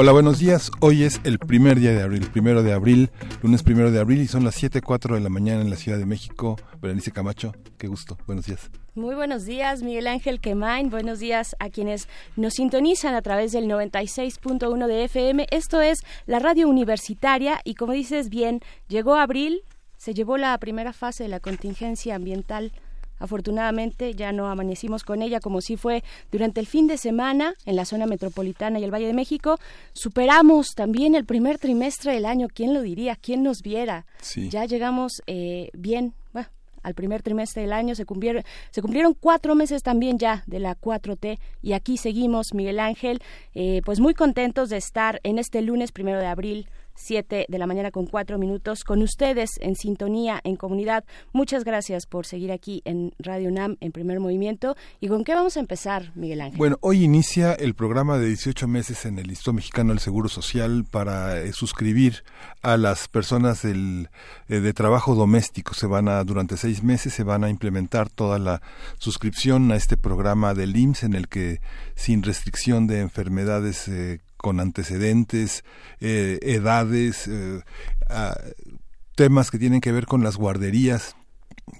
Hola, buenos días. Hoy es el primer día de abril, primero de abril, lunes primero de abril, y son las 7.04 de la mañana en la Ciudad de México. Berenice Camacho, qué gusto. Buenos días. Muy buenos días, Miguel Ángel Quemain. Buenos días a quienes nos sintonizan a través del 96.1 de FM. Esto es la radio universitaria y como dices bien, llegó abril, se llevó la primera fase de la contingencia ambiental Afortunadamente ya no amanecimos con ella como si fue durante el fin de semana en la zona metropolitana y el Valle de México. Superamos también el primer trimestre del año. ¿Quién lo diría? ¿Quién nos viera? Ya llegamos eh, bien. al primer trimestre del año se cumplieron, se cumplieron cuatro meses también ya de la 4T y aquí seguimos, Miguel Ángel, eh, pues muy contentos de estar en este lunes primero de abril 7 de la mañana con cuatro minutos con ustedes en sintonía, en comunidad. Muchas gracias por seguir aquí en Radio UNAM en primer movimiento. ¿Y con qué vamos a empezar, Miguel Ángel? Bueno, hoy inicia el programa de 18 meses en el Instituto Mexicano del Seguro Social para eh, suscribir a las personas del, eh, de trabajo doméstico. Se van a, durante seis meses, se van a implementar toda la suscripción a este programa del IMSS en el que sin restricción de enfermedades eh, con antecedentes, eh, edades, eh, temas que tienen que ver con las guarderías,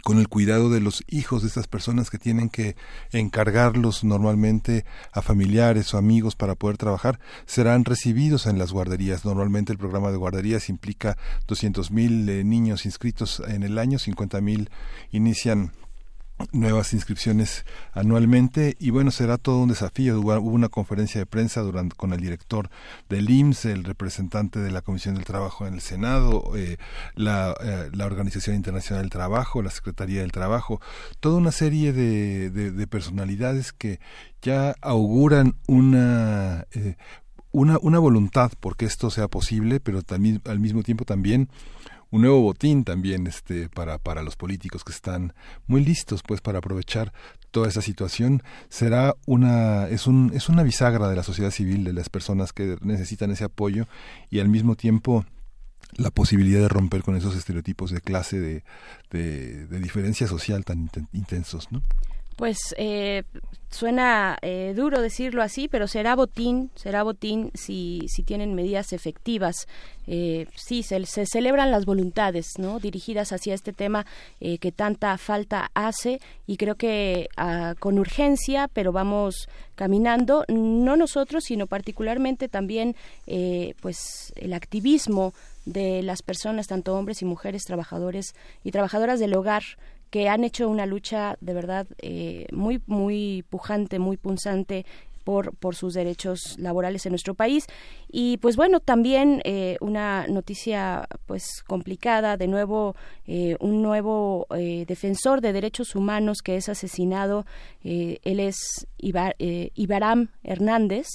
con el cuidado de los hijos de estas personas que tienen que encargarlos normalmente a familiares o amigos para poder trabajar, serán recibidos en las guarderías. Normalmente el programa de guarderías implica 200 mil eh, niños inscritos en el año, 50 mil inician nuevas inscripciones anualmente y bueno será todo un desafío. Hubo una conferencia de prensa durante con el director del IMSS el representante de la Comisión del Trabajo en el Senado eh, la, eh, la, Organización Internacional del Trabajo la Secretaría del Trabajo toda una serie de, de, personalidades que ya auguran una eh, una, una voluntad porque esto sea posible pero también al mismo tiempo también un nuevo botín también este para para los políticos que están muy listos pues para aprovechar toda esa situación será una es un es una bisagra de la sociedad civil de las personas que necesitan ese apoyo y al mismo tiempo la posibilidad de romper con esos estereotipos de clase de, de, de diferencia social tan intensos ¿no? Pues eh, suena eh, duro decirlo así, pero será botín, será botín si, si tienen medidas efectivas. Eh, sí, se, celebran las voluntades, ¿no? Dirigidas hacia este tema eh, que tanta falta hace y creo que ah, con urgencia, pero vamos caminando, no nosotros, sino particularmente también, pues, el activismo de las personas, tanto hombres y mujeres, trabajadores y trabajadoras del hogar, que han hecho una lucha de verdad eh, muy muy pujante, muy punzante por, por, sus derechos laborales en nuestro país. Y pues bueno, también eh, una noticia pues complicada, de nuevo eh, un nuevo defensor de derechos humanos que es asesinado, él es Ibar, Ibaram Hernández,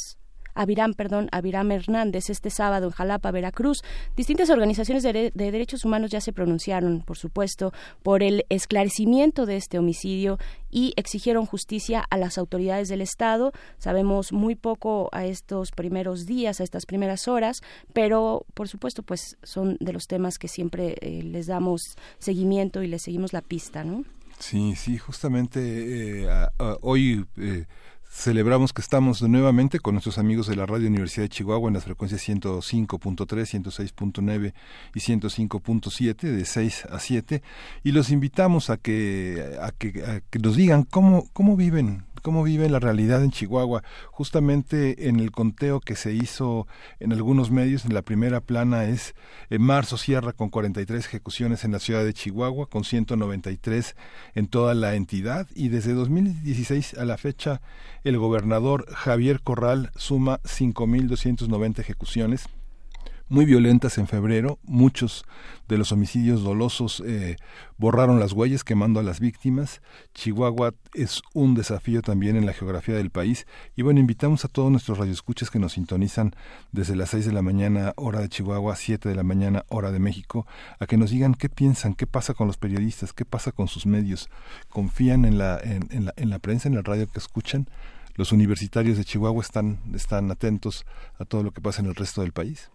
Aviram, perdón, Aviram Hernández este sábado en Jalapa, Veracruz. Distintas organizaciones de, derechos humanos ya se pronunciaron, por supuesto, por el esclarecimiento de este homicidio y exigieron justicia a las autoridades del Estado. Sabemos muy poco a estos primeros días, a estas primeras horas, pero por supuesto, pues son de los temas que siempre eh, les damos seguimiento y les seguimos la pista, ¿no? Sí, sí, justamente eh, hoy eh, Celebramos que estamos nuevamente con nuestros amigos de la Radio Universidad de Chihuahua en las frecuencias 105.3, 106.9 y 105.7 de 6 a 7 y los invitamos a que a que, a que nos digan cómo cómo viven cómo vive la realidad en Chihuahua. Justamente en el conteo que se hizo en algunos medios, en la primera plana es en marzo cierra con 43 ejecuciones en la ciudad de Chihuahua, con 193 en toda la entidad y desde 2016 a la fecha el gobernador Javier Corral suma 5.290 ejecuciones muy violentas en febrero. Muchos de los homicidios dolosos eh, borraron las huellas quemando a las víctimas. Chihuahua es un desafío también en la geografía del país. Y bueno, invitamos a todos nuestros radioescuchas que nos sintonizan desde las 6 de la mañana, hora de Chihuahua, 7 de la mañana, hora de México, a que nos digan qué piensan, qué pasa con los periodistas, qué pasa con sus medios. ¿Confían en la, en, la, en la prensa, en la radio que escuchan? los universitarios de Chihuahua están, están atentos a todo lo que pasa en el resto del país.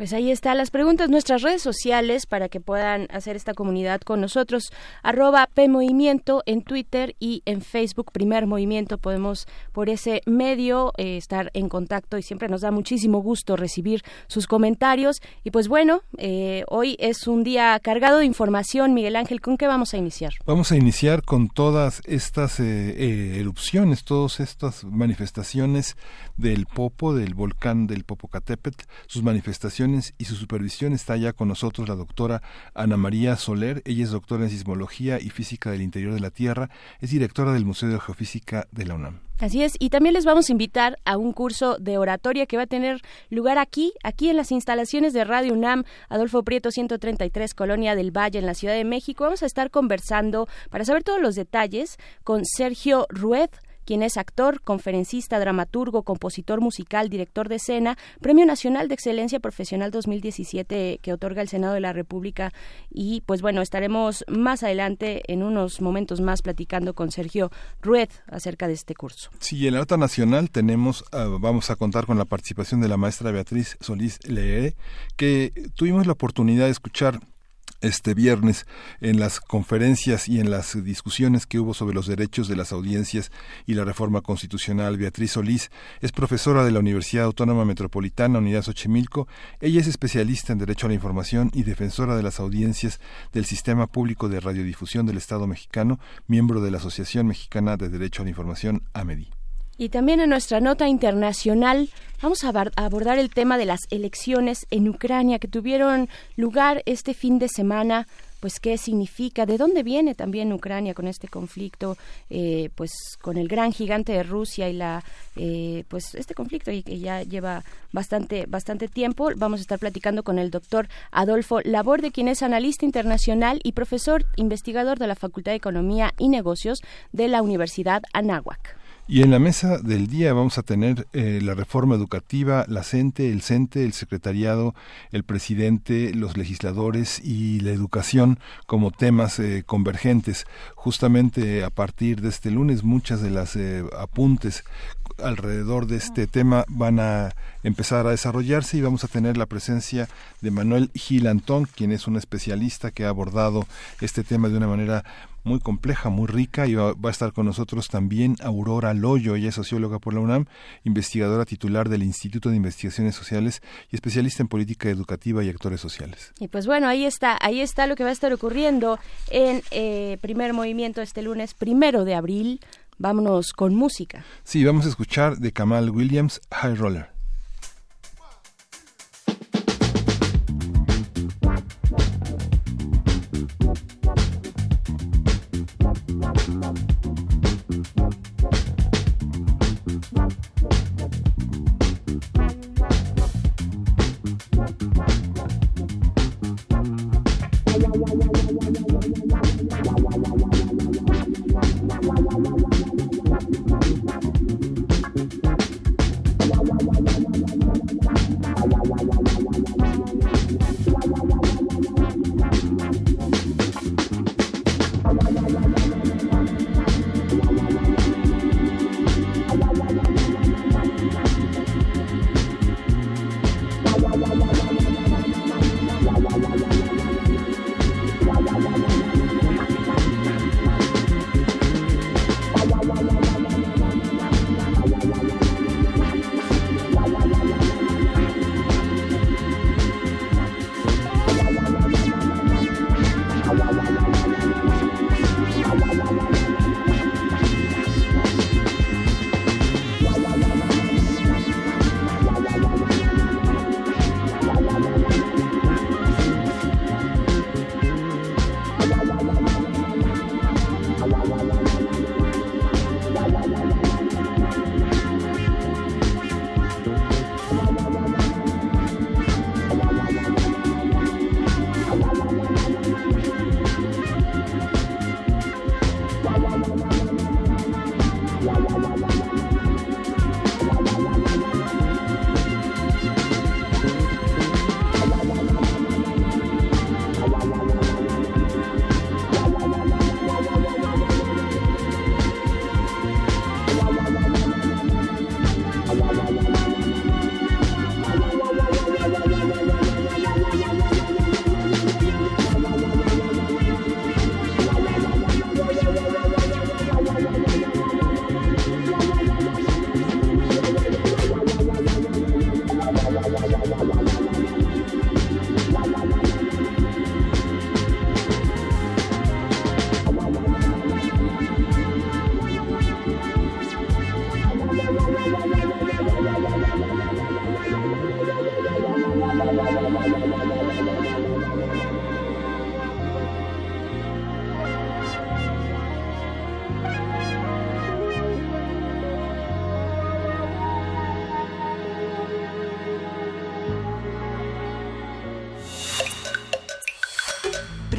Pues ahí están las preguntas, nuestras redes sociales para que puedan hacer esta comunidad con nosotros. Arroba PMovimiento en Twitter y en Facebook, Primer Movimiento. Podemos por ese medio eh, estar en contacto y siempre nos da muchísimo gusto recibir sus comentarios. Y pues bueno, eh, hoy es un día cargado de información. Miguel Ángel, ¿con qué vamos a iniciar? Vamos a iniciar con todas estas eh, erupciones, todas estas manifestaciones del Popo, del volcán del Popocatépetl, sus manifestaciones y su supervisión está ya con nosotros la doctora Ana María Soler. Ella es doctora en sismología y física del interior de la Tierra. Es directora del Museo de Geofísica de la UNAM. Así es, y también les vamos a invitar a un curso de oratoria que va a tener lugar aquí, aquí en las instalaciones de Radio UNAM, Adolfo Prieto 133, Colonia del Valle, en la Ciudad de México. Vamos a estar conversando para saber todos los detalles con Sergio Rued quien es actor, conferencista, dramaturgo, compositor musical, director de escena, Premio Nacional de Excelencia Profesional 2017 que otorga el Senado de la República. Y pues bueno, estaremos más adelante en unos momentos más platicando con Sergio Rued acerca de este curso. Sí, en la nota nacional tenemos, ah, vamos a contar con la participación de la maestra Beatriz Solís Leere, que tuvimos la oportunidad de escuchar este viernes en las conferencias y en las discusiones que hubo sobre los derechos de las audiencias y la reforma constitucional. Beatriz Solís es profesora de la Universidad Autónoma Metropolitana Unidad Xochimilco. Ella es especialista en Derecho a la Información y defensora de las audiencias del Sistema Público de Radiodifusión del Estado mexicano, miembro de la Asociación Mexicana de Derecho a la Información, AMEDI. Y también en nuestra nota internacional vamos a abordar el tema de las elecciones en Ucrania que tuvieron lugar este fin de semana pues qué significa, de dónde viene también Ucrania con este conflicto, eh, pues con el gran gigante de Rusia y la, eh, pues este conflicto y que ya lleva bastante, bastante tiempo. Vamos a estar platicando con el doctor Adolfo Laborde, quien es analista internacional y profesor investigador de la Facultad de Economía y Negocios de la Universidad Anáhuac. Y en la mesa del día vamos a tener eh, la reforma educativa, la CENTE, el CENTE, el secretariado, el presidente, los legisladores y la educación como temas eh, convergentes. Justamente a partir de este lunes muchas de las eh, apuntes alrededor de este tema van a empezar a desarrollarse y vamos a tener la presencia de Manuel Gilantón, quien es un especialista que ha abordado este tema de una manera muy compleja, muy rica y va, a estar con nosotros también Aurora Loyo, ella es socióloga por la UNAM, investigadora titular del Instituto de Investigaciones Sociales y especialista en política educativa y actores sociales. Y pues bueno, ahí está, ahí está lo que va a estar ocurriendo en eh, primer movimiento este lunes primero de abril. Vámonos con música. Sí, vamos a escuchar de Kamal Williams, High Roller.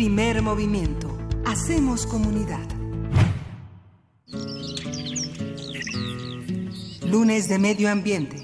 Primer movimiento. Hacemos comunidad. Lunes de Medio Ambiente.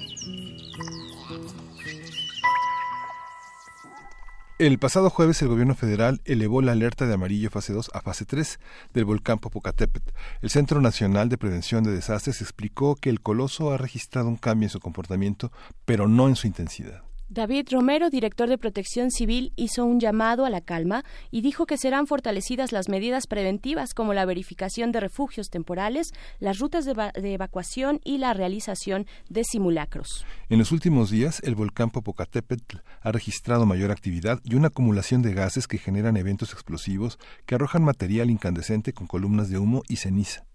El pasado jueves el gobierno federal elevó la alerta de amarillo fase 2 a fase 3 del volcán Popocatépetl. El Centro Nacional de Prevención de Desastres explicó que el coloso ha registrado un cambio en su comportamiento, pero no en su intensidad. David Romero, director de Protección Civil, hizo un llamado a la calma y dijo que serán fortalecidas las medidas preventivas como la verificación de refugios temporales, las rutas de, evacuación y la realización de simulacros. En los últimos días, el volcán Popocatépetl ha registrado mayor actividad y una acumulación de gases que generan eventos explosivos que arrojan material incandescente con columnas de humo y ceniza.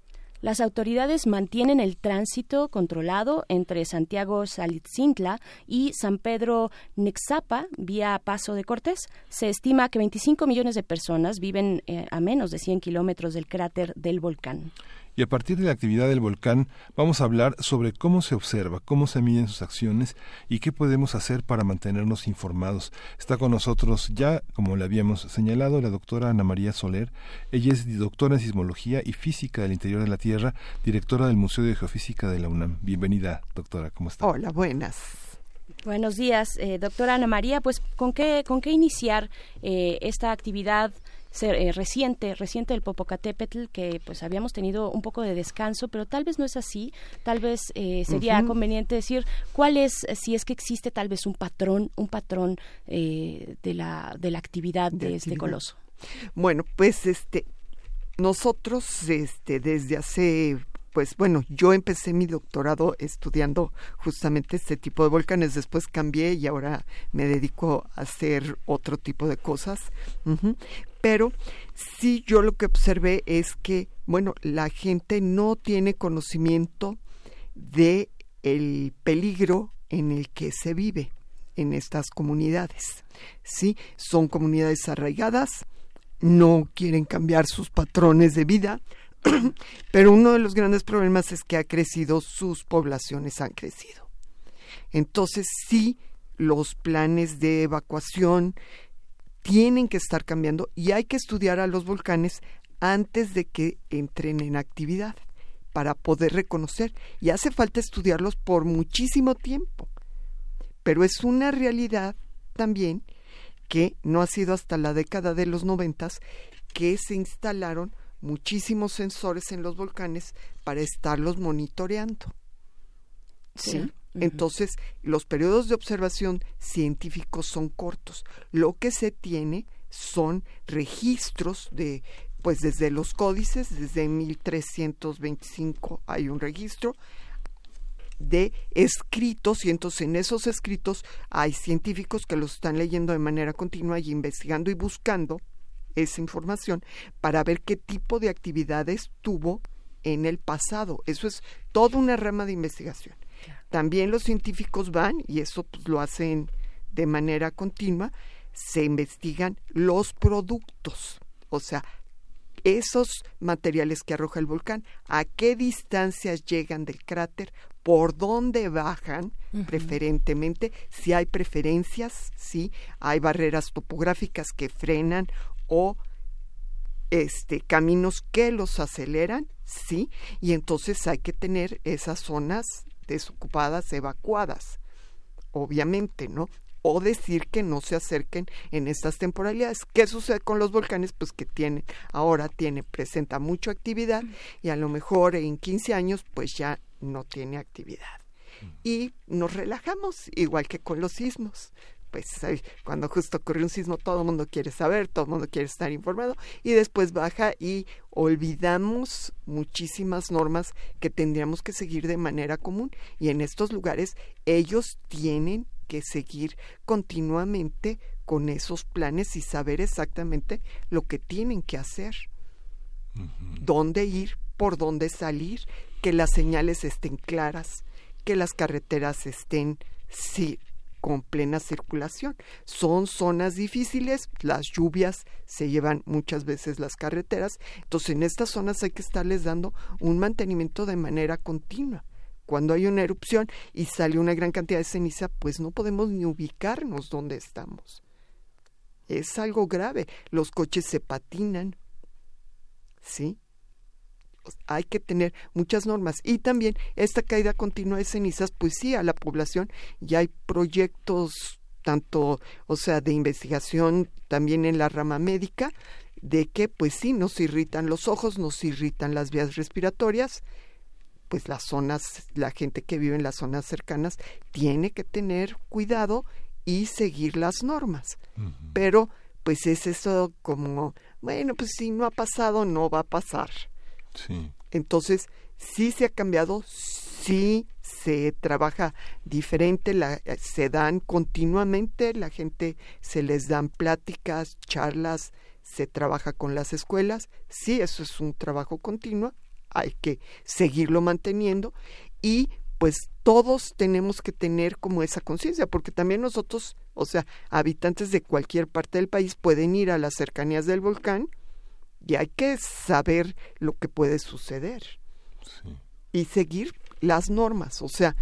Las autoridades mantienen el tránsito controlado entre Santiago Salitzintla y San Pedro Nexapa vía Paso de Cortés. Se estima que 25 millones de personas viven eh, a menos de 100 kilómetros del cráter del volcán y a partir de la actividad del volcán vamos a hablar sobre cómo se observa, cómo se miden sus acciones y qué podemos hacer para mantenernos informados. Está con nosotros ya, como le habíamos señalado, la doctora Ana María Soler. Ella es doctora en sismología y física del interior de la Tierra, directora del Museo de Geofísica de la UNAM. Bienvenida, doctora, ¿cómo está? Hola, buenas. Buenos días, eh, doctora Ana María. Pues, ¿con qué, con qué iniciar eh, esta actividad eh, reciente, reciente del Popocatépetl, que pues habíamos tenido un poco de descanso, pero tal vez no es así. Tal vez eh, sería conveniente decir cuál es, eh, si es que existe tal vez un patrón, un patrón de la de la actividad de, este coloso. Bueno, pues este nosotros este desde hace pues bueno, yo empecé mi doctorado estudiando justamente este tipo de volcanes, después cambié y ahora me dedico a hacer otro tipo de cosas pero sí yo lo que observé es que, bueno, la gente no tiene conocimiento de el peligro en el que se vive en estas comunidades. Sí, son comunidades arraigadas, no quieren cambiar sus patrones de vida, pero uno de los grandes problemas es que ha crecido, sus poblaciones han crecido. Entonces sí, los planes de evacuación, tienen que estar cambiando y hay que estudiar a los volcanes antes de que entren en actividad para poder reconocer. Y hace falta estudiarlos por muchísimo tiempo. Pero es una realidad también que no ha sido hasta la década de los noventas que se instalaron muchísimos sensores en los volcanes para estarlos monitoreando. ¿Sí? Entonces, los periodos de observación científicos son cortos. Lo que se tiene son registros de, pues desde los códices, desde 1325 hay un registro de escritos y entonces en esos escritos hay científicos que los están leyendo de manera continua y investigando y buscando esa información para ver qué tipo de actividades tuvo en el pasado. Eso es toda una rama de investigación. También los científicos van, y eso pues, lo hacen de manera continua, se investigan los productos, o sea, esos materiales que arroja el volcán, a qué distancias llegan del cráter, por dónde bajan preferentemente, si hay preferencias, si hay barreras topográficas que frenan o este caminos que los aceleran, sí, y entonces hay que tener esas zonas desocupadas, evacuadas, obviamente, ¿no? O decir que no se acerquen en estas temporalidades. ¿Qué sucede con los volcanes? Pues que tiene, ahora tiene, presenta mucha actividad y a lo mejor en 15 años pues ya no tiene actividad. Y nos relajamos, igual que con los sismos pues cuando justo ocurre un sismo todo el mundo quiere saber, todo el mundo quiere estar informado y después baja y olvidamos muchísimas normas que tendríamos que seguir de manera común y en estos lugares ellos tienen que seguir continuamente con esos planes y saber exactamente lo que tienen que hacer, dónde ir, por dónde salir, que las señales estén claras, que las carreteras estén sí, con plena circulación. Son zonas difíciles, las lluvias se llevan muchas veces las carreteras, entonces en estas zonas hay que estarles dando un mantenimiento de manera continua. Cuando hay una erupción y sale una gran cantidad de ceniza, pues no podemos ni ubicarnos donde estamos. Es algo grave. Los coches se patinan. ¿Sí? Hay que tener muchas normas. Y también esta caída continua de cenizas pues sí a la población ya hay proyectos tanto o sea de investigación también en la rama médica de que pues sí nos irritan los ojos nos irritan las vías respiratorias pues las zonas la gente que vive en las zonas cercanas tiene que tener cuidado y seguir las normas. Pero pues es eso como bueno pues si no ha pasado no va a pasar entonces, sí se ha cambiado, sí se trabaja diferente, la, se dan continuamente, la gente se les dan pláticas, charlas, se trabaja con las escuelas, sí, eso es un trabajo continuo, hay que seguirlo manteniendo y pues todos tenemos que tener como esa conciencia, porque también nosotros, o sea, habitantes de cualquier parte del país pueden ir a las cercanías del volcán, y hay que saber lo que puede suceder y seguir las normas. O sea,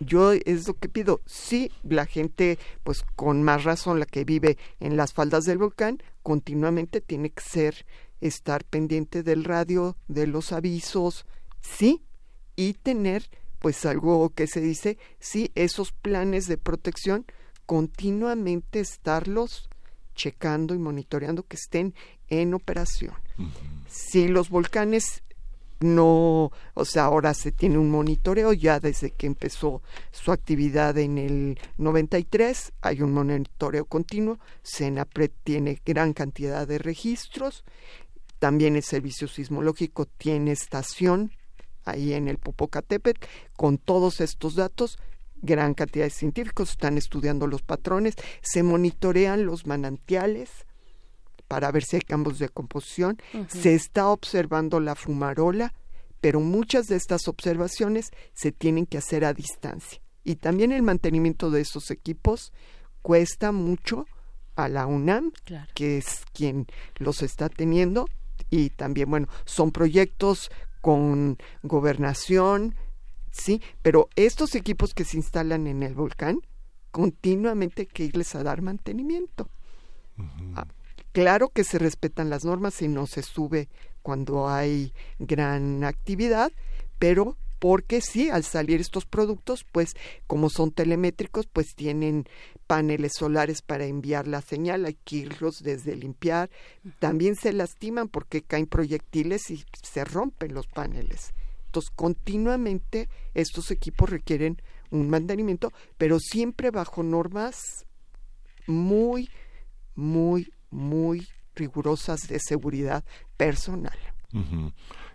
yo es lo que pido. Sí, la gente, pues con más razón, la que vive en las faldas del volcán, continuamente tiene que ser, estar pendiente del radio, de los avisos, sí, y tener, pues algo que se dice, sí, esos planes de protección, continuamente estarlos checando y monitoreando que estén en operación. Si los volcanes no, o sea, ahora se tiene un monitoreo ya desde que empezó su actividad en el 93, hay un monitoreo continuo, Senapred tiene gran cantidad de registros, también el servicio sismológico tiene estación ahí en el Popocatépetl. Con todos estos datos gran cantidad de científicos están estudiando los patrones, se monitorean los manantiales para ver si hay cambios de composición, se está observando la fumarola, pero muchas de estas observaciones se tienen que hacer a distancia. Y también el mantenimiento de esos equipos cuesta mucho a la UNAM, que es quien los está teniendo, y también, bueno, son proyectos con gobernación, sí, pero estos equipos que se instalan en el volcán, continuamente hay que irles a dar mantenimiento. Ah, claro que se respetan las normas y no se sube cuando hay gran actividad, pero porque sí, al salir estos productos, pues como son telemétricos, pues tienen paneles solares para enviar la señal, hay que irlos desde limpiar. También se lastiman porque caen proyectiles y se rompen los paneles. Entonces, continuamente estos equipos requieren un mantenimiento, pero siempre bajo normas muy, muy, muy rigurosas de seguridad personal.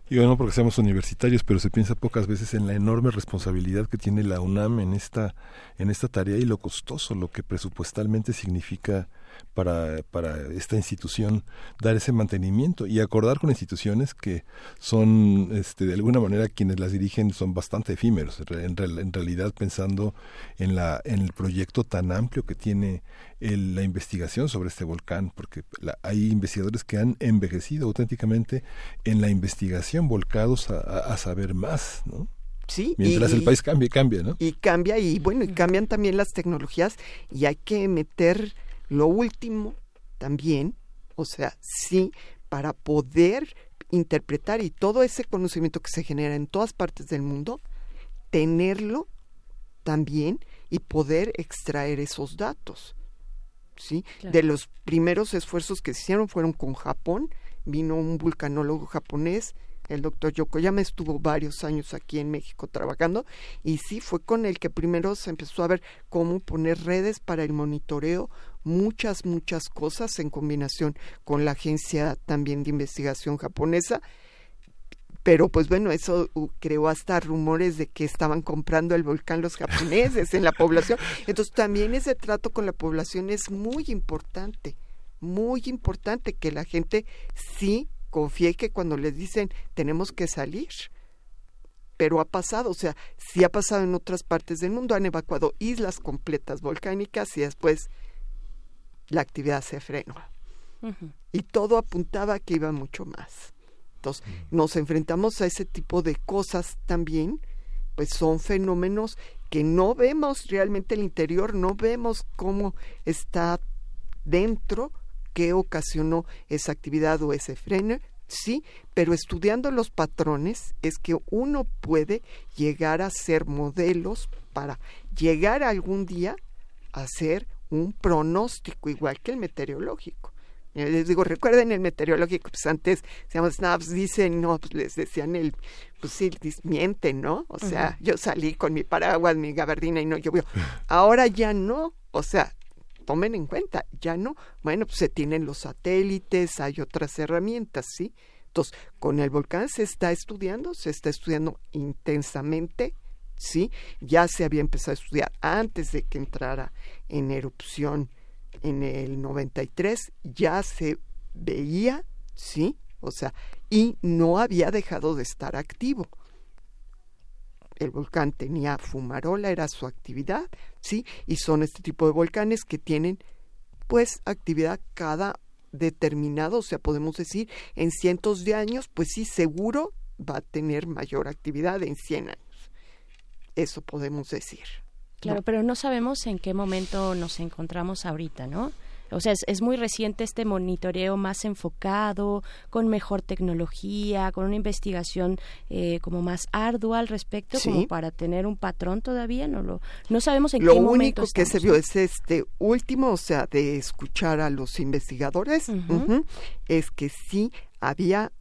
Y bueno, porque seamos universitarios, pero se piensa pocas veces en la enorme responsabilidad que tiene la UNAM en esta, en esta tarea y lo costoso, lo que presupuestalmente significa para, para esta institución dar ese mantenimiento y acordar con instituciones que son, este, de alguna manera, quienes las dirigen son bastante efímeros, en, en realidad pensando en, la, en el proyecto tan amplio que tiene la investigación sobre este volcán, porque hay investigadores que han envejecido auténticamente en la investigación, volcados a, a, saber más, ¿no? Sí, Mientras el país cambia, cambia, ¿no? Y cambia, y bueno, y cambian también las tecnologías, y hay que meter lo último también, o sea, sí, para poder interpretar y todo ese conocimiento que se genera en todas partes del mundo, tenerlo también y poder extraer esos datos. ¿sí? De los primeros esfuerzos que se hicieron fueron con Japón, vino un vulcanólogo japonés el doctor Yokoyama estuvo varios años aquí en México trabajando y sí fue con el que primero se empezó a ver cómo poner redes para el monitoreo, muchas, muchas cosas en combinación con la agencia también de investigación japonesa pero pues bueno, eso uh, creó hasta rumores de que estaban comprando el volcán los japoneses en la población. Entonces también ese trato con la población es muy importante, muy importante que la gente sí confíe que cuando les dicen tenemos que salir, pero ha pasado, o sea, sí ha pasado en otras partes del mundo, han evacuado islas completas volcánicas y después la actividad se frenó. Y todo apuntaba a que iba mucho más. Entonces, nos enfrentamos a ese tipo de cosas también, pues son fenómenos que no vemos realmente el interior, no vemos cómo está dentro, qué ocasionó esa actividad o ese freno, sí, pero estudiando los patrones es que uno puede llegar a ser modelos para llegar algún día a ser un pronóstico igual que el meteorológico. Les digo, recuerden el meteorológico, pues antes, decíamos, no, pues dicen, no, pues les decían el, pues sí, mienten, ¿no? O sea, yo salí con mi paraguas, mi gabardina y no llovió. Ahora ya no, o sea, tomen en cuenta, ya no. Bueno, pues se tienen los satélites, hay otras herramientas, ¿sí? Entonces, con el volcán se está estudiando, se está estudiando intensamente, ¿sí? Ya se había empezado a estudiar antes de que entrara en erupción en el 93, ya se veía, ¿sí? O sea, y no había dejado de estar activo. El volcán tenía fumarola, era su actividad, ¿sí? Y son este tipo de volcanes que tienen, pues, actividad cada determinado, o sea, podemos decir, en cientos de años, pues sí, seguro va a tener mayor actividad en 100 años. Eso podemos decir. Claro, pero no sabemos en qué momento nos encontramos ahorita, ¿no? O sea, es, muy reciente este monitoreo más enfocado, con mejor tecnología, con una investigación eh, como más ardua al respecto, como para tener un patrón todavía. No lo, no sabemos en qué momento. Lo único que se vio es este último, o sea, de escuchar a los investigadores, es que sí había,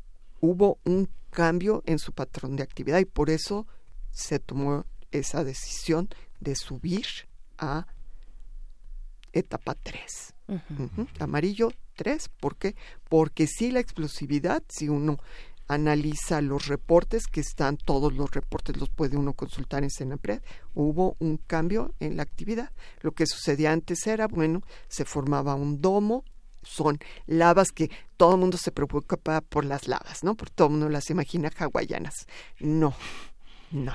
hubo un cambio en su patrón de actividad y por eso se tomó esa decisión de subir a etapa 3. Amarillo 3, ¿por qué? Porque si la explosividad, si uno analiza los reportes que están, todos los reportes los puede uno consultar en Senapred, hubo un cambio en la actividad. Lo que sucedía antes era, bueno, se formaba un domo, son lavas que todo el mundo se preocupa por las lavas, ¿no? Porque todo el mundo las imagina hawaianas. No, no.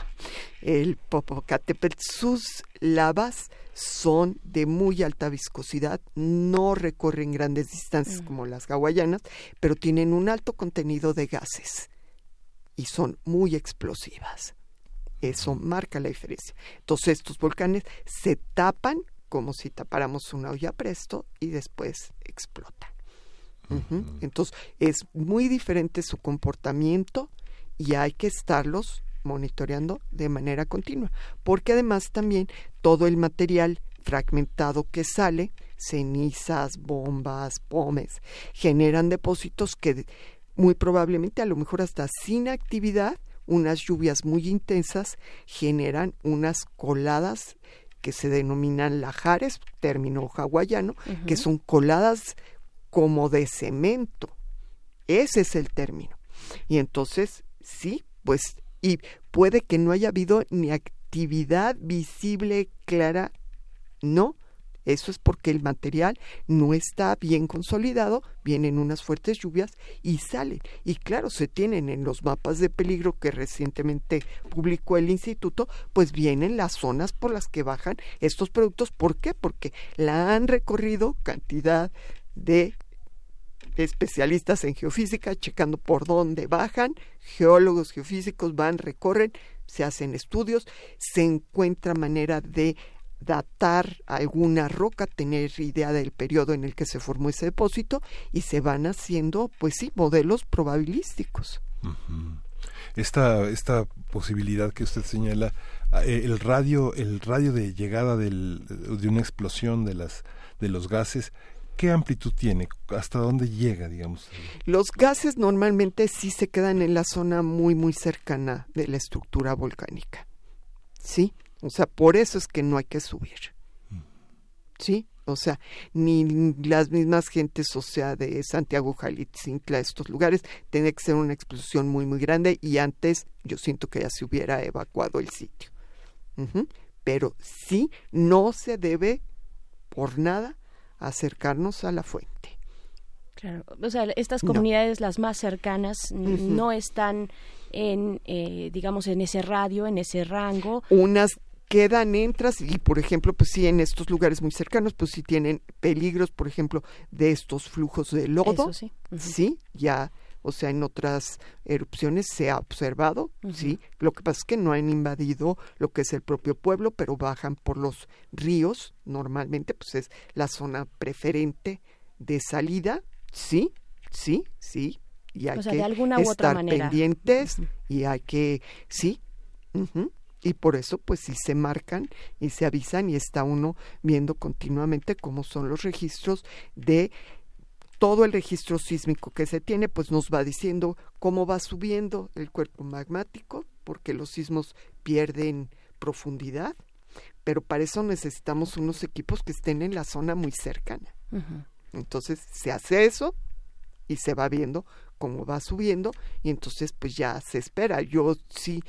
El Popocatépetl, sus lavas son de muy alta viscosidad, no recorren grandes distancias mm. como las hawaianas, pero tienen un alto contenido de gases y son muy explosivas. Eso marca la diferencia. Entonces estos volcanes se tapan como si tapáramos una olla presto y después explotan. Entonces es muy diferente su comportamiento y hay que estarlos monitoreando de manera continua, porque además también todo el material fragmentado que sale, cenizas, bombas, pomes, generan depósitos que muy probablemente a lo mejor hasta sin actividad, unas lluvias muy intensas generan unas coladas que se denominan lajares, término hawaiano, que son coladas como de cemento. Ese es el término. Y entonces, sí, pues y puede que no haya habido ni actividad visible clara, no. Eso es porque el material no está bien consolidado, vienen unas fuertes lluvias y salen. Y claro, se tienen en los mapas de peligro que recientemente publicó el instituto, pues vienen las zonas por las que bajan estos productos. ¿Por qué? Porque la han recorrido cantidad de especialistas en geofísica checando por dónde bajan, geólogos geofísicos van, recorren, se hacen estudios, se encuentra manera de datar alguna roca, tener idea del periodo en el que se formó ese depósito y se van haciendo, pues sí, modelos probabilísticos. Esta, esta posibilidad que usted señala, eh, el radio, el radio de llegada del, de una explosión de las de los gases ¿Qué amplitud tiene? ¿Hasta dónde llega, digamos? Los gases normalmente sí se quedan en la zona muy, muy cercana de la estructura volcánica. ¿Sí? O sea, por eso es que no hay que subir. ¿Sí? O sea, ni las mismas gentes, o sea, de Santiago, Jalitzintla, estos lugares, tiene que ser una explosión muy, muy grande y antes yo siento que ya se hubiera evacuado el sitio. Pero sí, no se debe por nada acercarnos a la fuente. Claro, o sea, estas comunidades, las más cercanas, no están en, eh, digamos, en ese radio, en ese rango. Unas quedan, entras y, por ejemplo, pues sí, en estos lugares muy cercanos, pues sí tienen peligros, por ejemplo, de estos flujos de lodo. sí. Sí, ya, o sea, en otras erupciones se ha observado, sí. Lo que pasa es que no han invadido lo que es el propio pueblo, pero bajan por los ríos, normalmente, pues es la zona preferente de salida, sí, sí, sí. Y hay que estar pendientes y hay que, sí, y por eso pues sí se marcan y se avisan y está uno viendo continuamente cómo son los registros de todo el registro sísmico que se tiene pues nos va diciendo cómo va subiendo el cuerpo magmático porque los sismos pierden profundidad pero para eso necesitamos unos equipos que estén en la zona muy cercana. Entonces se hace eso y se va viendo cómo va subiendo y entonces pues ya se espera. Yo sí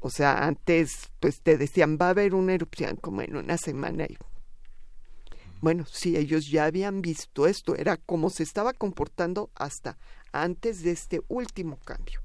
o sea, antes pues te decían va a haber una erupción como en una semana y bueno, sí, ellos ya habían visto esto, era como se estaba comportando hasta antes de este último cambio.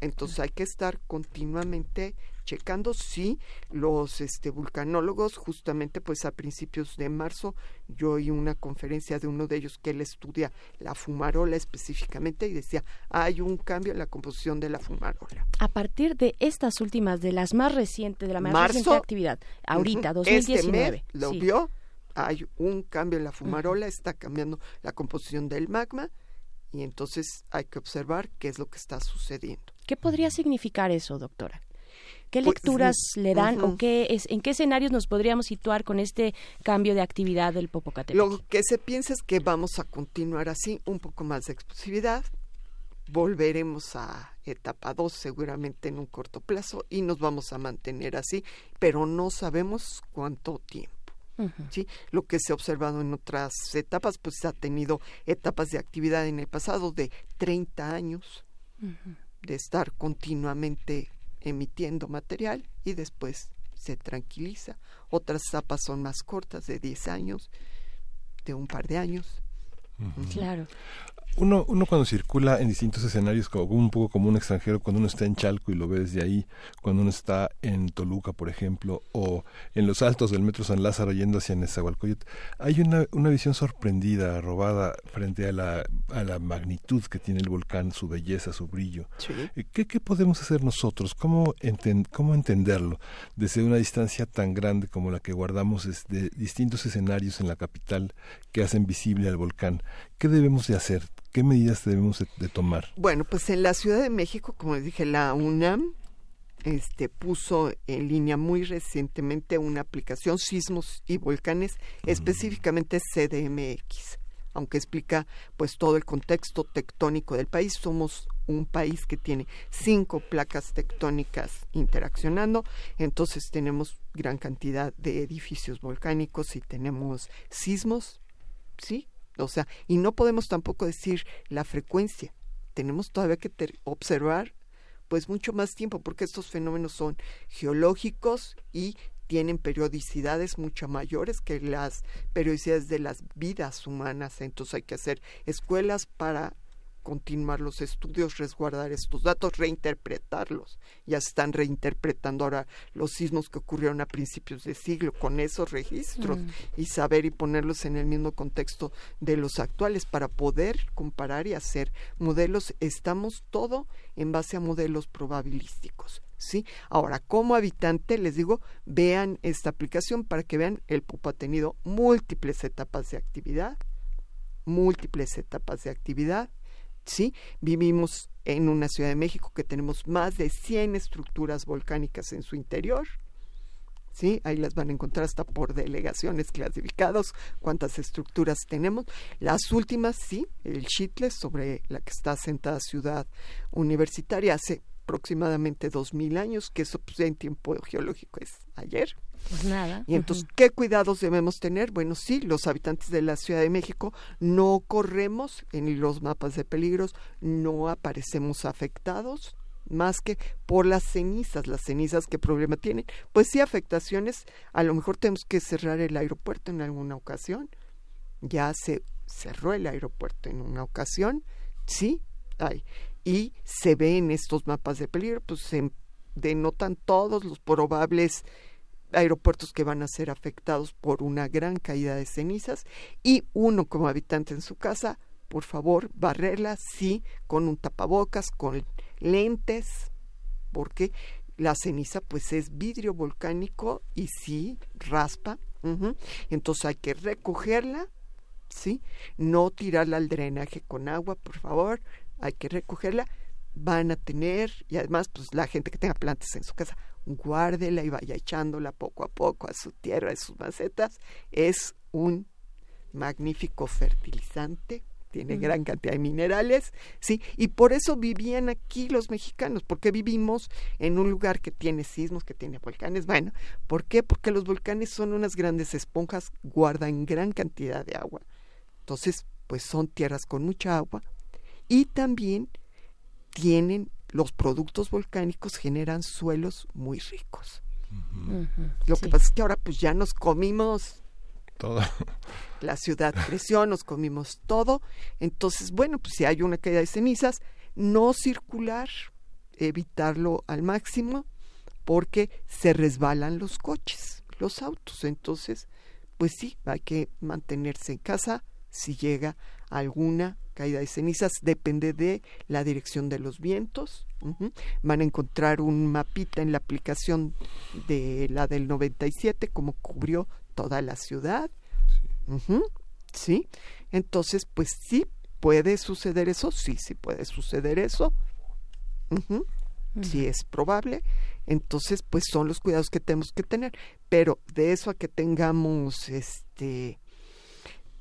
Entonces hay que estar continuamente checando si los este, vulcanólogos, justamente pues a principios de marzo, yo oí una conferencia de uno de ellos que él estudia la fumarola específicamente y decía, hay un cambio en la composición de la fumarola. A partir de estas últimas, de las más recientes, de la más reciente actividad, ahorita, 2019. Este lo vio, hay un cambio en la fumarola, está cambiando la composición del magma y entonces hay que observar qué es lo que está sucediendo. ¿Qué podría significar eso, doctora? ¿Qué pues, lecturas le dan o qué es, en qué escenarios nos podríamos situar con este cambio de actividad del Popocatépetl? Lo que se piensa es que vamos a continuar así, un poco más de explosividad, volveremos a etapa 2 seguramente en un corto plazo y nos vamos a mantener así, pero no sabemos cuánto tiempo. ¿Sí? Lo que se ha observado en otras etapas, pues ha tenido etapas de actividad en el pasado de 30 años, de estar continuamente emitiendo material y después se tranquiliza. Otras etapas son más cortas, de 10 años, de un par de años. Claro uno, uno cuando circula en distintos escenarios, como un poco como un extranjero, cuando uno está en Chalco y lo ve desde ahí, cuando uno está en Toluca, por ejemplo, o en los altos del Metro San Lázaro yendo hacia Nezahualcóyotl, hay una, una visión sorprendida, robada frente a la, a la magnitud que tiene el volcán, su belleza, su brillo. Eh, ¿Qué, ¿Qué, podemos hacer nosotros? ¿Cómo, ¿Cómo entenderlo desde una distancia tan grande como la que guardamos desde distintos escenarios en la capital que hacen visible al volcán? ¿Qué debemos de hacer? ¿Qué medidas debemos de, tomar? Bueno, pues en la Ciudad de México, como les dije, la UNAM este, puso en línea muy recientemente una aplicación Sismos y Volcanes, mm. específicamente CDMX, aunque explica pues todo el contexto tectónico del país. Somos un país que tiene cinco placas tectónicas interaccionando, entonces tenemos gran cantidad de edificios volcánicos y tenemos sismos, ¿sí? O sea, y no podemos tampoco decir la frecuencia. Tenemos todavía que observar pues mucho más tiempo porque estos fenómenos son geológicos y tienen periodicidades mucho mayores que las periodicidades de las vidas humanas. Entonces hay que hacer escuelas para continuar los estudios, resguardar estos datos, reinterpretarlos. Ya se están reinterpretando ahora los sismos que ocurrieron a principios de siglo con esos registros mm. y saber y ponerlos en el mismo contexto de los actuales para poder comparar y hacer modelos. Estamos todo en base a modelos probabilísticos. ¿Sí? Ahora, como habitante, les digo, vean esta aplicación para que vean, el PUP ha tenido múltiples etapas de actividad, múltiples etapas de actividad, ¿sí? Vivimos en una Ciudad de México que tenemos más de 100 estructuras volcánicas en su interior. ¿Sí? Ahí las van a encontrar hasta por delegaciones clasificados, cuántas estructuras tenemos. Las últimas, sí, el Chitle, sobre la que está asentada Ciudad Universitaria, hace aproximadamente dos mil años, que eso pues, en tiempo geológico es ayer. Pues nada. Y entonces, ¿qué cuidados debemos tener? Bueno, sí, los habitantes de la Ciudad de México no corremos en los mapas de peligros, no aparecemos afectados, más que por las cenizas, las cenizas qué problema tienen. Pues sí, afectaciones, a lo mejor tenemos que cerrar el aeropuerto en alguna ocasión. Ya se cerró el aeropuerto en una ocasión, sí, hay. Y se ve en estos mapas de peligro, pues se denotan todos los probables aeropuertos que van a ser afectados por una gran caída de cenizas y uno como habitante en su casa, por favor, barrerla, sí, con un tapabocas, con lentes, porque la ceniza pues es vidrio volcánico y sí raspa, entonces hay que recogerla, sí, no tirarla al drenaje con agua, por favor, hay que recogerla, van a tener y además pues la gente que tenga plantas en su casa guárdela y vaya echándola poco a poco a su tierra, a sus macetas, es un magnífico fertilizante tiene gran cantidad de minerales, ¿sí? Y por eso vivían aquí los mexicanos, porque vivimos en un lugar que tiene sismos, que tiene volcanes. Bueno, ¿por qué? Porque los volcanes son unas grandes esponjas, guardan gran cantidad de agua. Entonces, pues son tierras con mucha agua y también tienen los productos volcánicos generan suelos muy ricos. Lo que pasa es que ahora pues ya nos comimos todo. La ciudad creció, nos comimos todo. Entonces, bueno, pues si hay una caída de cenizas, no circular, evitarlo al máximo, porque se resbalan los coches, los autos. Entonces, pues sí, hay que mantenerse en casa si llega alguna caída de cenizas, depende de la dirección de los vientos. Van a encontrar un mapita en la aplicación de la del 97, como cubrió toda la ciudad. Sí. Entonces, pues sí, puede suceder eso, sí, sí puede suceder eso. Sí es probable. Entonces, pues son los cuidados que tenemos que tener. Pero de eso a que tengamos, este,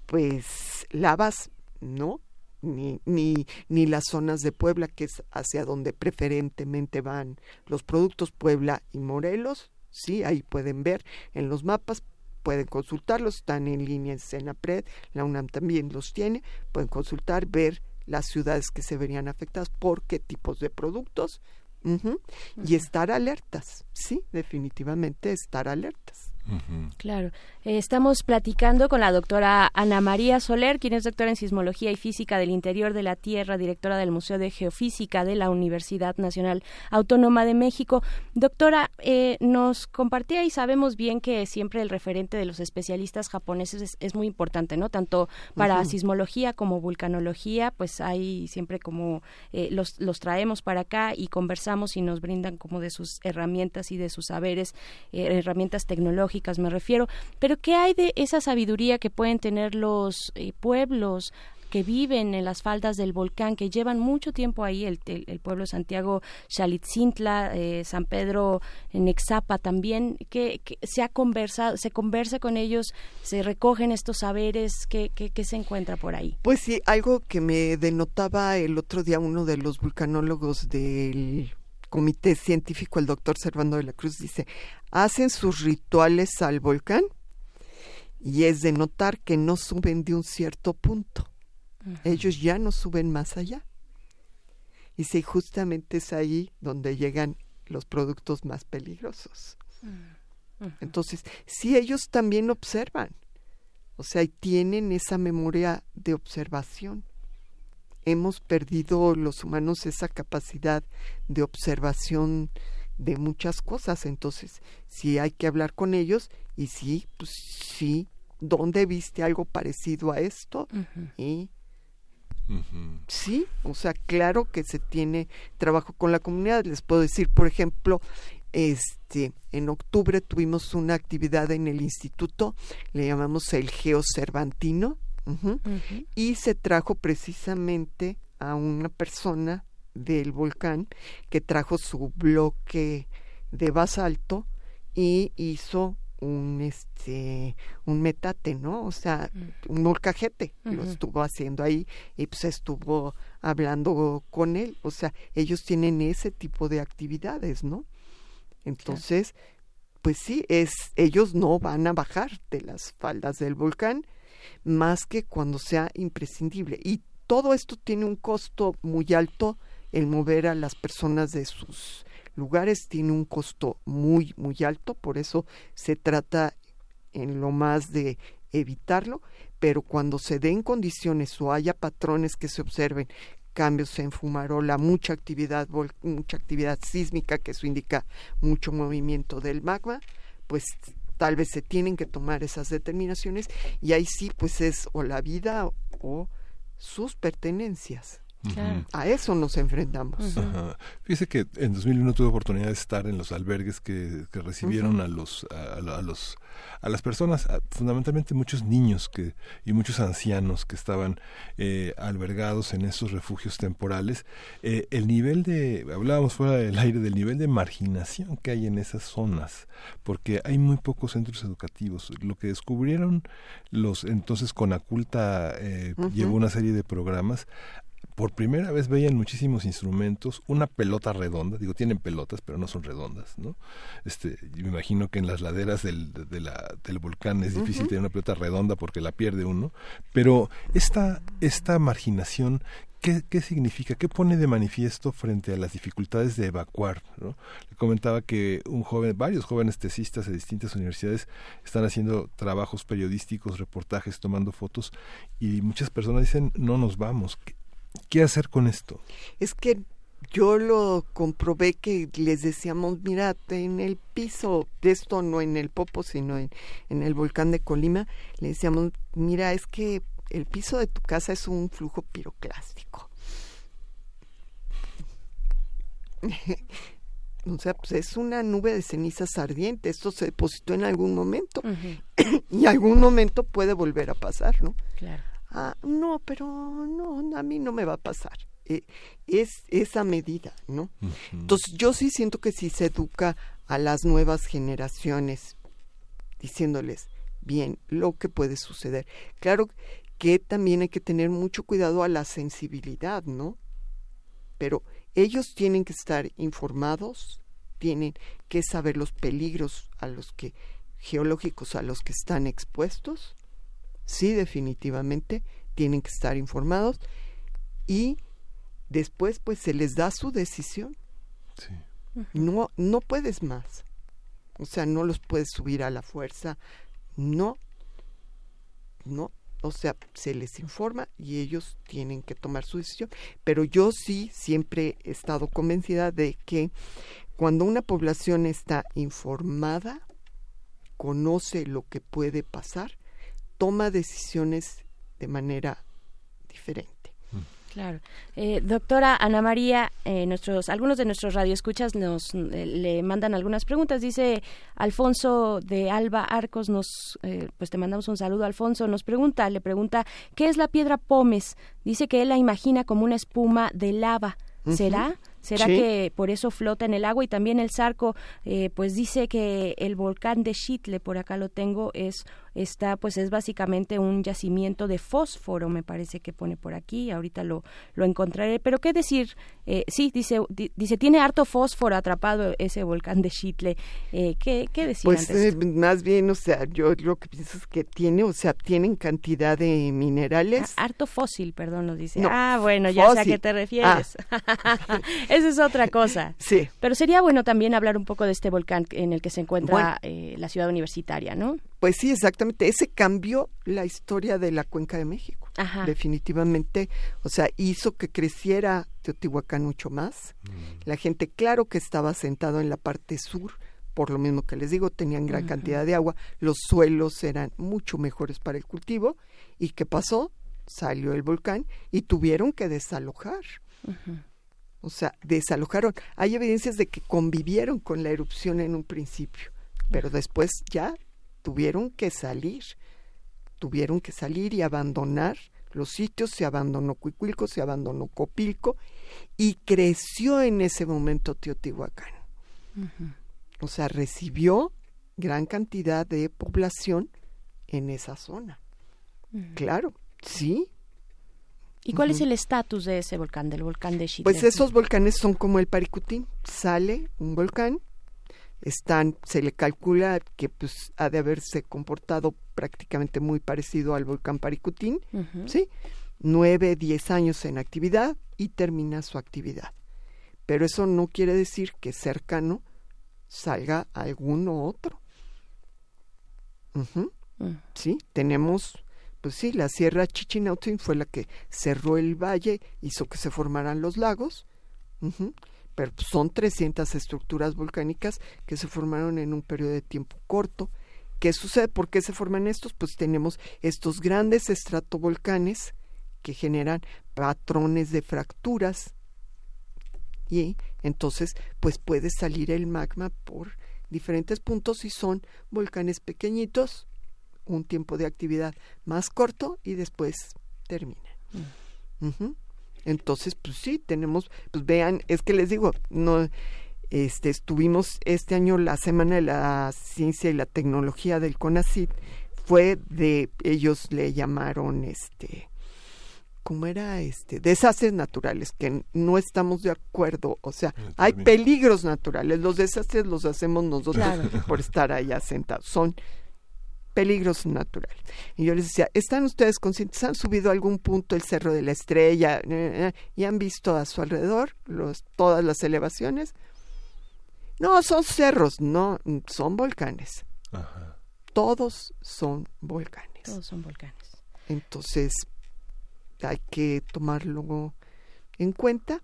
pues, lavas, ¿no? Ni, ni, ni las zonas de Puebla, que es hacia donde preferentemente van los productos Puebla y Morelos, sí, ahí pueden ver en los mapas, pueden consultarlos, están en línea en Senapred, la UNAM también los tiene, pueden consultar, ver las ciudades que se verían afectadas por qué tipos de productos y estar alertas, sí, definitivamente estar alertas. Claro. Eh, estamos platicando con la doctora Ana María Soler, quien es doctora en Sismología y Física del Interior de la Tierra, directora del Museo de Geofísica de la Universidad Nacional Autónoma de México. Doctora, eh, nos compartía y sabemos bien que siempre el referente de los especialistas japoneses es, muy importante, ¿no? Tanto para sismología como vulcanología, pues hay siempre como eh, los, los traemos para acá y conversamos y nos brindan como de sus herramientas y de sus saberes, herramientas tecnológicas me refiero, pero ¿qué hay de esa sabiduría que pueden tener los eh, pueblos que viven en las faldas del volcán, que llevan mucho tiempo ahí, el, el, pueblo de Santiago, Xalitzintla, eh, San Pedro, Nexapa también, que, se ha conversado, se conversa con ellos, se recogen estos saberes, ¿qué, qué, se encuentra por ahí? Pues sí, algo que me denotaba el otro día uno de los vulcanólogos del comité científico, el doctor Servando de la Cruz, dice, hacen sus rituales al volcán y es de notar que no suben de un cierto punto. Ellos ya no suben más allá. Y si justamente es ahí donde llegan los productos más peligrosos. Entonces, si ellos también observan, o sea, tienen esa memoria de observación hemos perdido los humanos esa capacidad de observación de muchas cosas. Entonces, sí hay que hablar con ellos y sí, pues sí, ¿dónde viste algo parecido a esto? Y sí, o sea, claro que se tiene trabajo con la comunidad. Les puedo decir, por ejemplo, este, en octubre tuvimos una actividad en el instituto, le llamamos el Geo Cervantino, y se trajo precisamente a una persona del volcán que trajo su bloque de basalto y hizo un este un metate, ¿no? O sea, mm. un molcajete, lo estuvo haciendo ahí y pues estuvo hablando con él, o sea, ellos tienen ese tipo de actividades, ¿no? Entonces, pues sí, es ellos no van a bajar de las faldas del volcán más que cuando sea imprescindible. Y todo esto tiene un costo muy alto el mover a las personas de sus lugares tiene un costo muy, muy alto, por eso se trata en lo más de evitarlo, pero cuando se den condiciones o haya patrones que se observen, cambios en fumarola, mucha actividad, mucha actividad sísmica, que eso indica mucho movimiento del magma, pues tal vez se tienen que tomar esas determinaciones y ahí sí pues es o la vida o sus pertenencias. A eso nos enfrentamos. Fíjese que en 2001 tuve oportunidad de estar en los albergues que, recibieron a los a, los a las personas, fundamentalmente muchos niños que y muchos ancianos que estaban eh, albergados en esos refugios temporales. Eh, el nivel de hablábamos fuera del aire del nivel de marginación que hay en esas zonas, porque hay muy pocos centros educativos. Lo que descubrieron los entonces con Aculta eh, llevó una serie de programas por primera vez veían muchísimos instrumentos, una pelota redonda, digo, tienen pelotas, pero no son redondas, ¿no? Este, yo me imagino que en las laderas del, de la, del volcán es difícil tener una pelota redonda porque la pierde uno, pero esta, esta marginación ¿Qué, ¿Qué, significa? ¿Qué pone de manifiesto frente a las dificultades de evacuar? ¿no? Le comentaba que un joven, varios jóvenes tesistas de distintas universidades están haciendo trabajos periodísticos, reportajes, tomando fotos y muchas personas dicen no nos vamos. ¿Qué hacer con esto? Es que yo lo comprobé que les decíamos, mira, en el piso, de esto no en el Popo, sino en, en el volcán de Colima, le decíamos, mira, es que el piso de tu casa es un flujo piroclástico. o sea, pues es una nube de cenizas ardiente, esto se depositó en algún momento y algún momento puede volver a pasar, ¿no? Claro ah, no, pero no, a mí no me va a pasar. Eh, es esa medida, ¿no? Entonces yo sí siento que si se educa a las nuevas generaciones diciéndoles bien lo que puede suceder. Claro que también hay que tener mucho cuidado a la sensibilidad, ¿no? Pero ellos tienen que estar informados, tienen que saber los peligros a los que geológicos a los que están expuestos sí definitivamente tienen que estar informados y después pues se les da su decisión. No, no puedes más. O sea, no los puedes subir a la fuerza. No, no. O sea, se les informa y ellos tienen que tomar su decisión. Pero yo sí siempre he estado convencida de que cuando una población está informada, conoce lo que puede pasar, toma decisiones de manera diferente. Claro. Eh, doctora Ana María, eh, nuestros, algunos de nuestros radioescuchas nos eh, le mandan algunas preguntas. Dice Alfonso de Alba Arcos, nos, pues te mandamos un saludo, Alfonso. Nos pregunta, le pregunta, ¿qué es la piedra pómez? Dice que él la imagina como una espuma de lava. ¿Será? ¿Será que por eso flota en el agua? Y también el Zarco, pues dice que el volcán de Chitle, por acá lo tengo, es está pues es básicamente un yacimiento de fósforo, me parece que pone por aquí, ahorita lo, lo encontraré, pero qué decir, eh, sí, dice, dice, tiene harto fósforo atrapado ese volcán de Chitle, eh, ¿qué, ¿qué decir? Pues eh, más bien, o sea, yo lo que pienso es que tiene, o sea, tienen cantidad de minerales. Ah, harto fósil, perdón, nos dice. ah, bueno, ya sé a qué te refieres. Ah. Esa es otra cosa. Sí. Pero sería bueno también hablar un poco de este volcán en el que se encuentra la ciudad universitaria, ¿no? Pues sí, exactamente. Ese cambió la historia de la Cuenca de México. Definitivamente. O sea, hizo que creciera Teotihuacán mucho más. Mm. La gente, claro que estaba sentado en la parte sur, por lo mismo que les digo, tenían gran cantidad de agua, los suelos eran mucho mejores para el cultivo. ¿Y qué pasó? Salió el volcán y tuvieron que desalojar. O sea, desalojaron. Hay evidencias de que convivieron con la erupción en un principio, pero después ya tuvieron que salir, tuvieron que salir y abandonar los sitios, se abandonó Cuicuilco, se abandonó Copilco y creció en ese momento Teotihuacán. O sea, recibió gran cantidad de población en esa zona. Claro, sí. ¿Y cuál es el estatus de ese volcán, del volcán de Chitle? Pues esos volcanes son como el Paricutín. Sale un volcán, están, se le calcula que pues ha de haberse comportado prácticamente muy parecido al volcán Paricutín, ¿sí? Nueve, diez años en actividad y termina su actividad. Pero eso no quiere decir que cercano salga alguno otro. Mm. Sí, tenemos, pues sí, la Sierra Chichinautzin fue la que cerró el valle, hizo que se formaran los lagos, pero son 300 estructuras volcánicas que se formaron en un periodo de tiempo corto. ¿Qué sucede? ¿Por qué se forman estos? Pues tenemos estos grandes estratovolcanes que generan patrones de fracturas y entonces pues puede salir el magma por diferentes puntos y son volcanes pequeñitos un tiempo de actividad más corto y después termina. Mm. Entonces, pues sí, tenemos, pues vean, es que les digo, no, este, estuvimos este año la Semana de la Ciencia y la Tecnología del CONACYT, fue de, ellos le llamaron, este, ¿cómo era este? Desastres naturales, que no estamos de acuerdo. O sea, hay peligros naturales. Los desastres los hacemos nosotros por estar allá sentados. Son peligros naturales. Y yo les decía, ¿están ustedes conscientes? ¿Han subido a algún punto el Cerro de la Estrella eh, eh, y han visto a su alrededor los, todas las elevaciones? No, son cerros, no, son volcanes. Todos son volcanes. Todos son volcanes. Entonces, hay que tomarlo en cuenta.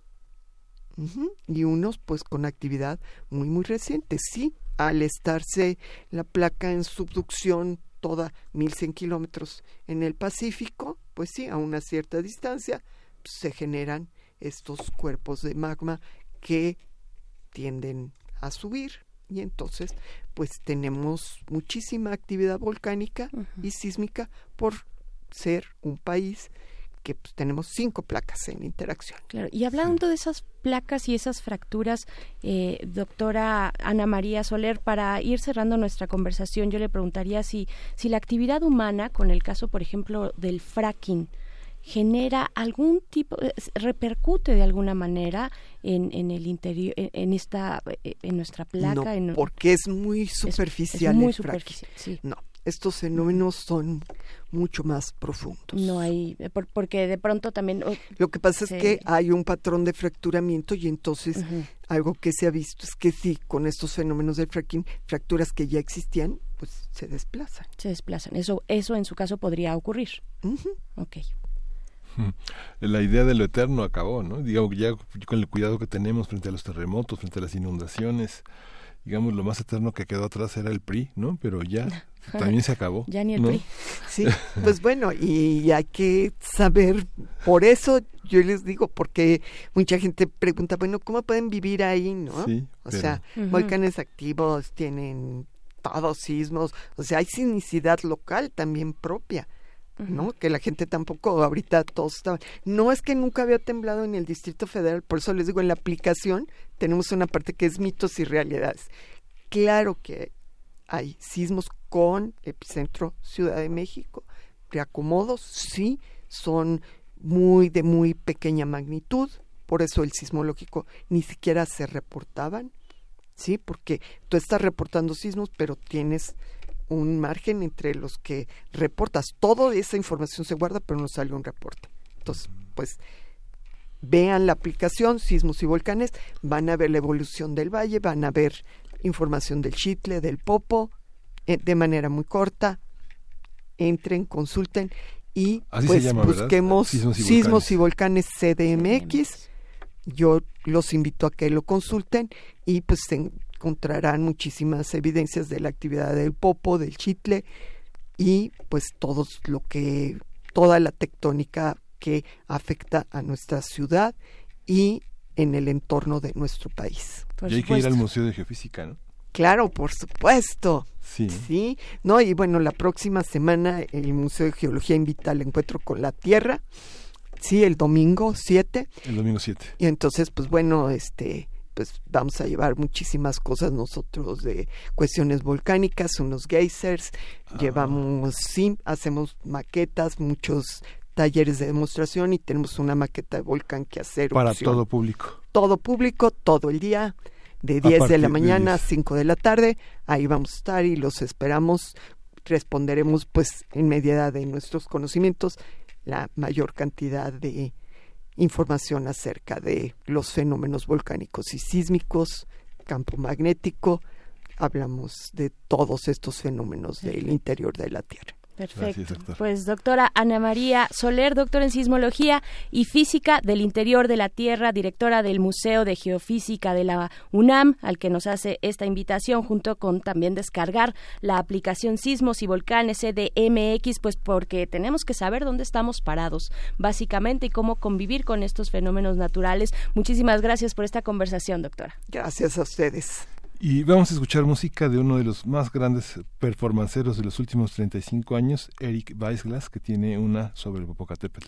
Y unos, pues, con actividad muy, muy reciente. Sí, al estarse la placa en subducción toda 1100 kilómetros en el Pacífico, pues sí, a una cierta distancia se generan estos cuerpos de magma que tienden a subir. Y entonces pues tenemos muchísima actividad volcánica y sísmica por ser un país que pues, tenemos cinco placas en interacción. Claro, y hablando de esas placas y esas fracturas, eh, doctora Ana María Soler, para ir cerrando nuestra conversación, yo le preguntaría si, si la actividad humana, con el caso, por ejemplo, del fracking, genera algún tipo, eh, repercute de alguna manera en, en el interior, en, esta, eh, en nuestra placa. No, porque es muy superficial. muy superficial, sí. No, estos fenómenos son mucho más profundos. No hay, eh, porque de pronto también... Lo que pasa es que hay un patrón de fracturamiento y entonces algo que se ha visto es que sí, con estos fenómenos del fracking, fracturas que ya existían, pues se desplazan. Se desplazan. Eso, eso en su caso podría ocurrir. Ok. La idea de lo eterno acabó, ¿no? Digamos, ya con el cuidado que tenemos frente a los terremotos, frente a las inundaciones, digamos, lo más eterno que quedó atrás era el PRI, ¿no? Pero ya también se acabó. Ya ni el PRI. Sí, pues bueno, y hay que saber, por eso yo les digo, porque mucha gente pregunta, bueno, ¿cómo pueden vivir ahí, no? Sí, o sea, volcanes activos tienen todos sismos, o sea, hay sinicidad local también propia. ¿No? Que la gente tampoco ahorita todos estaban. No es que nunca había temblado en el Distrito Federal, por eso les digo, en la aplicación tenemos una parte que es mitos y realidades. Claro que hay sismos con epicentro Ciudad de México, reacomodos, sí, son muy de muy pequeña magnitud, por eso el sismológico ni siquiera se reportaban, sí, porque tú estás reportando sismos, pero tienes un margen entre los que reportas. Toda esa información se guarda, pero no sale un reporte. Entonces, pues vean la aplicación Sismos y Volcanes, van a ver la evolución del valle, van a ver información del chitle, del popo, eh, de manera muy corta. Entren, consulten y pues busquemos Sismos y, volcanes. CDMX. Yo los invito a que lo consulten y pues encontrarán muchísimas evidencias de la actividad del popo, del chitle y pues todo lo que toda la tectónica que afecta a nuestra ciudad y en el entorno de nuestro país. y hay que ir al Museo de Geofísica, ¿no? Claro, por supuesto. Sí. Sí. No, y bueno, la próxima semana el Museo de Geología invita al encuentro con la Tierra. Sí, el domingo 7. El domingo 7. Y entonces, pues bueno, este pues vamos a llevar muchísimas cosas nosotros de cuestiones volcánicas, unos geysers, ah. llevamos, sí, hacemos maquetas, muchos talleres de demostración y tenemos una maqueta de volcán que hacer. Para todo público. Todo público, todo el día, de 10 de la mañana a 5 de la tarde. Ahí vamos a estar y los esperamos. Responderemos pues en medida de nuestros conocimientos la mayor cantidad de información acerca de los fenómenos volcánicos y sísmicos, campo magnético, hablamos de todos estos fenómenos del interior de la Tierra. Perfecto. pues doctora Ana María Soler, doctora en sismología y física del interior de la Tierra, directora del Museo de Geofísica de la UNAM, al que nos hace esta invitación, junto con también descargar la aplicación Sismos y Volcanes CDMX, pues porque tenemos que saber dónde estamos parados, básicamente, y cómo convivir con estos fenómenos naturales. Muchísimas gracias por esta conversación, doctora. Gracias a ustedes. Y vamos a escuchar música de uno de los más grandes performanceros de los últimos 35 años, Eric Weisglass, que tiene una sobre Popocatépetl.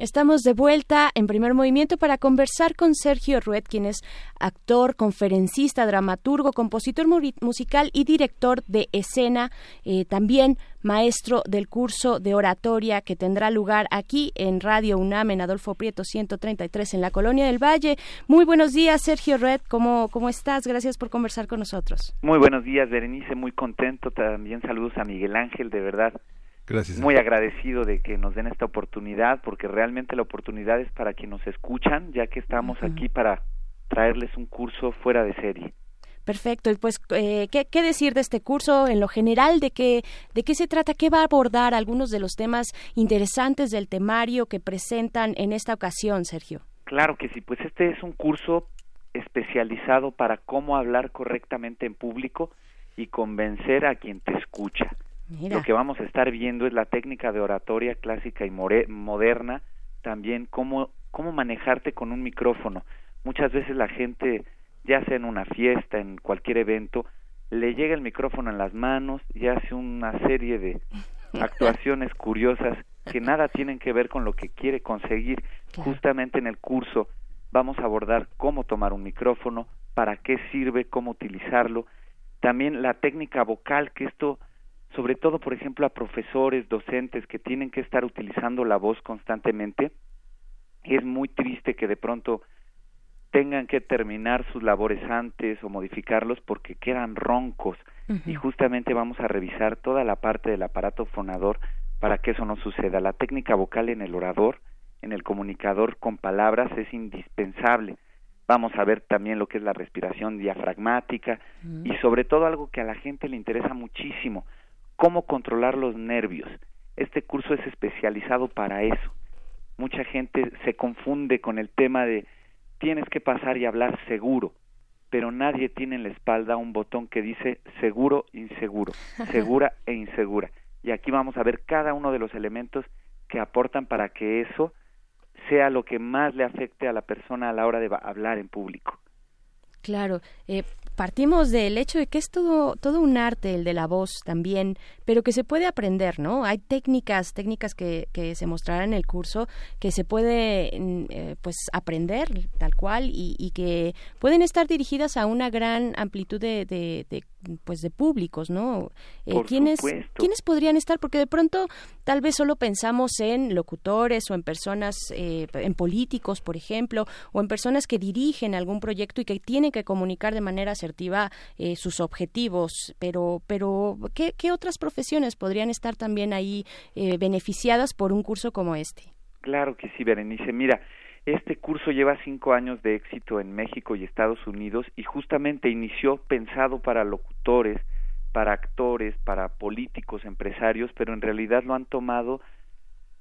Estamos de vuelta en primer movimiento para conversar con Sergio Ruet, quien es actor, conferencista, dramaturgo, compositor musical y director de escena, eh, también maestro del curso de oratoria que tendrá lugar aquí en Radio UNAM en Adolfo Prieto 133 en la Colonia del Valle. Muy buenos días, Sergio Ruet, ¿cómo, cómo estás? Gracias por conversar con nosotros. Muy buenos días, Berenice, muy contento. También saludos a Miguel Ángel, de verdad muy agradecido de que nos den esta oportunidad, porque realmente la oportunidad es para quienes nos escuchan, ya que estamos aquí para traerles un curso fuera de serie. Perfecto. Y pues, eh, ¿qué, decir de este curso en lo general? ¿De qué, ¿De qué se trata? ¿Qué va a abordar algunos de los temas interesantes del temario que presentan en esta ocasión, Sergio? Claro que sí. Pues este es un curso especializado para cómo hablar correctamente en público y convencer a quien te escucha. Lo que vamos a estar viendo es la técnica de oratoria clásica y moderna, también cómo, cómo manejarte con un micrófono. Muchas veces la gente, ya sea en una fiesta, en cualquier evento, le llega el micrófono en las manos y hace una serie de actuaciones curiosas que nada tienen que ver con lo que quiere conseguir. Justamente en el curso vamos a abordar cómo tomar un micrófono, para qué sirve, cómo utilizarlo, también la técnica vocal, que esto, sobre todo, por ejemplo, a profesores, docentes que tienen que estar utilizando la voz constantemente, es muy triste que de pronto tengan que terminar sus labores antes o modificarlos porque quedan roncos. Y justamente vamos a revisar toda la parte del aparato fonador para que eso no suceda. La técnica vocal en el orador, en el comunicador con palabras es indispensable. Vamos a ver también lo que es la respiración diafragmática y sobre todo algo que a la gente le interesa muchísimo, cómo controlar los nervios. Este curso es especializado para eso. Mucha gente se confunde con el tema de tienes que pasar y hablar seguro, pero nadie tiene en la espalda un botón que dice seguro, inseguro, segura e insegura. Y aquí vamos a ver cada uno de los elementos que aportan para que eso sea lo que más le afecte a la persona a la hora de hablar en público. Claro, eh, partimos del hecho de que es todo, todo un arte el de la voz también, pero que se puede aprender, ¿no? Hay técnicas, técnicas que, que se mostrarán en el curso que se puede mm, eh, pues aprender tal cual y, que pueden estar dirigidas a una gran amplitud de, de pues de públicos, ¿no? Eh, ¿quiénes, ¿Quiénes podrían estar? Porque de pronto tal vez solo pensamos en locutores o en personas, eh, en políticos, por ejemplo, o en personas que dirigen algún proyecto y que tienen que comunicar de manera asertiva eh, sus objetivos, pero, pero ¿qué, ¿qué, otras profesiones podrían estar también ahí eh, beneficiadas por un curso como este? Claro que sí, Berenice. Mira, este curso lleva cinco años de éxito en México y Estados Unidos y justamente inició pensado para locutores, para actores, para políticos, empresarios, pero en realidad lo han tomado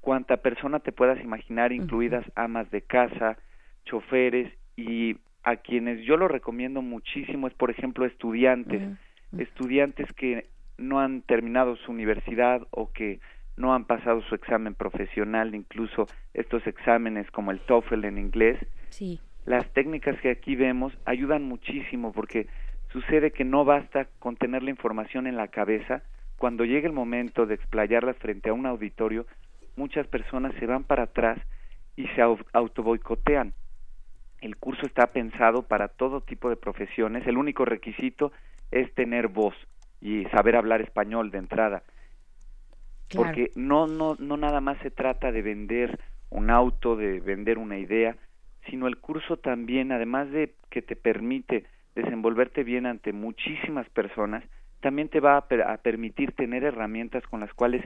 cuanta persona te puedas imaginar, incluidas amas de casa, choferes y a quienes yo lo recomiendo muchísimo es, por ejemplo, estudiantes, estudiantes que no han terminado su universidad o que no han pasado su examen profesional, incluso estos exámenes como el TOEFL en inglés. Sí. Las técnicas que aquí vemos ayudan muchísimo porque sucede que no basta con tener la información en la cabeza, cuando llega el momento de explayarlas frente a un auditorio, muchas personas se van para atrás y se autoboicotean. El curso está pensado para todo tipo de profesiones, el único requisito es tener voz y saber hablar español de entrada porque no, no, no nada más se trata de vender un auto, de vender una idea, sino el curso también, además de que te permite desenvolverte bien ante muchísimas personas, también te va a, a, permitir tener herramientas con las cuales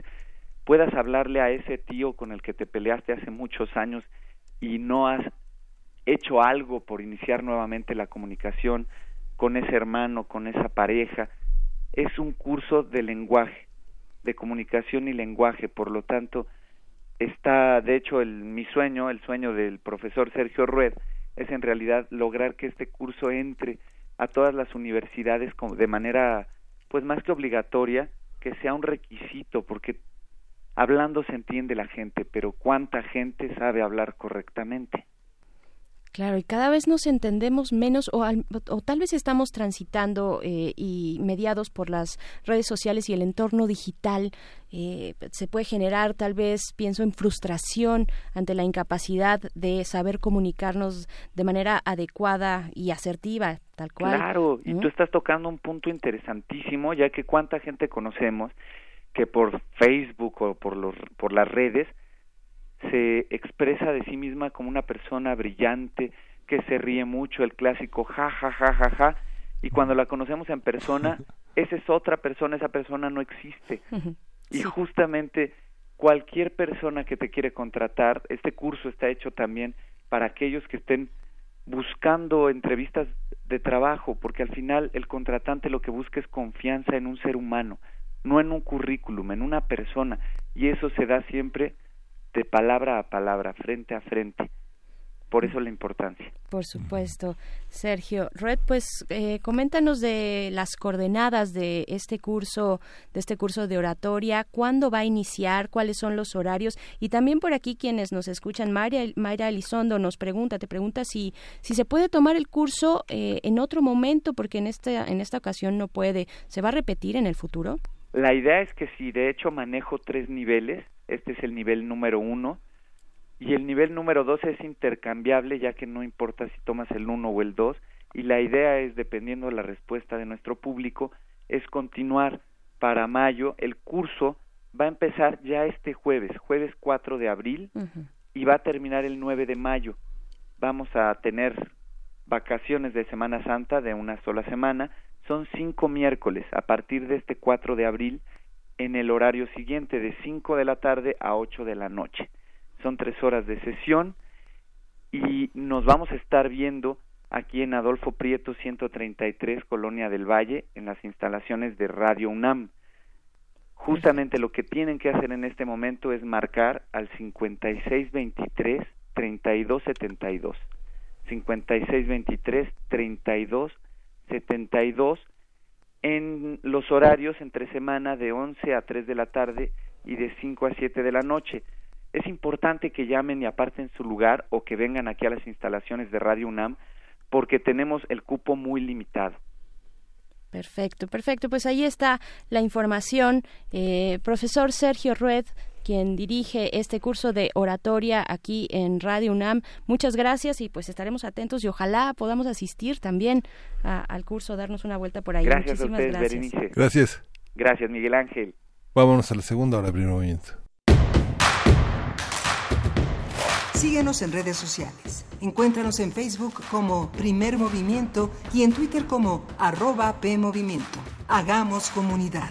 puedas hablarle a ese tío con el que te peleaste hace muchos años y no has hecho algo por iniciar nuevamente la comunicación con ese hermano, con esa pareja. Es un curso de lenguaje de comunicación y lenguaje, por lo tanto, está, de hecho, el, mi sueño, el sueño del profesor Sergio Rued, es en realidad lograr que este curso entre a todas las universidades de manera, pues más que obligatoria, que sea un requisito, porque hablando se entiende la gente, pero ¿cuánta gente sabe hablar correctamente? Claro, y cada vez nos entendemos menos o, o tal vez estamos transitando eh, y mediados por las redes sociales y el entorno digital. Eh, se puede generar tal vez, pienso en frustración ante la incapacidad de saber comunicarnos de manera adecuada y asertiva, tal cual. Claro, y tú estás tocando un punto interesantísimo, ya que cuánta gente conocemos que por Facebook o por, los, por las redes se expresa de sí misma como una persona brillante, que se ríe mucho, el clásico ja, ja, ja, ja, ja, y cuando la conocemos en persona, esa es otra persona, esa persona no existe. Y justamente cualquier persona que te quiere contratar, este curso está hecho también para aquellos que estén buscando entrevistas de trabajo, porque al final el contratante lo que busca es confianza en un ser humano, no en un currículum, en una persona, y eso se da siempre de palabra a palabra, frente a frente. Por eso la importancia. Por supuesto, Sergio. Red, pues eh, coméntanos de las coordenadas de este curso, de este curso de oratoria, cuándo va a iniciar, cuáles son los horarios y también por aquí quienes nos escuchan, Mayra, Mayra Elizondo nos pregunta, te pregunta si si se puede tomar el curso eh, en otro momento porque en esta en esta ocasión no puede. ¿Se va a repetir en el futuro? La idea es que si de hecho manejo tres niveles, este es el nivel número uno. Y el nivel número dos es intercambiable ya que no importa si tomas el uno o el dos. Y la idea es dependiendo de la respuesta de nuestro público es continuar. Para mayo el curso va a empezar ya este jueves jueves 4 de abril y va a terminar el 9 de mayo. Vamos a tener vacaciones de Semana Santa de una sola semana. Son cinco miércoles. A partir de este 4 de abril en el horario siguiente de 5 de la tarde a 8 de la noche son tres horas de sesión y nos vamos a estar viendo aquí en Adolfo Prieto 133, Colonia del Valle, en las instalaciones de Radio UNAM. Justamente lo que tienen que hacer en este momento es marcar al 5623 3272. 5623 3272 en los horarios entre semana de 11 a 3 de la tarde y de 5 a 7 de la noche es importante que llamen y aparten su lugar o que vengan aquí a las instalaciones de Radio UNAM porque tenemos el cupo muy limitado. Perfecto, perfecto. Pues ahí está la información. Eh, profesor Sergio Rued, quien dirige este curso de oratoria aquí en Radio UNAM. Muchas gracias y pues estaremos atentos y ojalá podamos asistir también al curso, darnos una vuelta por ahí. Gracias Muchísimas a gracias. Gracias. Gracias, Miguel Ángel. Vámonos a la segunda hora, primer movimiento. Síguenos en redes sociales. Encuéntranos en Facebook como Primer Movimiento y en Twitter como arroba PMovimiento. Hagamos comunidad.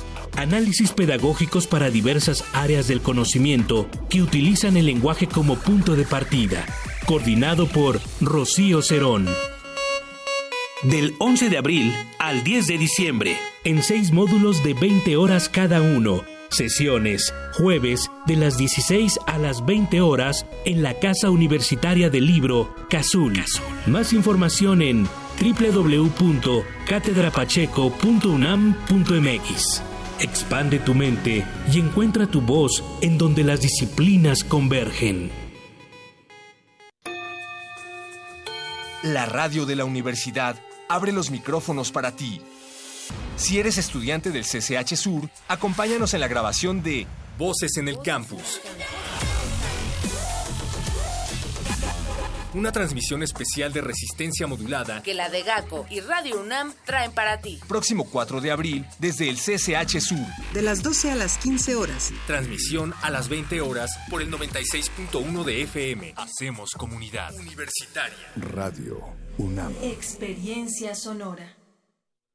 Análisis pedagógicos para diversas áreas del conocimiento que utilizan el lenguaje como punto de partida. Coordinado por Rocío Cerón. Del 11 de abril al 10 de diciembre, en seis módulos de 20 horas cada uno. Sesiones, jueves, de las 16 a las 20 horas, en la Casa Universitaria del Libro, Cazul. Más información en www.catedrapacheco.unam.mx. Expande tu mente y encuentra tu voz en donde las disciplinas convergen. La radio de la universidad abre los micrófonos para ti. Si eres estudiante del CCH Sur, acompáñanos en la grabación de Voces en el Campus. Una transmisión especial de resistencia modulada que la de GACO y Radio UNAM traen para ti. Próximo 4 de abril desde el CCH Sur. De las 12 a las 15 horas. Transmisión a las 20 horas por el 96.1 de FM. Hacemos comunidad universitaria. Radio Experiencia sonora.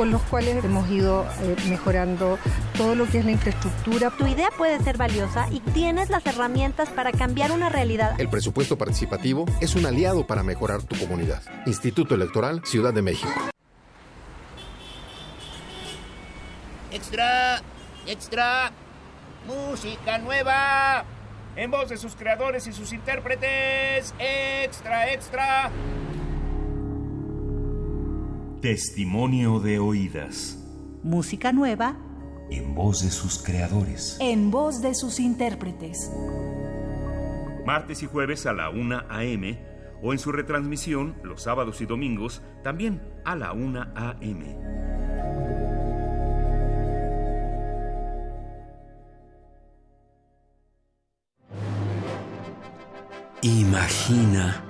con los cuales hemos ido eh, mejorando todo lo que es la infraestructura. Tu idea puede ser valiosa y tienes las herramientas para cambiar una realidad. El presupuesto participativo es un aliado para mejorar tu comunidad. Instituto Electoral Ciudad de México. Extra, extra, música nueva. En voz de sus creadores y sus intérpretes. Extra, extra. Testimonio de oídas. Música nueva. En voz de sus creadores. En voz de sus intérpretes. martes y jueves a la 1 a.m. o en su retransmisión los sábados y domingos también a la 1 a.m. Imagina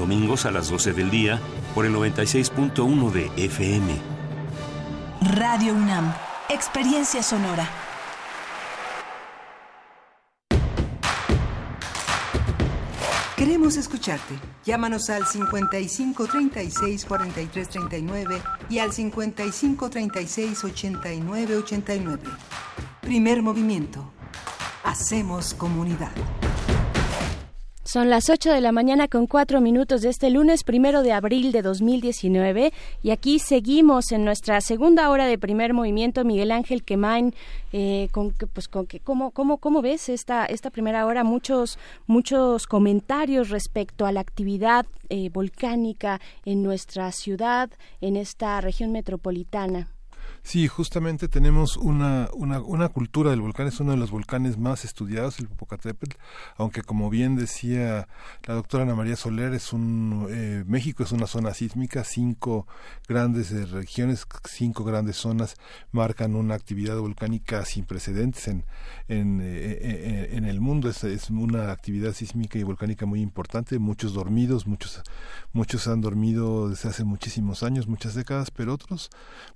domingos a las 12 del día por el 96.1 de FM. Radio UNAM, experiencia sonora. Queremos escucharte. Llámanos al 55 36 43 39 y al 55 36 89 89. Primer movimiento. Hacemos comunidad. Son las 8 de la mañana con 4 minutos de este lunes primero de abril de 2019 y aquí seguimos en nuestra segunda hora de primer movimiento. Miguel Ángel Quemain, eh, con, pues, con que, ¿cómo, cómo, ¿cómo ves esta, esta primera hora? Muchos, muchos comentarios respecto a la actividad eh, volcánica en nuestra ciudad, en esta región metropolitana. Sí, justamente tenemos una, una, una, cultura del volcán, es uno de los volcanes más estudiados, el Popocatépetl, aunque como bien decía la doctora Ana María Soler, es un, eh, México es una zona sísmica, cinco grandes eh, regiones, cinco grandes zonas marcan una actividad volcánica sin precedentes en, en, eh, en el mundo, es, es, una actividad sísmica y volcánica muy importante, muchos dormidos, muchos, muchos han dormido desde hace muchísimos años, muchas décadas, pero otros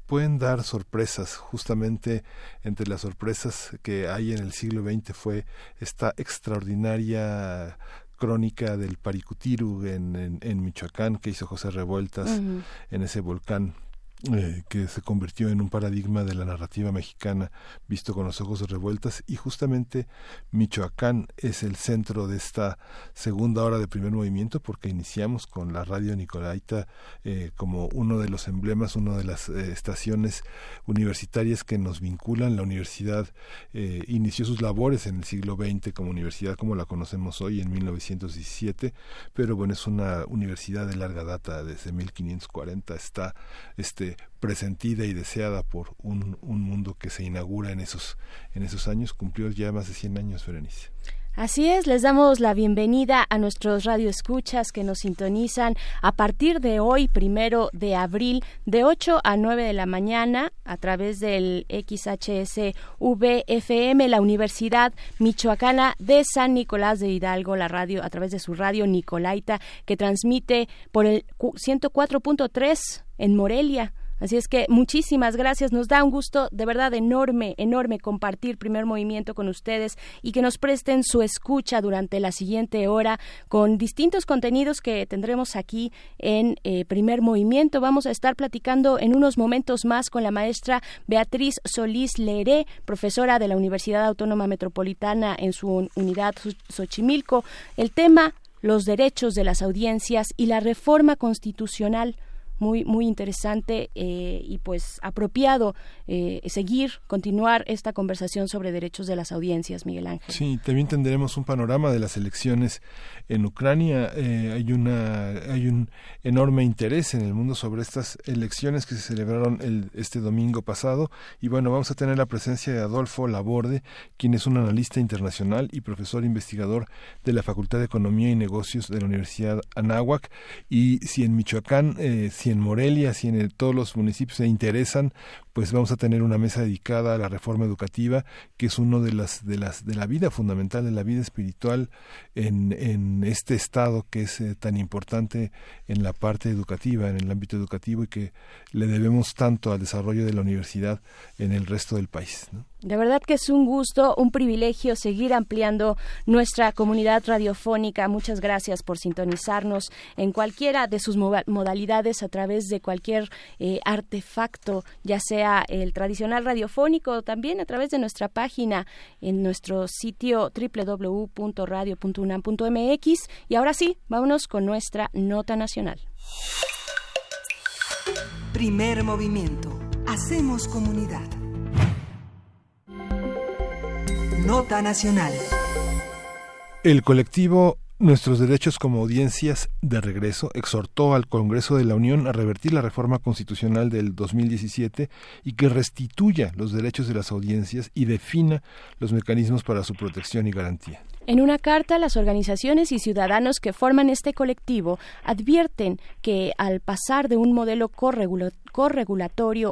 pueden dar sorpresas. Justamente entre las sorpresas que hay en el siglo XX fue esta extraordinaria crónica del Paricutiru en, en, Michoacán que hizo José Revueltas en ese volcán eh, que se convirtió en un paradigma de la narrativa mexicana visto con los ojos de revueltas y justamente Michoacán es el centro de esta segunda hora de primer movimiento porque iniciamos con la radio Nicolaita eh, como uno de los emblemas, una de las eh, estaciones universitarias que nos vinculan. La universidad inició sus labores en el siglo XX como universidad como la conocemos hoy en 1917, pero bueno, es una universidad de larga data, desde 1540 está este presentida y deseada por un, un mundo que se inaugura en esos, en esos años, cumplió ya más de 100 años, Berenice. Así es, les damos la bienvenida a nuestros radioescuchas que nos sintonizan a partir de hoy, primero de abril, de 8 a 9 de la mañana, a través del XHS VFM, la Universidad Michoacana de San Nicolás de Hidalgo, la radio, a través de su radio Nicolaita, que transmite por el 104.3 en Morelia Así es que muchísimas gracias. Nos da un gusto de verdad enorme, enorme compartir primer movimiento con ustedes y que nos presten su escucha durante la siguiente hora con distintos contenidos que tendremos aquí en eh, primer movimiento. Vamos a estar platicando en unos momentos más con la maestra Beatriz Solís Leré, profesora de la Universidad Autónoma Metropolitana en su unidad Xochimilco. El tema los derechos de las audiencias y la reforma constitucional muy muy interesante eh, y pues apropiado eh, seguir continuar esta conversación sobre derechos de las audiencias Miguel Ángel. Sí también tendremos un panorama de las elecciones en Ucrania. Eh, hay una hay un enorme interés en el mundo sobre estas elecciones que se celebraron el, este domingo pasado. Y bueno vamos a tener la presencia de Adolfo Laborde quien es un analista internacional y profesor investigador de la Facultad de Economía y Negocios de la Universidad Anáhuac. Y si en Michoacán en Morelia, si en todos los municipios se interesan, pues vamos a tener una mesa dedicada a la reforma educativa, que es uno de las de las de la vida fundamental, de la vida espiritual en, en este estado que es eh, tan importante en la parte educativa, en el ámbito educativo y que le debemos tanto al desarrollo de la universidad en el resto del país. De verdad que es un gusto, un privilegio seguir ampliando nuestra comunidad radiofónica. Muchas gracias por sintonizarnos en cualquiera de sus modalidades a través de cualquier eh, artefacto, ya sea el tradicional radiofónico o también a través de nuestra página en nuestro sitio www.radio.unam.mx. Y ahora sí, vámonos con nuestra nota nacional. Primer movimiento. Hacemos comunidad. Nota Nacional. El colectivo Nuestros Derechos como Audiencias de Regreso exhortó al Congreso de la Unión a revertir la reforma constitucional del 2017 y que restituya los derechos de las audiencias y defina los mecanismos para su protección y garantía. En una carta, las organizaciones y ciudadanos que forman este colectivo advierten que al pasar de un modelo corregulatorio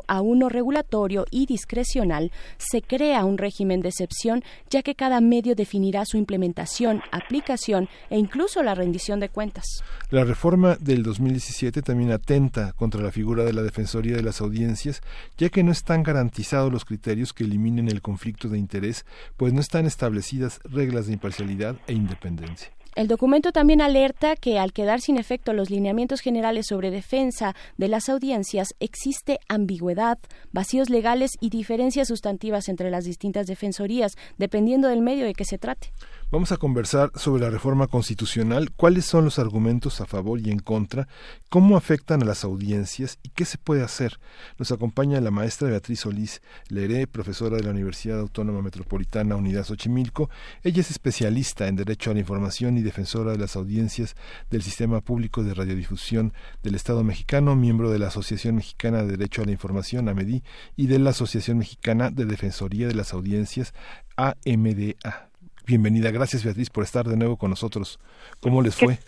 a uno regulatorio y discrecional, se crea un régimen de excepción, ya que cada medio definirá su implementación, aplicación e incluso la rendición de cuentas. La reforma del 2017 también atenta contra la figura de la Defensoría de las Audiencias, ya que no están garantizados los criterios que eliminen el conflicto de interés, pues no están establecidas reglas de imparcialidad e independencia. El documento también alerta que al quedar sin efecto los lineamientos generales sobre defensa de las audiencias, existe ambigüedad, vacíos legales y diferencias sustantivas entre las distintas defensorías, dependiendo del medio de que se trate. Vamos a conversar sobre la reforma constitucional, cuáles son los argumentos a favor y en contra, cómo afectan a las audiencias y qué se puede hacer. Nos acompaña la maestra Beatriz Solís Leré, profesora de la Universidad Autónoma Metropolitana Unidad Xochimilco. Ella es especialista en Derecho a la Información y defensora de las audiencias del Sistema Público de Radiodifusión del Estado mexicano, miembro de la Asociación Mexicana de Derecho a la Información, AMEDI, y de la Asociación Mexicana de Defensoría de las Audiencias, AMDA. Bienvenida, gracias Beatriz por estar de nuevo con nosotros. ¿Cómo les fue?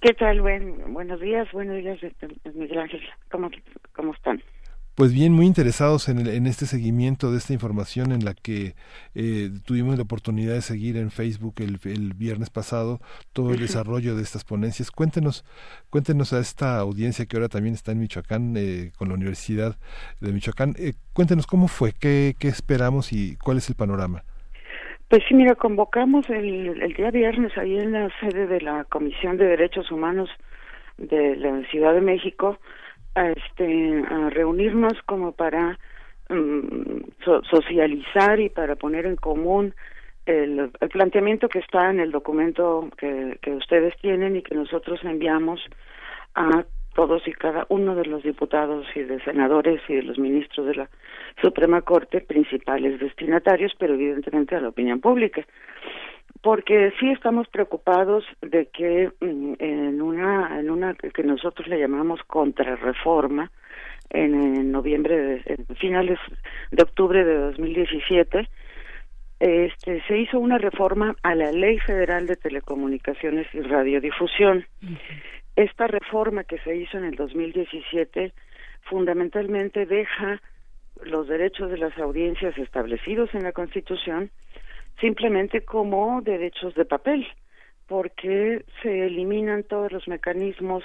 ¿Qué, tal? Buen, buenos días, buenos días, Miguel Ángel. ¿Cómo, cómo están? Pues bien, muy interesados en, en, este seguimiento de esta información en la que eh, tuvimos la oportunidad de seguir en Facebook el, el viernes pasado todo el desarrollo de estas ponencias. Cuéntenos, cuéntenos a esta audiencia que ahora también está en Michoacán eh, con la Universidad de Michoacán. Eh, cuéntenos cómo fue, qué, qué esperamos y cuál es el panorama. Pues sí, mira, convocamos el, el día viernes ahí en la sede de la Comisión de Derechos Humanos de la Ciudad de México a, este, a reunirnos como para mm, socializar y para poner en común el, el, planteamiento que está en el documento que, que ustedes tienen y que nosotros enviamos a todos y cada uno de los diputados y de senadores y de los ministros de la Suprema Corte, principales destinatarios, pero evidentemente a la opinión pública. Porque sí estamos preocupados de que mm, en una, en una que nosotros le llamamos contrarreforma, en, en noviembre, de, en finales de octubre de 2017, este, se hizo una reforma a la Ley Federal de Telecomunicaciones y Radiodifusión. Esta reforma que se hizo en el 2017 fundamentalmente deja los derechos de las audiencias establecidos en la Constitución simplemente como derechos de papel, porque se eliminan todos los mecanismos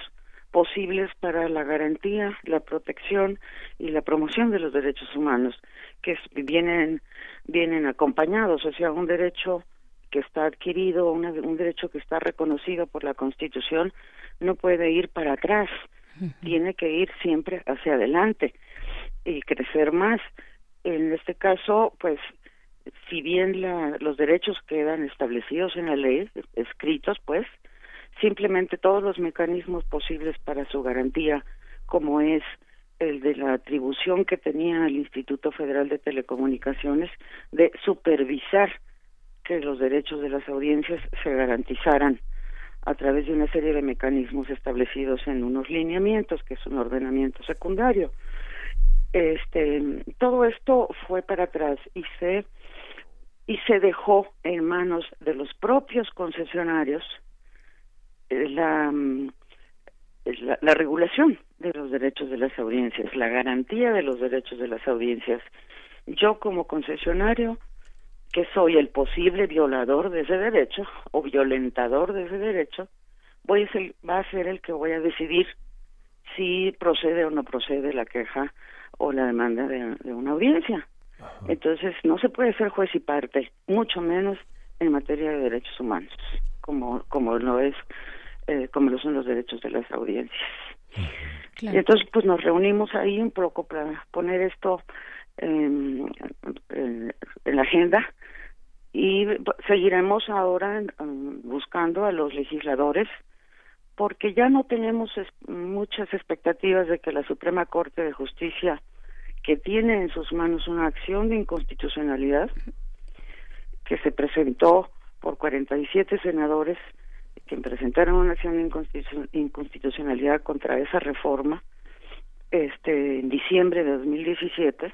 posibles para la garantía, la protección y la promoción de los derechos humanos que vienen vienen acompañados, o sea, un derecho que está adquirido, un derecho que está reconocido por la Constitución no puede ir para atrás, tiene que ir siempre hacia adelante y crecer más. En este caso, pues, si bien la, los derechos quedan establecidos en la ley, escritos, pues, simplemente todos los mecanismos posibles para su garantía, como es el de la atribución que tenía el Instituto Federal de Telecomunicaciones de supervisar que los derechos de las audiencias se garantizaran a través de una serie de mecanismos establecidos en unos lineamientos, que es un ordenamiento secundario. Este, todo esto fue para atrás y se y se dejó en manos de los propios concesionarios eh, la, la, la regulación de los derechos de las audiencias, la garantía de los derechos de las audiencias. Yo como concesionario que soy el posible violador de ese derecho o violentador de ese derecho, voy a ser, va a ser el que voy a decidir si procede o no procede la queja o la demanda de, una audiencia. Entonces, no se puede ser juez y parte, mucho menos en materia de derechos humanos, como, como lo es, eh, como lo son los derechos de las audiencias. Y entonces, pues nos reunimos ahí un poco para poner esto en, en, la agenda y seguiremos ahora buscando a los legisladores porque ya no tenemos muchas expectativas de que la Suprema Corte de Justicia, que tiene en sus manos una acción de inconstitucionalidad, que se presentó por 47 senadores que presentaron una acción de inconstitucionalidad contra esa reforma este en diciembre de 2017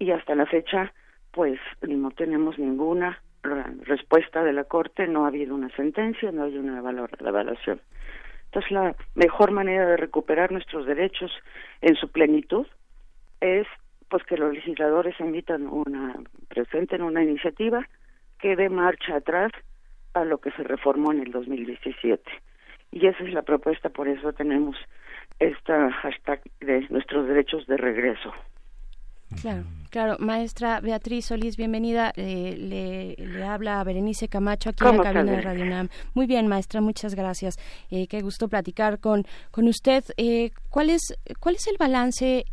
y hasta la fecha pues no tenemos ninguna respuesta de la corte no ha habido una sentencia no hay una evaluación entonces la mejor manera de recuperar nuestros derechos en su plenitud es pues que los legisladores invitan una presenten una iniciativa que dé marcha atrás a lo que se reformó en el 2017 y esa es la propuesta por eso tenemos esta hashtag de nuestros derechos de regreso Claro, claro. Maestra Beatriz Solís, bienvenida. Eh, le, le, habla Berenice Camacho aquí en la cabina de Radio UNAM. Muy bien, maestra, muchas gracias. Eh, qué gusto platicar con, con usted. Eh, ¿cuál, es, ¿Cuál es el balance,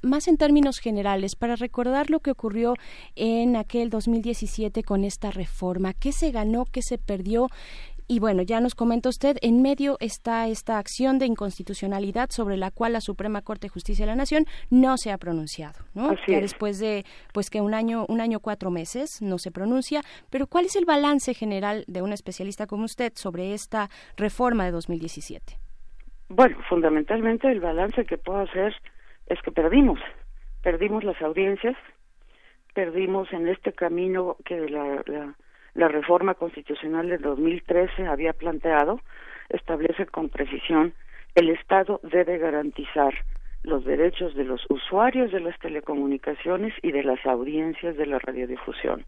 más en términos generales, para recordar lo que ocurrió en aquel 2017 con esta reforma? ¿Qué se ganó, qué se perdió? Y bueno, ya nos comenta usted, en medio está esta acción de inconstitucionalidad sobre la cual la Suprema Corte de Justicia de la Nación no se ha pronunciado, ¿no? ya después de pues que un año, un año cuatro meses no se pronuncia, pero ¿cuál es el balance general de un especialista como usted sobre esta reforma de 2017? Bueno, fundamentalmente el balance que puedo hacer es que perdimos, perdimos las audiencias, perdimos en este camino que la, la la reforma constitucional de 2013 había planteado, establece con precisión el Estado debe garantizar los derechos de los usuarios de las telecomunicaciones y de las audiencias de la radiodifusión.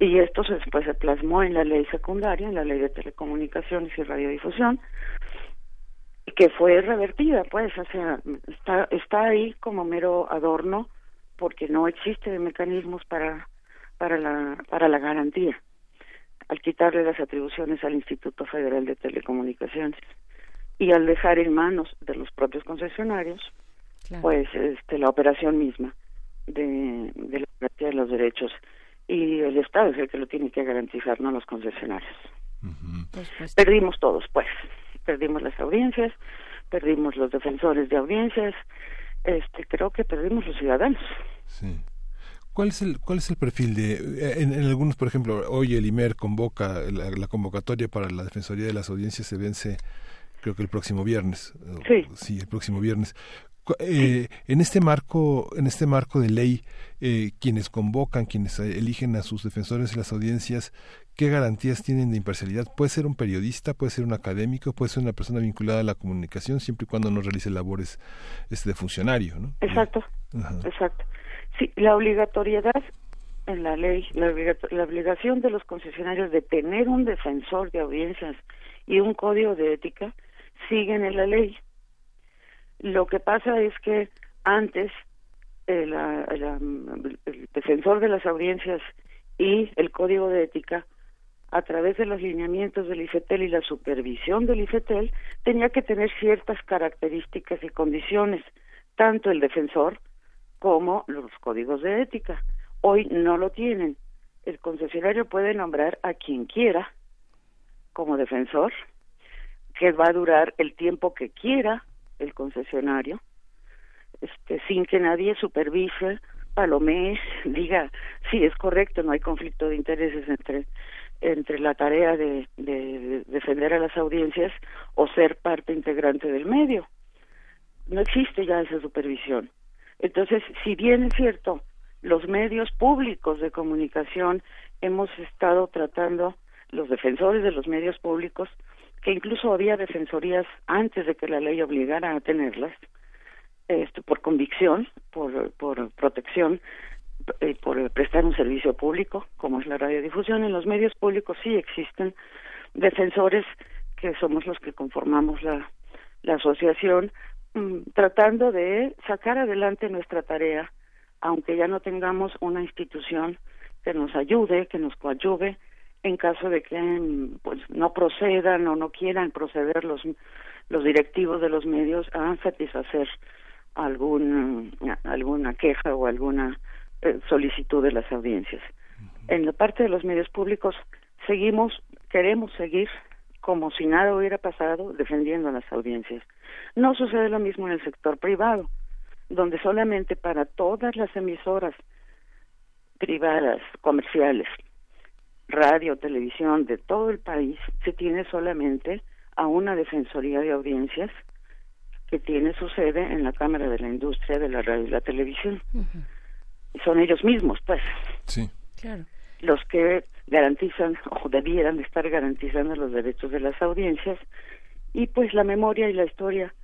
Y esto se, después se plasmó en la ley secundaria, en la ley de telecomunicaciones y radiodifusión, que fue revertida, pues, o sea, está, está ahí como mero adorno porque no existe mecanismos para para la, para la garantía, al quitarle las atribuciones al Instituto Federal de Telecomunicaciones y al dejar en manos de los propios concesionarios, pues este, la operación misma de, de la garantía de los derechos y el Estado es el que lo tiene que garantizar, no los concesionarios. Perdimos todos, pues, perdimos las audiencias, perdimos los defensores de audiencias, este, creo que perdimos los ciudadanos. Sí. ¿Cuál es el, cuál es el perfil de, eh, en, algunos, por ejemplo, hoy el IMER convoca, la, convocatoria para la Defensoría de las Audiencias se vence, creo que el próximo viernes. Sí. Sí, el próximo viernes. Eh, en este marco en este marco de ley eh, quienes convocan quienes eligen a sus defensores de las audiencias qué garantías tienen de imparcialidad puede ser un periodista puede ser un académico puede ser una persona vinculada a la comunicación siempre y cuando no realice labores este de funcionario no exacto exacto Sí, la obligatoriedad en la ley, la, obligación de los concesionarios de tener un defensor de audiencias y un código de ética siguen en la ley. Lo que pasa es que antes el, el defensor de las audiencias y el código de ética a través de los lineamientos del IFETEL y la supervisión del IFETEL, tenía que tener ciertas características y condiciones, tanto el defensor como los códigos de ética. Hoy no lo tienen. El concesionario puede nombrar a quien quiera como defensor, que va a durar el tiempo que quiera el concesionario, este, sin que nadie supervise, palomee, diga, sí, es correcto, no hay conflicto de intereses entre entre la tarea de, de defender a las audiencias o ser parte integrante del medio. No existe ya esa supervisión. Entonces, si bien es cierto, los medios públicos de comunicación hemos estado tratando, los defensores de los medios públicos, que incluso había defensorías antes de que la ley obligara a tenerlas, esto por convicción, por, protección, eh, por prestar un servicio público, como es la radiodifusión, en los medios públicos sí existen defensores que somos los que conformamos la, asociación tratando de sacar adelante nuestra tarea aunque ya no tengamos una institución que nos ayude, que nos coadyuve en caso de que pues no procedan o no quieran proceder los los directivos de los medios a satisfacer algún alguna queja o alguna eh, solicitud de las audiencias. En la parte de los medios públicos seguimos queremos seguir como si nada hubiera pasado defendiendo a las audiencias. No sucede lo mismo en el sector privado, donde solamente para todas las emisoras privadas, comerciales, radio, televisión de todo el país, se tiene solamente a una Defensoría de Audiencias que tiene su sede en la Cámara de la Industria de la Radio y la Televisión. Y son ellos mismos, pues. Sí. Claro. Los que garantizan o debieran estar garantizando los derechos de las audiencias y pues la memoria y la historia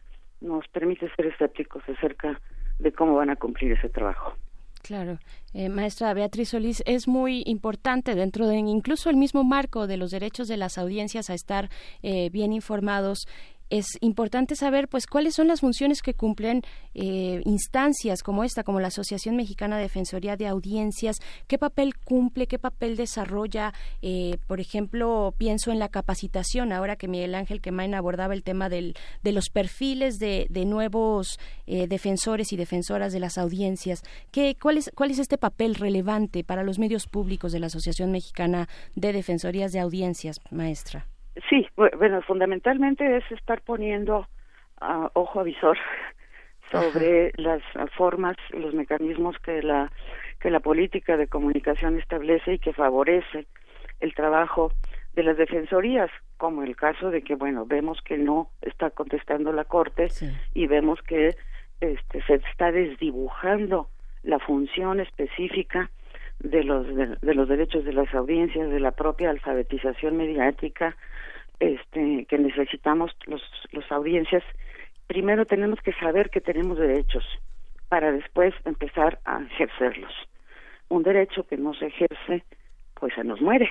nos permite ser escépticos acerca de cómo van a cumplir ese trabajo. Claro, eh, maestra Beatriz Solís, es muy importante dentro de incluso el mismo marco de los derechos de las audiencias a estar eh, bien informados es importante saber pues cuáles son las funciones que cumplen eh, instancias como esta, como la Asociación Mexicana de Defensoría de Audiencias, qué papel cumple, qué papel desarrolla, eh, por ejemplo, pienso en la capacitación, ahora que Miguel Ángel Quemain abordaba el tema del, de los perfiles de, de nuevos eh, defensores y defensoras de las audiencias, ¿qué, cuál, es, ¿cuál es este papel relevante para los medios públicos de la Asociación Mexicana de Defensorías de Audiencias, maestra? Sí, bueno, fundamentalmente es estar poniendo uh, ojo avisor sobre las formas, los mecanismos que la que la política de comunicación establece y que favorece el trabajo de las defensorías, como el caso de que bueno vemos que no está contestando la corte y vemos que este se está desdibujando la función específica de los de, los derechos de las audiencias, de la propia alfabetización mediática, este que necesitamos los los audiencias primero tenemos que saber que tenemos derechos para después empezar a ejercerlos. Un derecho que no se ejerce pues se nos muere.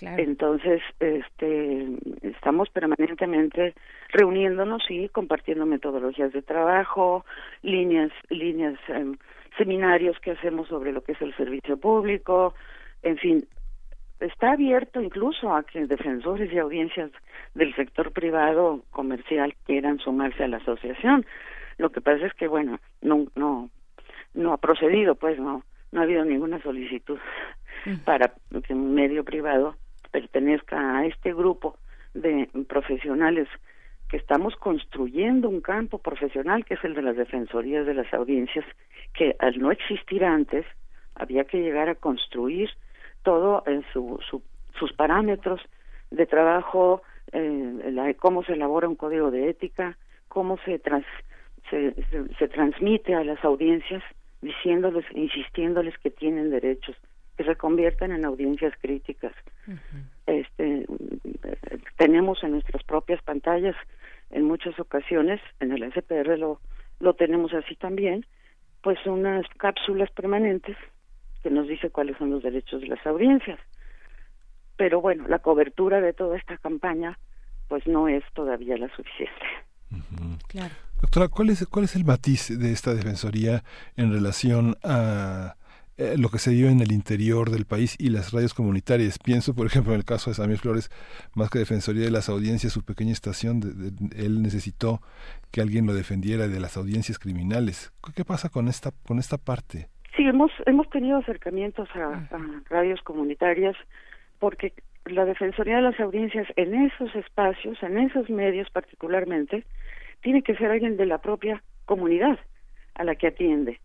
Entonces este estamos permanentemente reuniéndonos y compartiendo metodologías de trabajo líneas líneas em, seminarios que hacemos sobre lo que es el servicio público en fin está abierto incluso a que defensores y audiencias del sector privado comercial quieran sumarse a la asociación. Lo que pasa es que bueno, no no no ha procedido, pues no no ha habido ninguna solicitud para que un medio privado pertenezca a este grupo de profesionales que estamos construyendo un campo profesional que es el de las defensorías de las audiencias que al no existir antes había que llegar a construir todo en su, sus parámetros de trabajo, eh, cómo se elabora un código de ética, cómo se, se, se, transmite a las audiencias, diciéndoles, insistiéndoles que tienen derechos, que se conviertan en audiencias críticas. Este, tenemos en nuestras propias pantallas, en muchas ocasiones, en el SPR lo, lo tenemos así también, pues unas cápsulas permanentes que nos dice cuáles son los derechos de las audiencias. Pero bueno, la cobertura de toda esta campaña pues no es todavía la suficiente. Claro. Doctora, ¿cuál es, ¿cuál es el matiz de esta defensoría en relación a eh, lo que se dio en el interior del país y las radios comunitarias. Pienso, por ejemplo, en el caso de Samir Flores, más que Defensoría de las Audiencias, su pequeña estación, él necesitó que alguien lo defendiera de las audiencias criminales. ¿Qué pasa con esta, con esta parte? Sí, hemos, hemos tenido acercamientos a, radios comunitarias porque la Defensoría de las Audiencias en esos espacios, en esos medios particularmente, tiene que ser alguien de la propia comunidad a la que atiende.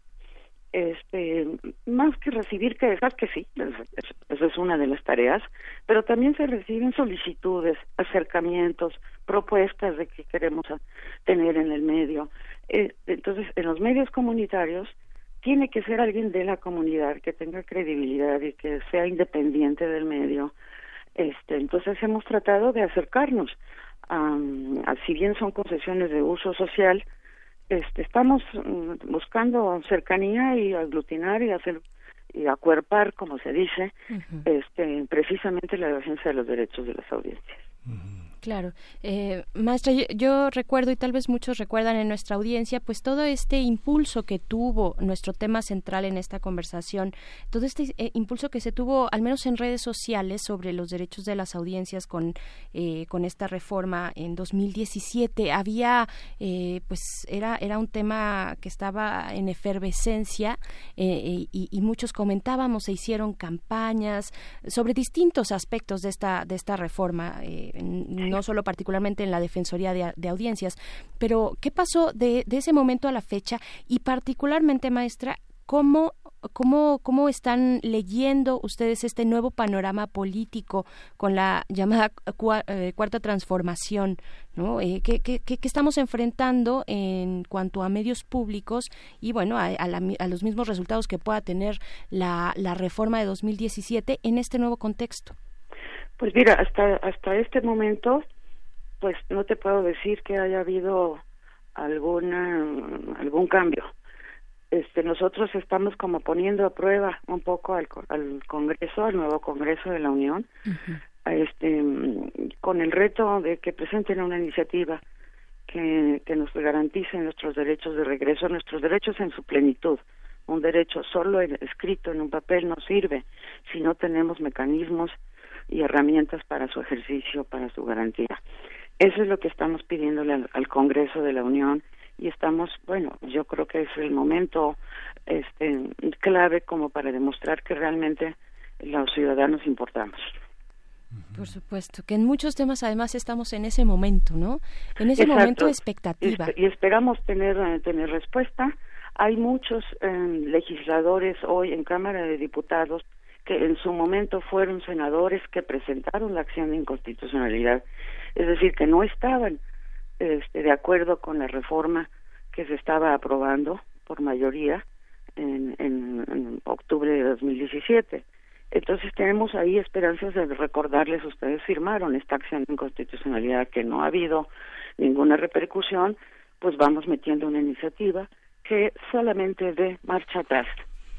Este, más que recibir quejas, que sí, eso es una de las tareas, pero también se reciben solicitudes, acercamientos, propuestas de que queremos tener en el medio. Eh, entonces, en los medios comunitarios tiene que ser alguien de la comunidad que tenga credibilidad y que sea independiente del medio. Este, entonces hemos tratado de acercarnos a, si bien son concesiones de uso social, este, estamos mm, buscando cercanía y aglutinar y hacer y acuerpar, como se dice, este, precisamente la defensa de los derechos de las audiencias. Claro. Eh, maestra, yo, recuerdo, y tal vez muchos recuerdan en nuestra audiencia, pues todo este impulso que tuvo nuestro tema central en esta conversación, todo este eh, impulso que se tuvo, al menos en redes sociales, sobre los derechos de las audiencias con, eh, con esta reforma en 2017. Había, eh, pues era, era un tema que estaba en efervescencia y, y, muchos comentábamos, se hicieron campañas sobre distintos aspectos de esta, de esta reforma no solo particularmente en la Defensoría de, Audiencias. Pero, ¿qué pasó de, ese momento a la fecha? Y particularmente, maestra, ¿cómo, cómo, cómo están leyendo ustedes este nuevo panorama político con la llamada eh, cuarta transformación? ¿no? Eh, ¿qué, qué, qué, estamos enfrentando en cuanto a medios públicos y, bueno, a, a, los mismos resultados que pueda tener la, la reforma de 2017 en este nuevo contexto? Pues mira, hasta hasta este momento, pues no te puedo decir que haya habido alguna algún cambio. Este, nosotros estamos como poniendo a prueba un poco al, al Congreso, al nuevo Congreso de la Unión, este, con el reto de que presenten una iniciativa que, que nos garantice nuestros derechos de regreso, nuestros derechos en su plenitud. Un derecho solo escrito en un papel no sirve si no tenemos mecanismos y herramientas para su ejercicio, para su garantía. Eso es lo que estamos pidiéndole al, Congreso de la Unión y estamos, bueno, yo creo que es el momento este, clave como para demostrar que realmente los ciudadanos importamos. Por supuesto, que en muchos temas además estamos en ese momento, ¿no? En ese momento de expectativa. Y, esperamos tener, eh, tener respuesta. Hay muchos eh, legisladores hoy en Cámara de Diputados que en su momento fueron senadores que presentaron la acción de inconstitucionalidad, es decir, que no estaban este, de acuerdo con la reforma que se estaba aprobando por mayoría en, en, octubre de 2017. Entonces tenemos ahí esperanzas de recordarles, ustedes firmaron esta acción de inconstitucionalidad que no ha habido ninguna repercusión, pues vamos metiendo una iniciativa que solamente dé marcha atrás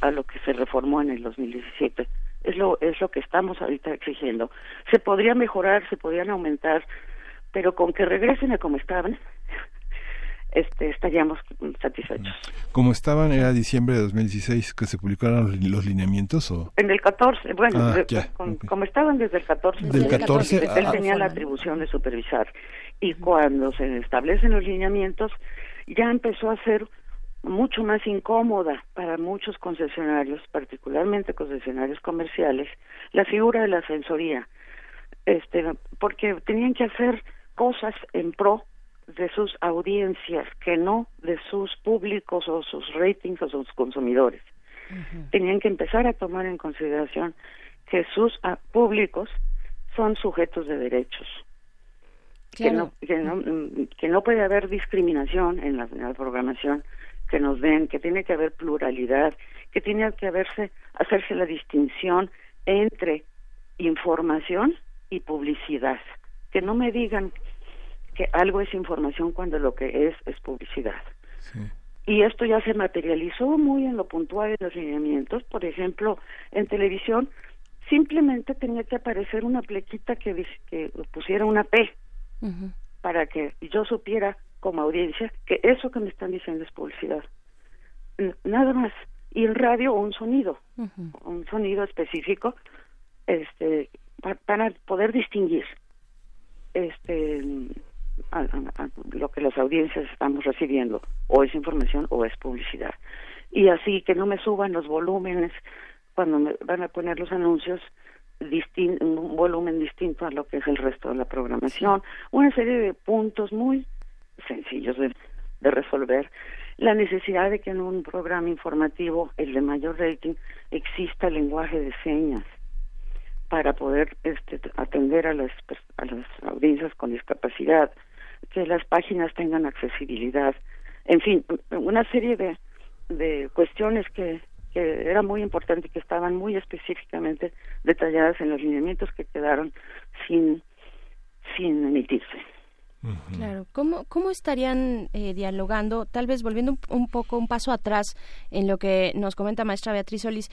a lo que se reformó en el 2017. Es lo, es lo que estamos ahorita exigiendo. Se podría mejorar, se podrían aumentar, pero con que regresen a como estaban, este, estaríamos satisfechos. ¿Cómo estaban? ¿Era diciembre de 2016 que se publicaron los lineamientos? o En el 14, bueno, ah, como estaban desde el 14. Del 14. él tenía la atribución de supervisar. Y cuando se establecen los lineamientos, ya empezó a ser mucho más incómoda para muchos concesionarios, particularmente concesionarios comerciales, la figura de la asesoría, este, porque tenían que hacer cosas en pro de sus audiencias, que no de sus públicos o sus ratings o sus consumidores. Tenían que empezar a tomar en consideración que sus ah, públicos son sujetos de derechos. Que, no, que, no, que no puede haber discriminación en la programación que nos den, que tiene que haber pluralidad, que tiene que haberse, hacerse la distinción entre información y publicidad. Que no me digan que algo es información cuando lo que es es publicidad. Y esto ya se materializó muy en lo puntual en los lineamientos. Por ejemplo, en televisión simplemente tenía que aparecer una plequita que, que pusiera una P para que yo supiera como audiencia que eso que me están diciendo es publicidad. Nada más. Y en radio un sonido, un sonido específico, este, para poder distinguir este lo que las audiencias estamos recibiendo, o es información o es publicidad. Y así que no me suban los volúmenes cuando me van a poner los anuncios un volumen distinto a lo que es el resto de la programación, una serie de puntos muy sencillos de, resolver. La necesidad de que en un programa informativo, el de mayor rating, exista lenguaje de señas para poder este, atender a las, a las audiencias con discapacidad, que las páginas tengan accesibilidad, en fin, una serie de, de cuestiones que, que era muy importante y que estaban muy específicamente detalladas en los lineamientos que quedaron sin, sin emitirse. Claro, ¿cómo, cómo estarían eh, dialogando, tal vez volviendo un, poco un paso atrás en lo que nos comenta maestra Beatriz Solís,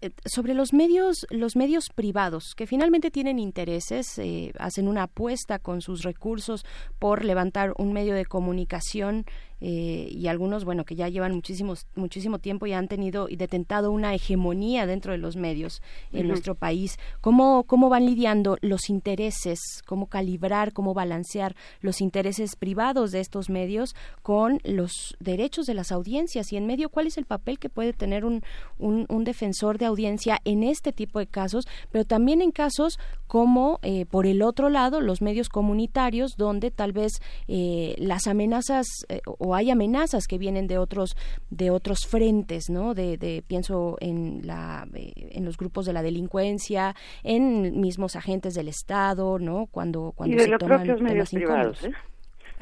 eh, sobre los medios, los medios privados, que finalmente tienen intereses, eh, hacen una apuesta con sus recursos por levantar un medio de comunicación eh, y algunos, bueno, que ya llevan muchísimos, muchísimo tiempo y han tenido y detentado una hegemonía dentro de los medios en nuestro país. ¿Cómo, ¿Cómo van lidiando los intereses? ¿Cómo calibrar, cómo balancear los intereses privados de estos medios con los derechos de las audiencias? Y en medio, ¿cuál es el papel que puede tener un, un, un defensor de audiencia en este tipo de casos, pero también en casos como, eh, por el otro lado, los medios comunitarios, donde tal vez eh, las amenazas o hay amenazas que vienen de otros de otros frentes, ¿no? De, pienso en la eh, en los grupos de la delincuencia, en mismos agentes del Estado, ¿no? Cuando cuando y de los propios medios privados, ¿eh?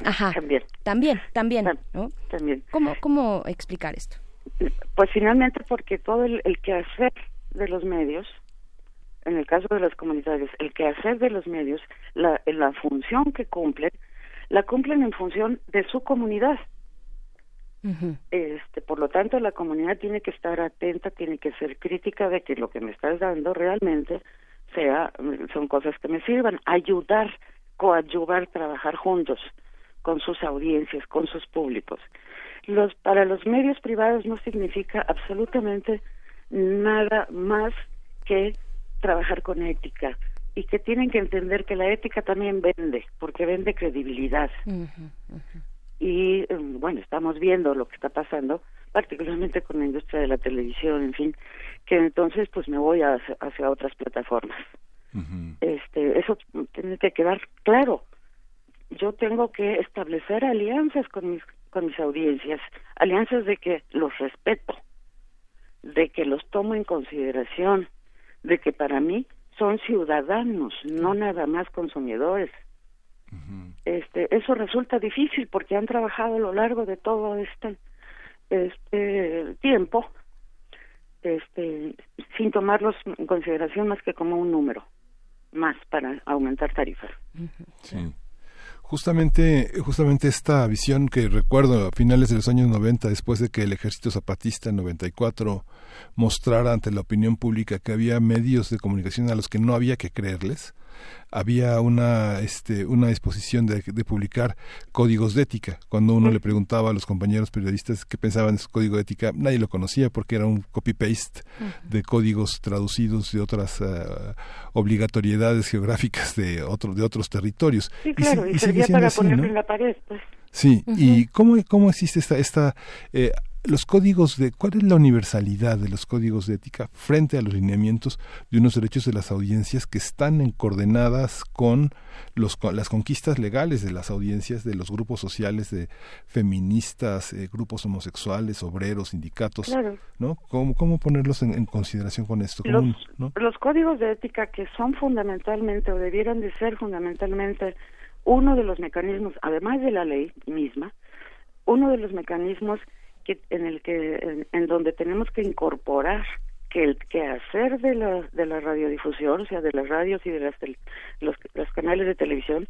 Ajá. También. También, también, ¿no? También. ¿Cómo cómo explicar esto? Pues finalmente porque todo el, el quehacer de los medios en el caso de los comunitarios, el quehacer de los medios, la, la función que cumplen, la cumplen en función de su comunidad este, por lo tanto, la comunidad tiene que estar atenta, tiene que ser crítica de que lo que me estás dando realmente sea, son cosas que me sirvan, ayudar, coadyuvar, trabajar juntos con sus audiencias, con sus públicos. Los, para los medios privados no significa absolutamente nada más que trabajar con ética y que tienen que entender que la ética también vende, porque vende credibilidad y em, bueno, estamos viendo lo que está pasando, particularmente con la industria de la televisión, en fin, que entonces pues me voy hacia, hacia otras plataformas. Este, eso tiene que quedar claro. Yo tengo que establecer alianzas con mis con mis audiencias, alianzas de que los respeto, de que los tomo en consideración, de que para mí son ciudadanos, no nada más consumidores este eso resulta difícil porque han trabajado a lo largo de todo este este tiempo este sin tomarlos en consideración más que como un número más para aumentar tarifas. Sí. Justamente, justamente esta visión que recuerdo a finales de los años 90, después de que el ejército zapatista en 94 mostrara ante la opinión pública que había medios de comunicación a los que no había que creerles, había una, este, una disposición de, publicar códigos de ética. Cuando uno le preguntaba a los compañeros periodistas qué pensaban de su código de ética, nadie lo conocía porque era un copy-paste de códigos traducidos de otras uh, obligatoriedades geográficas de, otro, de otros territorios. Sí, claro, y, servía para ponerlo en la pared. Pues. Sí, ¿y cómo, cómo existe esta, esta eh, los códigos de cuál es la universalidad de los códigos de ética frente a los lineamientos de unos derechos de las audiencias que están en coordenadas con los las conquistas legales de las audiencias de los grupos sociales de feministas eh, grupos homosexuales obreros sindicatos no cómo cómo ponerlos en, consideración con esto los, los códigos de ética que son fundamentalmente o debieran de ser fundamentalmente uno de los mecanismos además de la ley misma uno de los mecanismos en el que en, donde tenemos que incorporar que el quehacer de la de la radiodifusión, o sea, de las radios y de las los, los canales de televisión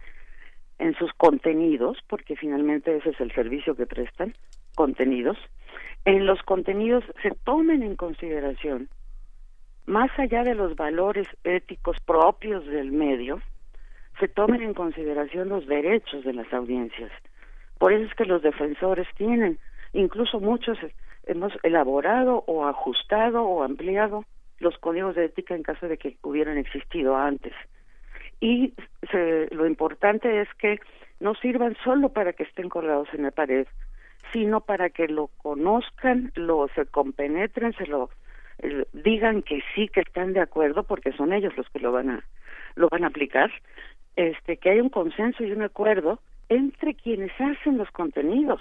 en sus contenidos, porque finalmente ese es el servicio que prestan, contenidos, en los contenidos se tomen en consideración más allá de los valores éticos propios del medio, se tomen en consideración los derechos de las audiencias. Por eso es que los defensores tienen Incluso muchos hemos elaborado o ajustado o ampliado los códigos de ética en caso de que hubieran existido antes. Y lo importante es que no sirvan solo para que estén colgados en la pared, sino para que lo conozcan, lo se compenetren, se lo digan que sí que están de acuerdo porque son ellos los que lo van a lo van a aplicar, este que hay un consenso y un acuerdo entre quienes hacen los contenidos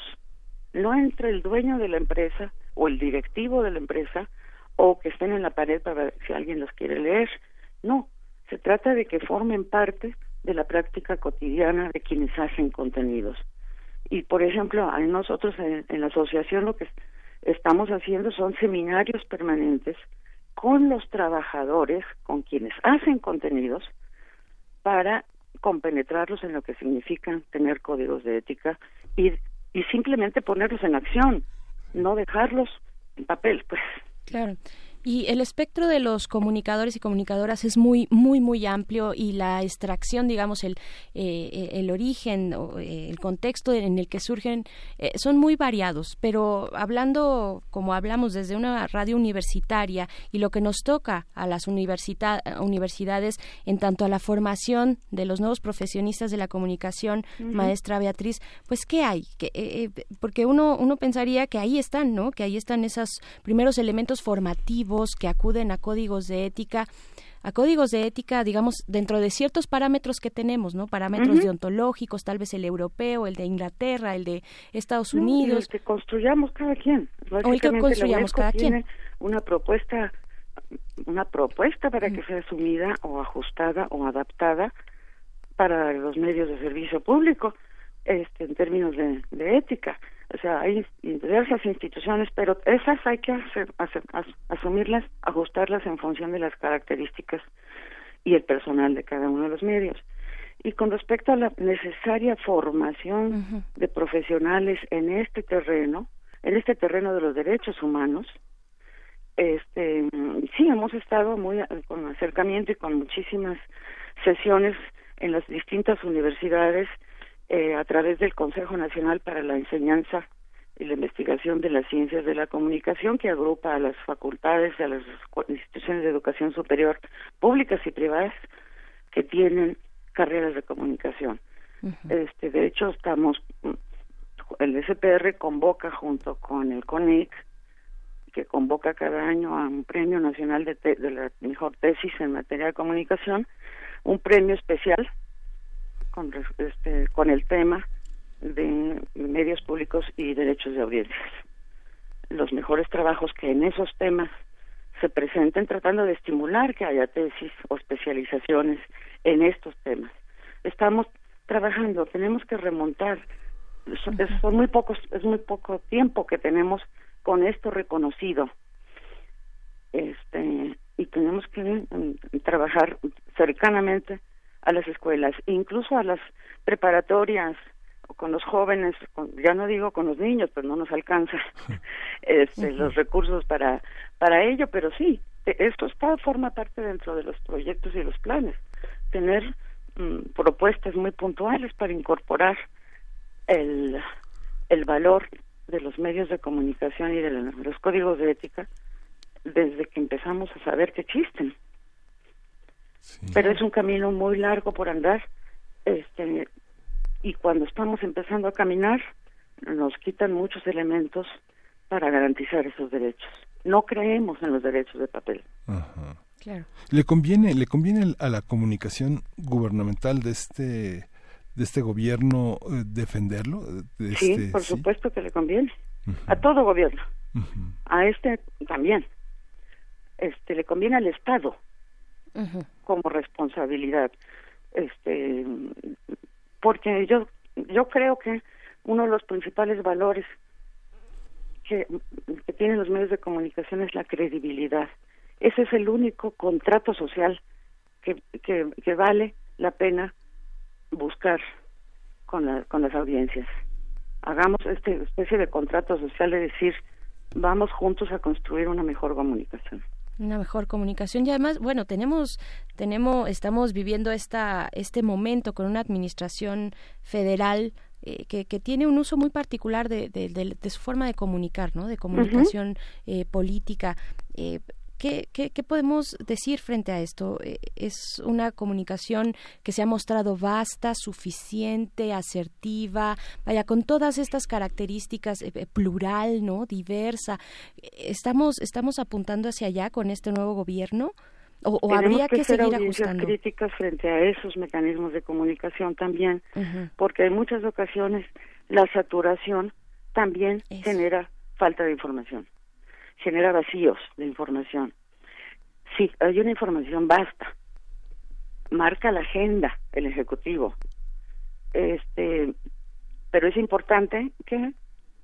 no entre el dueño de la empresa o el directivo de la empresa o que estén en la pared para ver si alguien los quiere leer. No, se trata de que formen parte de la práctica cotidiana de quienes hacen contenidos. Y, por ejemplo, nosotros en, la asociación lo que estamos haciendo son seminarios permanentes con los trabajadores, con quienes hacen contenidos, para compenetrarlos en lo que significa tener códigos de ética y y simplemente ponerlos en acción, no dejarlos en papel, pues. Claro. Y el espectro de los comunicadores y comunicadoras es muy, muy, muy amplio y la extracción, digamos, el, eh, el origen o eh, el contexto en el que surgen eh, son muy variados. Pero hablando, como hablamos desde una radio universitaria y lo que nos toca a las universidades en tanto a la formación de los nuevos profesionistas de la comunicación, maestra Beatriz, pues ¿qué hay? porque uno, uno pensaría que ahí están, ¿no? Que ahí están esos primeros elementos formativos que acuden a códigos de ética a códigos de ética, digamos, dentro de ciertos parámetros que tenemos, ¿no? Parámetros deontológicos, tal vez el europeo, el de Inglaterra, el de Estados Unidos. el que construyamos cada quien. O el que construyamos cada quien. Una propuesta, una propuesta para que sea asumida o ajustada o adaptada para los medios de servicio público, este, en términos de ética o sea, hay diversas instituciones, pero esas hay que hacer, asumirlas, ajustarlas en función de las características y el personal de cada uno de los medios. Y con respecto a la necesaria formación de profesionales en este terreno, en este terreno de los derechos humanos, este, sí hemos estado muy con acercamiento y con muchísimas sesiones en las distintas universidades eh, a través del Consejo Nacional para la Enseñanza y la Investigación de las Ciencias de la Comunicación, que agrupa a las facultades y a las instituciones de educación superior públicas y privadas que tienen carreras de comunicación. este, de hecho, estamos, el SPR convoca junto con el CONIC, que convoca cada año a un premio nacional de, de la mejor tesis en materia de comunicación, un premio especial con, este, con el tema de medios públicos y derechos de audiencias. Los mejores trabajos que en esos temas se presenten tratando de estimular que haya tesis o especializaciones en estos temas. Estamos trabajando, tenemos que remontar, son, muy pocos, es muy poco tiempo que tenemos con esto reconocido. Este, y tenemos que mm, trabajar cercanamente a las escuelas, incluso a las preparatorias con los jóvenes, ya no digo con los niños, pues no nos alcanza este, los recursos para para ello, pero sí, esto está forma parte dentro de los proyectos y los planes, tener mm, propuestas muy puntuales para incorporar el el valor de los medios de comunicación y de los códigos de ética desde que empezamos a saber que existen pero es un camino muy largo por andar este y cuando estamos empezando a caminar nos quitan muchos elementos para garantizar esos derechos. No creemos en los derechos de papel. Le conviene le conviene a la comunicación gubernamental de este de este gobierno eh, defenderlo sí este, por supuesto que le conviene. A todo gobierno. A este también. Este le conviene al estado como responsabilidad. Este porque yo yo creo que uno de los principales valores que, tienen los medios de comunicación es la credibilidad. Ese es el único contrato social que, que, que vale la pena buscar con, la, con las audiencias. Hagamos esta especie de contrato social de decir, vamos juntos a construir una mejor comunicación una mejor comunicación y además bueno tenemos tenemos estamos viviendo esta este momento con una administración federal eh, que, que, tiene un uso muy particular de, de, de, su forma de comunicar, ¿no? De comunicación eh, política. Eh, ¿Qué, qué, podemos decir frente a esto? Eh, ¿Es una comunicación que se ha mostrado vasta, suficiente, asertiva, vaya, con todas estas características, eh, plural, ¿no? Diversa. ¿Estamos, ¿Estamos apuntando hacia allá con este nuevo gobierno? ¿O, habría que, seguir ajustando? críticas frente a esos mecanismos de comunicación también, porque en muchas ocasiones la saturación también genera falta de información genera vacíos de información. Sí, hay una información basta. Marca la agenda el ejecutivo. Este, pero es importante que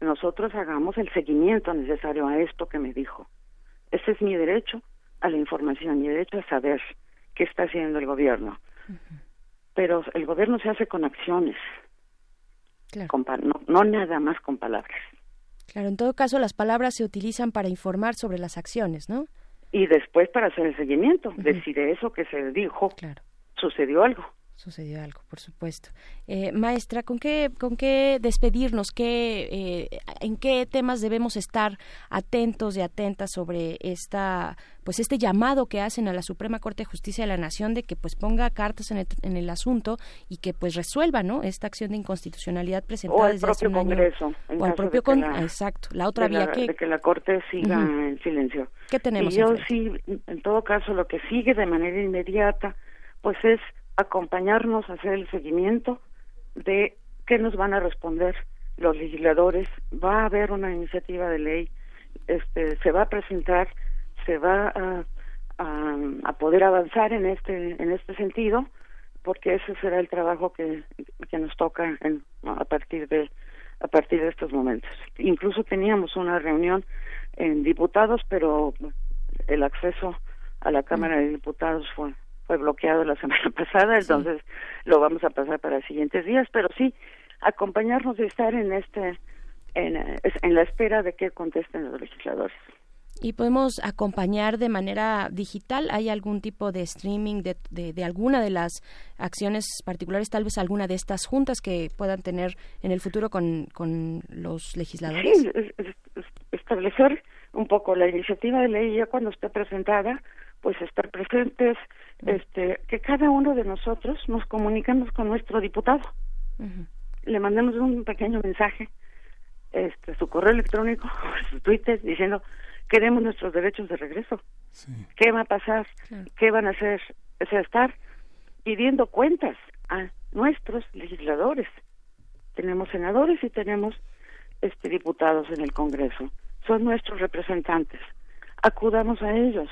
nosotros hagamos el seguimiento necesario a esto que me dijo. Ese es mi derecho a la información, mi derecho a saber qué está haciendo el gobierno. Pero el gobierno se hace con acciones, no, no nada más con palabras. Claro, en todo caso las palabras se utilizan para informar sobre las acciones, ¿no? y después para hacer el seguimiento, decir eso que se dijo, sucedió algo sucedió algo, por supuesto. Eh, maestra, ¿con qué, ¿con qué despedirnos? ¿Qué, eh, ¿En qué temas debemos estar atentos y atentas sobre esta, pues este llamado que hacen a la Suprema Corte de Justicia de la Nación de que pues ponga cartas en el, en el asunto y que pues resuelva, ¿no? Esta acción de inconstitucionalidad presentada desde hace un Congreso, año. o el propio Congreso. Exacto. La otra vía que... De que la Corte siga en silencio. ¿Qué tenemos? Y yo sí, en todo caso, lo que sigue de manera inmediata, pues es acompañarnos a hacer el seguimiento de qué nos van a responder los legisladores. Va a haber una iniciativa de ley, este, se va a presentar, se va a, a, poder avanzar en este en este sentido, porque ese será el trabajo que, que nos toca en, a partir de a partir de estos momentos. Incluso teníamos una reunión en diputados, pero el acceso a la Cámara de Diputados fue fue bloqueado la semana pasada, entonces lo vamos a pasar para siguientes días, pero sí acompañarnos y estar en este en, en la espera de que contesten los legisladores. ¿Y podemos acompañar de manera digital? ¿Hay algún tipo de streaming de, de, alguna de las acciones particulares, tal vez alguna de estas juntas que puedan tener en el futuro con, con los legisladores? Sí, establecer un poco la iniciativa de ley ya cuando esté presentada, pues estar presentes, este, que cada uno de nosotros nos comuniquemos con nuestro diputado. Le mandemos un pequeño mensaje, este, su correo electrónico, su Twitter, diciendo, queremos nuestros derechos de regreso. ¿Qué va a pasar? ¿Qué van a hacer? Es estar pidiendo cuentas a nuestros legisladores. Tenemos senadores y tenemos este diputados en el Congreso. Son nuestros representantes. Acudamos a ellos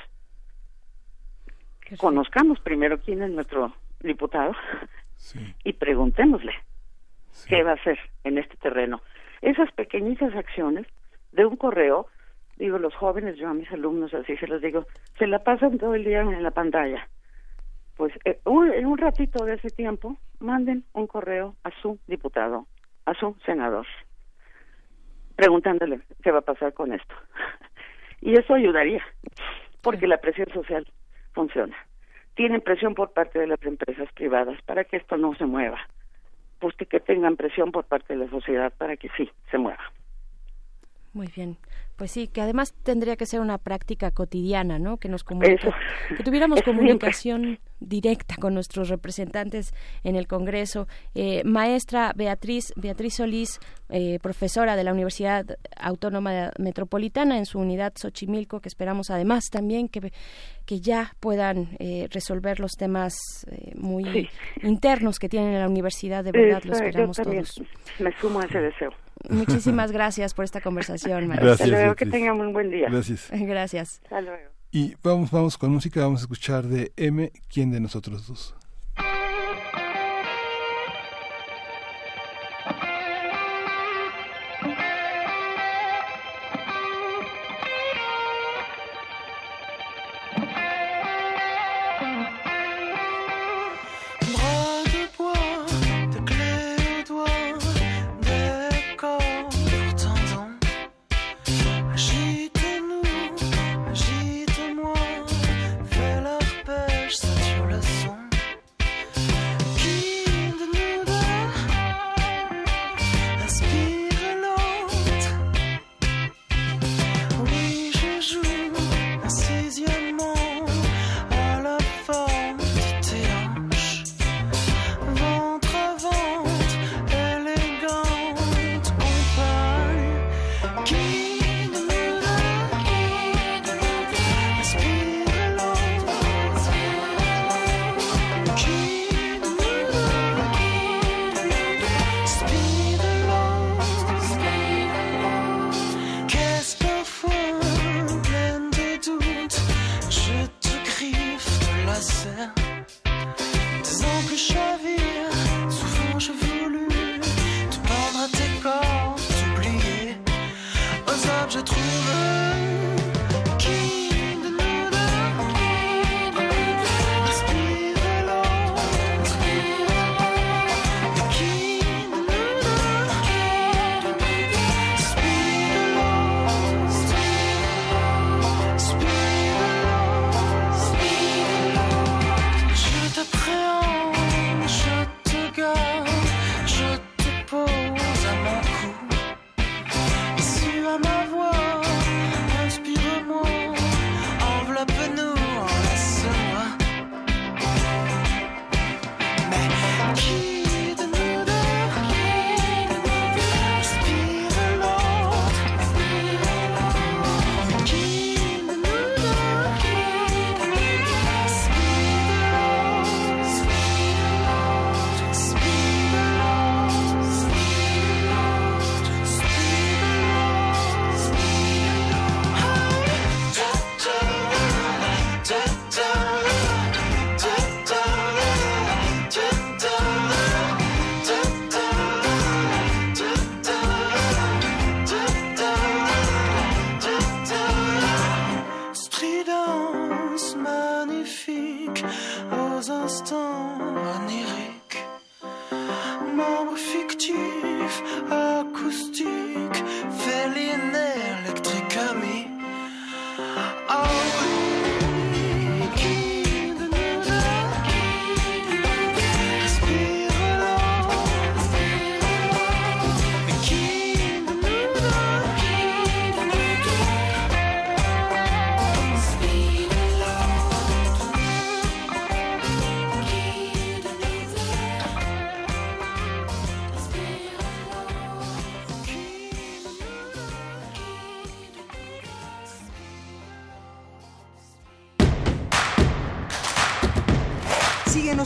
conozcamos primero quién es nuestro diputado y preguntémosle qué va a hacer en este terreno. Esas pequeñitas acciones de un correo, digo, los jóvenes, yo a mis alumnos así se los digo, se la pasan todo el día en la pantalla. Pues eh, en un ratito de ese tiempo, manden un correo a su diputado, a su senador, preguntándole qué va a pasar con esto. y eso ayudaría, porque la presión social funciona. Tienen presión por parte de las empresas privadas para que esto no se mueva. Pues que tengan presión por parte de la sociedad para que sí se mueva. Muy bien. Pues sí, que además tendría que ser una práctica cotidiana, ¿no? Que nos comunique, que tuviéramos comunicación directa con nuestros representantes en el Congreso. Eh, maestra Beatriz Beatriz Solís, eh, profesora de la Universidad Autónoma Metropolitana en su unidad Xochimilco, que esperamos además también que que ya puedan eh, resolver los temas muy internos que tienen en la universidad. De verdad, lo esperamos todos. Me sumo a ese deseo. Muchísimas gracias por esta conversación, María. Gracias, Hasta luego, que tengan un buen día. Gracias. Gracias. Hasta luego. Y vamos, vamos con música, vamos a escuchar de M, ¿quién de nosotros dos?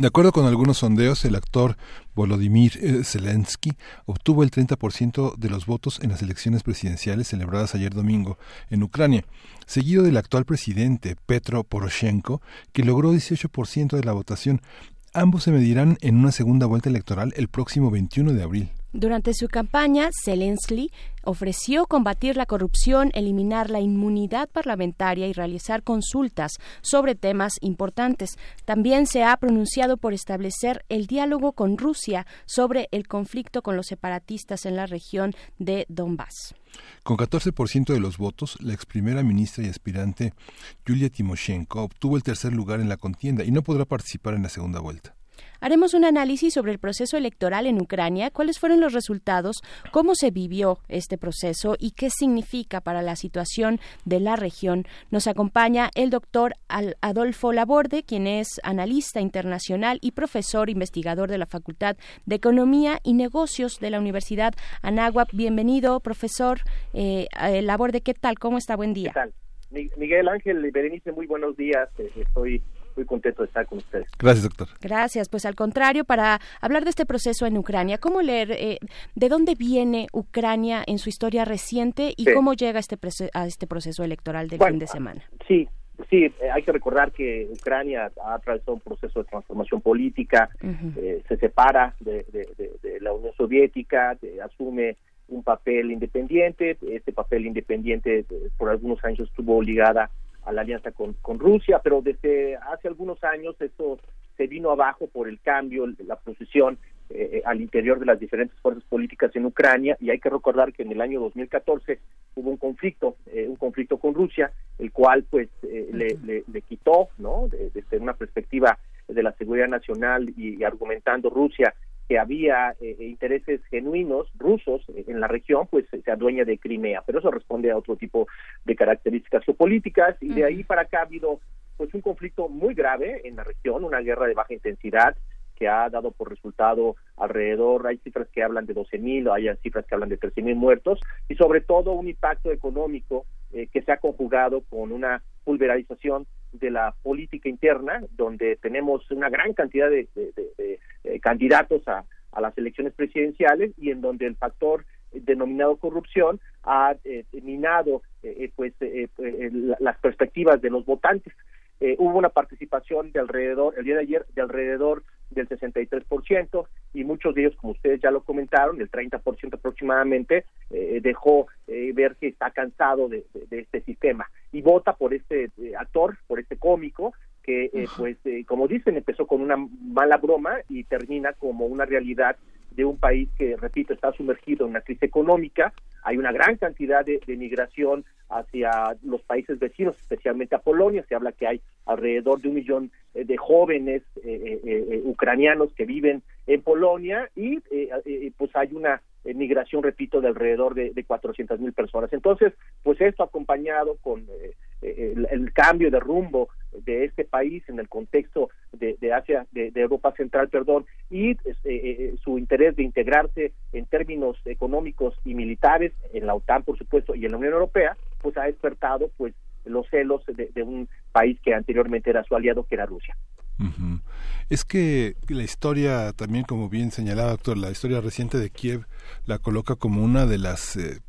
De acuerdo con algunos sondeos, el actor Volodymyr eh, Zelensky obtuvo el 30% de los votos en las elecciones presidenciales celebradas ayer domingo en Ucrania, seguido del actual presidente Petro Poroshenko, que logró 18% de la votación. Ambos se medirán en una segunda vuelta electoral el próximo 21 de abril. Durante su campaña, Zelensky ofreció combatir la corrupción, eliminar la inmunidad parlamentaria y realizar consultas sobre temas importantes. También se ha pronunciado por establecer el diálogo con Rusia sobre el conflicto con los separatistas en la región de Donbass. Con 14% de los votos, la ex primera ministra y aspirante Yulia Timoshenko obtuvo el tercer lugar en la contienda y no podrá participar en la segunda vuelta. Haremos un análisis sobre el proceso electoral en Ucrania, cuáles fueron los resultados, cómo se vivió este proceso y qué significa para la situación de la región. Nos acompaña el doctor Adolfo Laborde, quien es analista internacional y profesor investigador de la Facultad de Economía y Negocios de la Universidad Anáhuac. Bienvenido, profesor eh, eh, Laborde. ¿Qué tal? ¿Cómo está? Buen día. ¿Qué tal? Miguel Ángel Berenice, muy buenos días. Estoy muy contento de estar con ustedes. Gracias, doctor. Gracias. Pues al contrario, para hablar de este proceso en Ucrania, ¿cómo leer eh, de dónde viene Ucrania en su historia reciente y cómo llega este a este proceso electoral del fin de semana? Sí, sí, eh, hay que recordar que Ucrania ha atravesado un proceso de transformación política, eh, se separa de, la Unión Soviética, asume un papel independiente, este papel independiente por algunos años estuvo ligada a la alianza con, con Rusia, pero desde hace algunos años eso se vino abajo por el cambio, la posición eh, al interior de las diferentes fuerzas políticas en Ucrania y hay que recordar que en el año 2014 hubo un conflicto, eh, un conflicto con Rusia, el cual pues eh, le, le, quitó, ¿no? Desde una perspectiva de la seguridad nacional y argumentando Rusia que había eh, eh, intereses genuinos rusos en la región, pues se adueña de Crimea, pero eso responde a otro tipo de características geopolíticas. Y de ahí para acá ha habido pues un conflicto muy grave en la región, una guerra de baja intensidad que ha dado por resultado alrededor, hay cifras que hablan de 12.000, hay cifras que hablan de 13.000 muertos y sobre todo un impacto económico eh, que se ha conjugado con una pulverización de la política interna, donde tenemos una gran cantidad de, eh, candidatos a, las elecciones presidenciales y en donde el factor denominado corrupción ha eh, minado eh, pues las perspectivas de los votantes. hubo una participación de alrededor, el día de ayer, de alrededor del 63% y muchos de ellos, como ustedes ya lo comentaron, el 30% aproximadamente, dejó ver que está cansado de, este sistema y vota por este actor, por este cómico, que eh, pues eh, como dicen empezó con una mala broma y termina como una realidad de un país que repito está sumergido en una crisis económica. Hay una gran cantidad de, migración hacia los países vecinos especialmente a Polonia. Se habla que hay alrededor de un millón eh, de jóvenes ucranianos que viven en Polonia y pues hay una migración repito de alrededor de, de 400 mil personas. Entonces pues esto acompañado con el, cambio de rumbo de este país en el contexto de, Asia, de, Europa Central, perdón, y eh, eh, su interés de integrarse en términos económicos y militares en la OTAN, por supuesto, y en la Unión Europea, pues ha despertado pues los celos de, un país que anteriormente era su aliado, que era Rusia. Es que la historia, también como bien señalaba, doctor, la historia reciente de Kiev la coloca como una de las eh,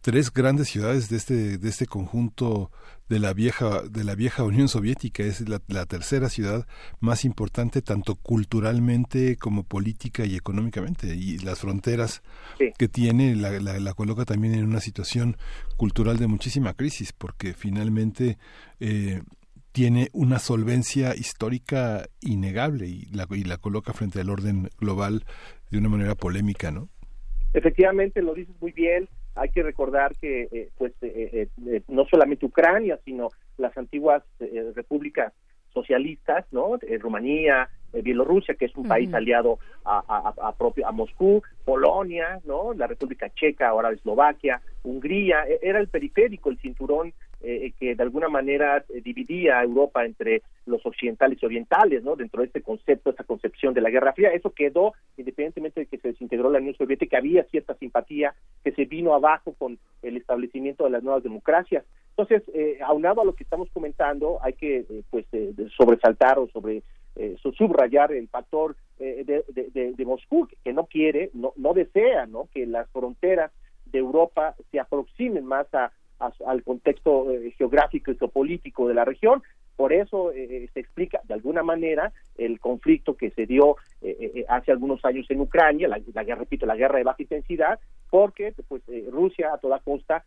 tres grandes ciudades de este, de este conjunto de la vieja de la vieja Unión Soviética es la, tercera ciudad más importante tanto culturalmente como política y económicamente y las fronteras que tiene la, la, coloca también en una situación cultural de muchísima crisis porque finalmente eh, tiene una solvencia histórica innegable y la, y la coloca frente al orden global de una manera polémica, ¿no? Efectivamente, lo dices muy bien. Hay que recordar que, eh, pues, eh, eh, no solamente Ucrania, sino las antiguas repúblicas socialistas, ¿no? Rumanía, Bielorrusia, que es un país aliado a, a, propio a Moscú, Polonia, ¿no? La República Checa, ahora Eslovaquia, Hungría, e, era el periférico, el cinturón eh, que de alguna manera eh, dividía a Europa entre los occidentales y orientales, ¿no? Dentro de este concepto, esta concepción de la Guerra Fría, eso quedó, independientemente de que se desintegró la Unión Soviética, había cierta simpatía que se vino abajo con el establecimiento de las nuevas democracias. Entonces, eh, aunado a lo que estamos comentando, hay que pues sobresaltar o sobre subrayar el factor de, de, Moscú, que no quiere, no, no desea, ¿no? Que las fronteras de Europa se aproximen más a al contexto eh, geográfico y geopolítico de la región. Por eso eh, eh, se explica de alguna manera el conflicto que se dio hace algunos años en Ucrania, la, guerra, repito, la guerra de baja intensidad, porque pues Rusia a toda costa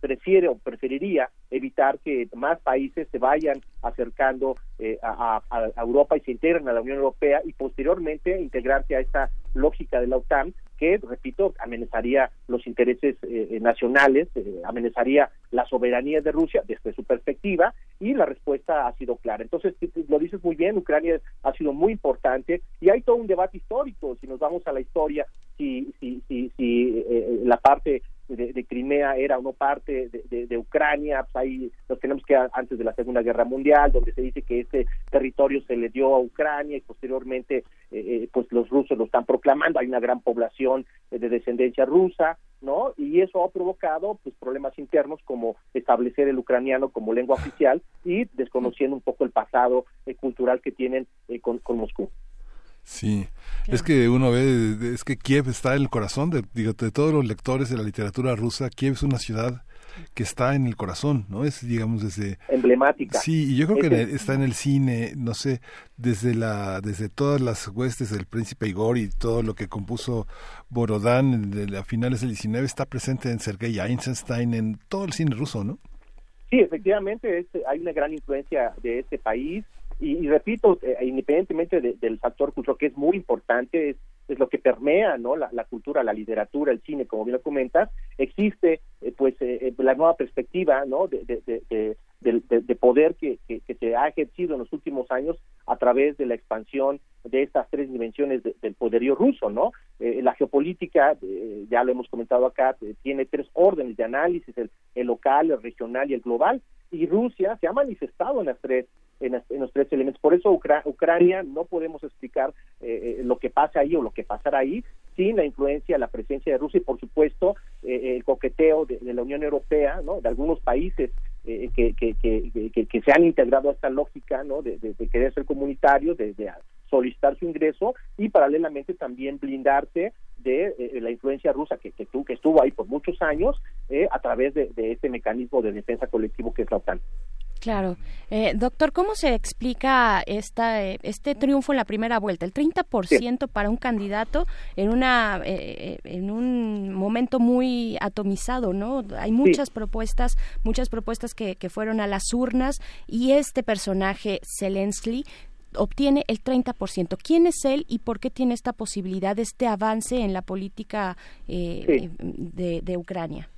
prefiere o preferiría evitar que más países se vayan acercando a, Europa y se integren a la Unión Europea y posteriormente integrarse a esta lógica de la OTAN que, repito, amenazaría los intereses eh, eh, nacionales, eh, amenazaría la soberanía de Rusia desde su perspectiva y la respuesta ha sido clara. Entonces, lo dices muy bien, Ucrania ha sido muy importante y hay todo un debate histórico, si nos vamos a la historia, si, si, si, si la parte de, Crimea era o no parte de, Ucrania, pues ahí nos tenemos que antes de la Segunda Guerra Mundial, donde se dice que este territorio se le dio a Ucrania y posteriormente eh, eh, pues los rusos lo están proclamando, hay una gran población de descendencia rusa, ¿no? Y eso ha provocado pues problemas internos como establecer el ucraniano como lengua oficial y desconociendo un poco el pasado eh, cultural que tienen con, con Moscú. Sí, es que uno ve, es que Kiev está en el corazón de, digo, de todos los lectores de la literatura rusa. Kiev es una ciudad que está en el corazón, ¿no? Es, digamos, desde... Emblemática. Sí, y yo creo que está en el cine, no sé, desde la desde todas las huestes del príncipe Igor y todo lo que compuso Borodán de a finales del 19 está presente en Sergei Eisenstein, en todo el cine ruso, ¿no? Sí, efectivamente, hay una gran influencia de este país y, repito, eh, independientemente del factor cultural que es muy importante, es, es lo que permea no la, cultura, la literatura, el cine, como bien lo comentas, existe eh, pues eh, la nueva perspectiva no de, de, de poder que, que, se ha ejercido en los últimos años a través de la expansión de estas tres dimensiones del poderío ruso, ¿no? la geopolítica, ya lo hemos comentado acá, tiene tres órdenes de análisis, el, el local, el regional y el global, y Rusia se ha manifestado en las tres en, los tres elementos. Por eso Ucrania no podemos explicar eh, eh, lo que pasa ahí o lo que pasará ahí sin la influencia, la presencia de Rusia y por supuesto eh, el coqueteo de, la Unión Europea, ¿no? de algunos países que, que, que, que, se han integrado a esta lógica ¿no? de, de, querer ser comunitarios, de, solicitar su ingreso y paralelamente también blindarse de la influencia rusa que, que, que estuvo ahí por muchos años a través de, de este mecanismo de defensa colectivo que es la OTAN. Claro. Eh, doctor, ¿cómo se explica esta, eh, este triunfo en la primera vuelta? El 30% para un candidato en, una, eh, en un momento muy atomizado, ¿no? Hay muchas propuestas, muchas propuestas que, que fueron a las urnas y este personaje, Zelensky, obtiene el 30%. ¿Quién es él y por qué tiene esta posibilidad, este avance en la política de, de Ucrania?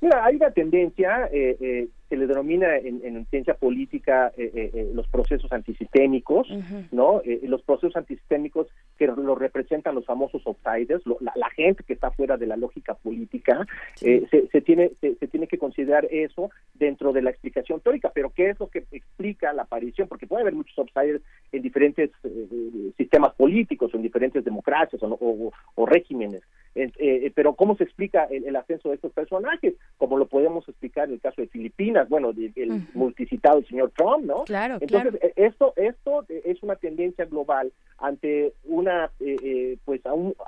Mira, hay una tendencia se le denomina en, ciencia política eh, eh, eh, los procesos antisistémicos, ¿no? los procesos antisistémicos que lo representan los famosos outsiders, la, gente que está fuera de la lógica política, se, tiene se, tiene que considerar eso dentro de la explicación teórica, pero ¿qué es lo que explica la aparición? Porque puede haber muchos outsiders en diferentes sistemas políticos o en diferentes democracias o, o regímenes. Pero ¿cómo se explica el, ascenso de estos personajes? Como lo podemos explicar en el caso de Filipinas, bueno, el multicitado señor Trump, ¿no? Claro, Entonces, esto, esto es una tendencia global ante una, pues,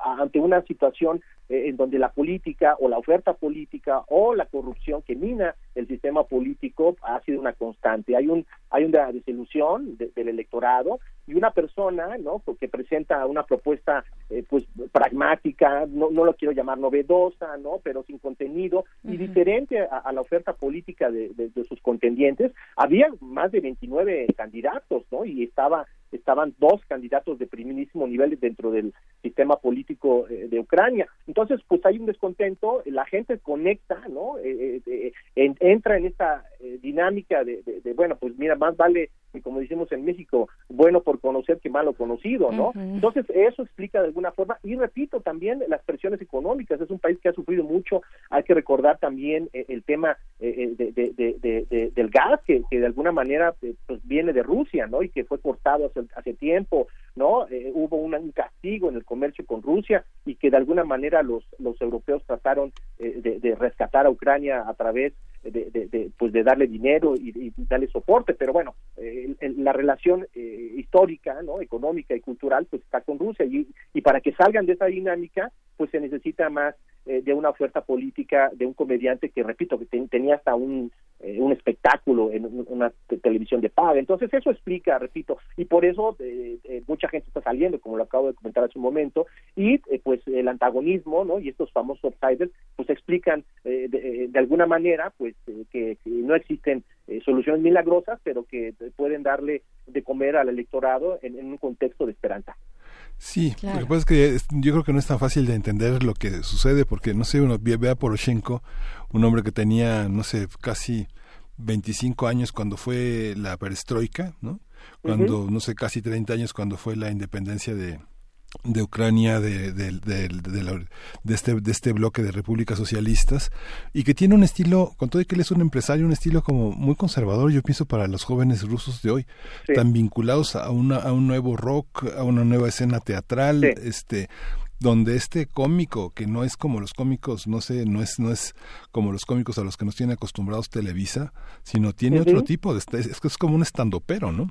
ante una situación en donde la política o la oferta política o la corrupción que mina el sistema político ha sido una constante. Hay un hay una desilusión del electorado y una persona no que presenta una propuesta eh, pues pragmática no, no lo quiero llamar novedosa no pero sin contenido y diferente a, la oferta política de, sus contendientes había más de 29 candidatos no y estaba estaban dos candidatos de primerísimo nivel dentro del sistema político eh, de Ucrania entonces pues hay un descontento la gente conecta no eh, entra en esta dinámica de, de bueno pues mira más vale como decimos en México bueno por conocer que malo conocido, ¿no? Entonces, eso explica de alguna forma, y repito, también las presiones económicas, es un país que ha sufrido mucho, hay que recordar también eh, el tema eh, eh, del gas, que, de alguna manera pues viene de Rusia, ¿no? Y que fue cortado hace, hace tiempo, ¿no? hubo un, castigo en el comercio con Rusia y que de alguna manera los, los europeos trataron de, rescatar a Ucrania a través de, pues de darle dinero y, darle soporte, pero bueno, la relación histórica, ¿no? económica y cultural, pues está con Rusia y, y para que salgan de esa dinámica, pues se necesita más eh, de una oferta política de un comediante que, repito, que tenía hasta un, eh, un espectáculo en una televisión de paga. Entonces eso explica, repito, y por eso eh, mucha gente está saliendo, como lo acabo de comentar hace un momento, y pues el antagonismo, ¿no? Y estos famosos outsiders, pues explican de, alguna manera, pues que, no existen soluciones milagrosas, pero que pueden darle de comer al electorado en un contexto de esperanza. Sí, lo que pasa es que yo creo que no es tan fácil de entender lo que sucede porque, no sé, uno ve a Poroshenko, un hombre que tenía, no sé, casi 25 años cuando fue la perestroika, ¿no? Cuando, no sé, casi 30 años cuando fue la independencia de, de Ucrania, de, de, de, este, de este bloque de repúblicas socialistas, y que tiene un estilo, con todo y que él es un empresario, un estilo como muy conservador, yo pienso, para los jóvenes rusos de hoy, tan vinculados a, una, a un nuevo rock, a una nueva escena teatral, este donde este cómico que no es como los cómicos no sé no es no es como los cómicos a los que nos tiene acostumbrados Televisa sino tiene otro tipo de es que es como un estandopero no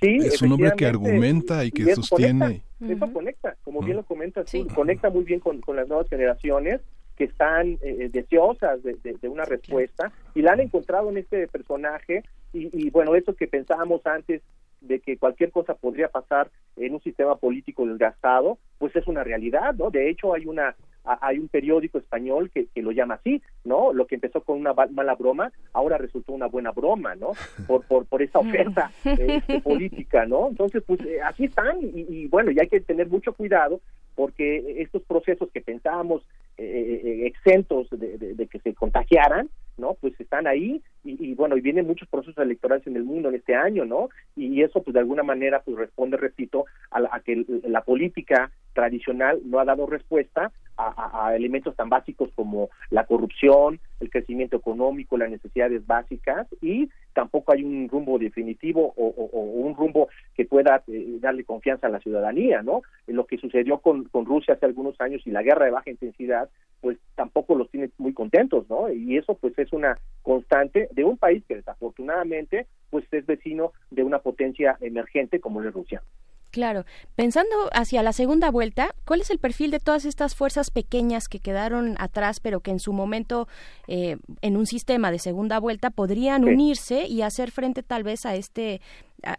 es un hombre que argumenta y que sostiene. Eso conecta, como bien lo comentas, conecta muy bien con, las nuevas generaciones que están eh, eh, deseosas de, una respuesta y la han encontrado en este personaje y, y bueno, eso que pensábamos antes de que cualquier cosa podría pasar en un sistema político desgastado, pues es una realidad, ¿no? De hecho, hay una hay un periódico español que, lo llama así, ¿no? Lo que empezó con una mala broma, ahora resultó una buena broma, ¿no? Por, por, por esa oferta este, política, ¿no? Entonces, pues eh, así están y, bueno, y hay que tener mucho cuidado porque estos procesos que pensábamos eh, eh, exentos de, que se contagiaran, ¿no? Pues están ahí y, bueno, y vienen muchos procesos electorales en el mundo en este año, ¿no? Y, eso, pues de alguna manera, pues responde, repito, a, a que la política tradicional no ha dado respuesta a, elementos tan básicos como la corrupción, el crecimiento económico, las necesidades básicas y tampoco hay un rumbo definitivo o, un rumbo que pueda eh, darle confianza a la ciudadanía, ¿no? Lo que sucedió con, con Rusia hace algunos años y la guerra de baja intensidad, pues tampoco los tiene muy contentos, ¿no? Y eso pues es una constante de un país que desafortunadamente pues es vecino de una potencia emergente como es Rusia. Claro. Pensando hacia la segunda vuelta, ¿cuál es el perfil de todas estas fuerzas pequeñas que quedaron atrás, pero que en su momento, eh, en un sistema de segunda vuelta, podrían unirse y hacer frente tal vez a este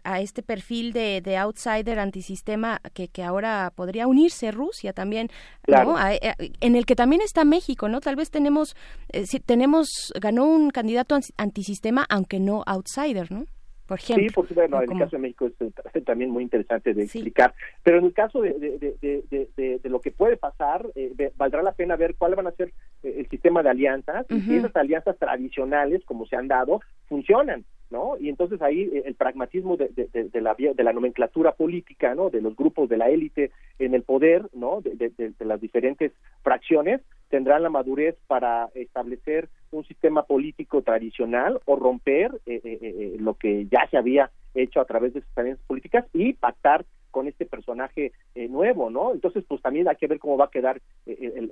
a, este perfil de, de, outsider antisistema que, que ahora podría unirse Rusia también, ¿no? Eh, en el que también está México, ¿no? Tal vez tenemos, eh, si tenemos, ganó un candidato antisistema, aunque no outsider, ¿no? Por ejemplo. Sí, por supuesto, en el caso de México es, también muy interesante de explicar, pero en el caso de, de, de, lo que puede pasar, eh, valdrá la pena ver cuál van a ser eh, el sistema de alianzas y si esas alianzas tradicionales, como se han dado, funcionan. ¿No? Y entonces ahí eh, el pragmatismo de, de, la, de la nomenclatura política, ¿no? De los grupos de la élite en el poder, ¿no? De, las diferentes fracciones, tendrán la madurez para establecer un sistema político tradicional o romper eh, eh, eh, lo que ya se había hecho a través de sus alianzas políticas y pactar con este personaje eh, nuevo, ¿no? Entonces, pues también hay que ver cómo va a quedar eh, el,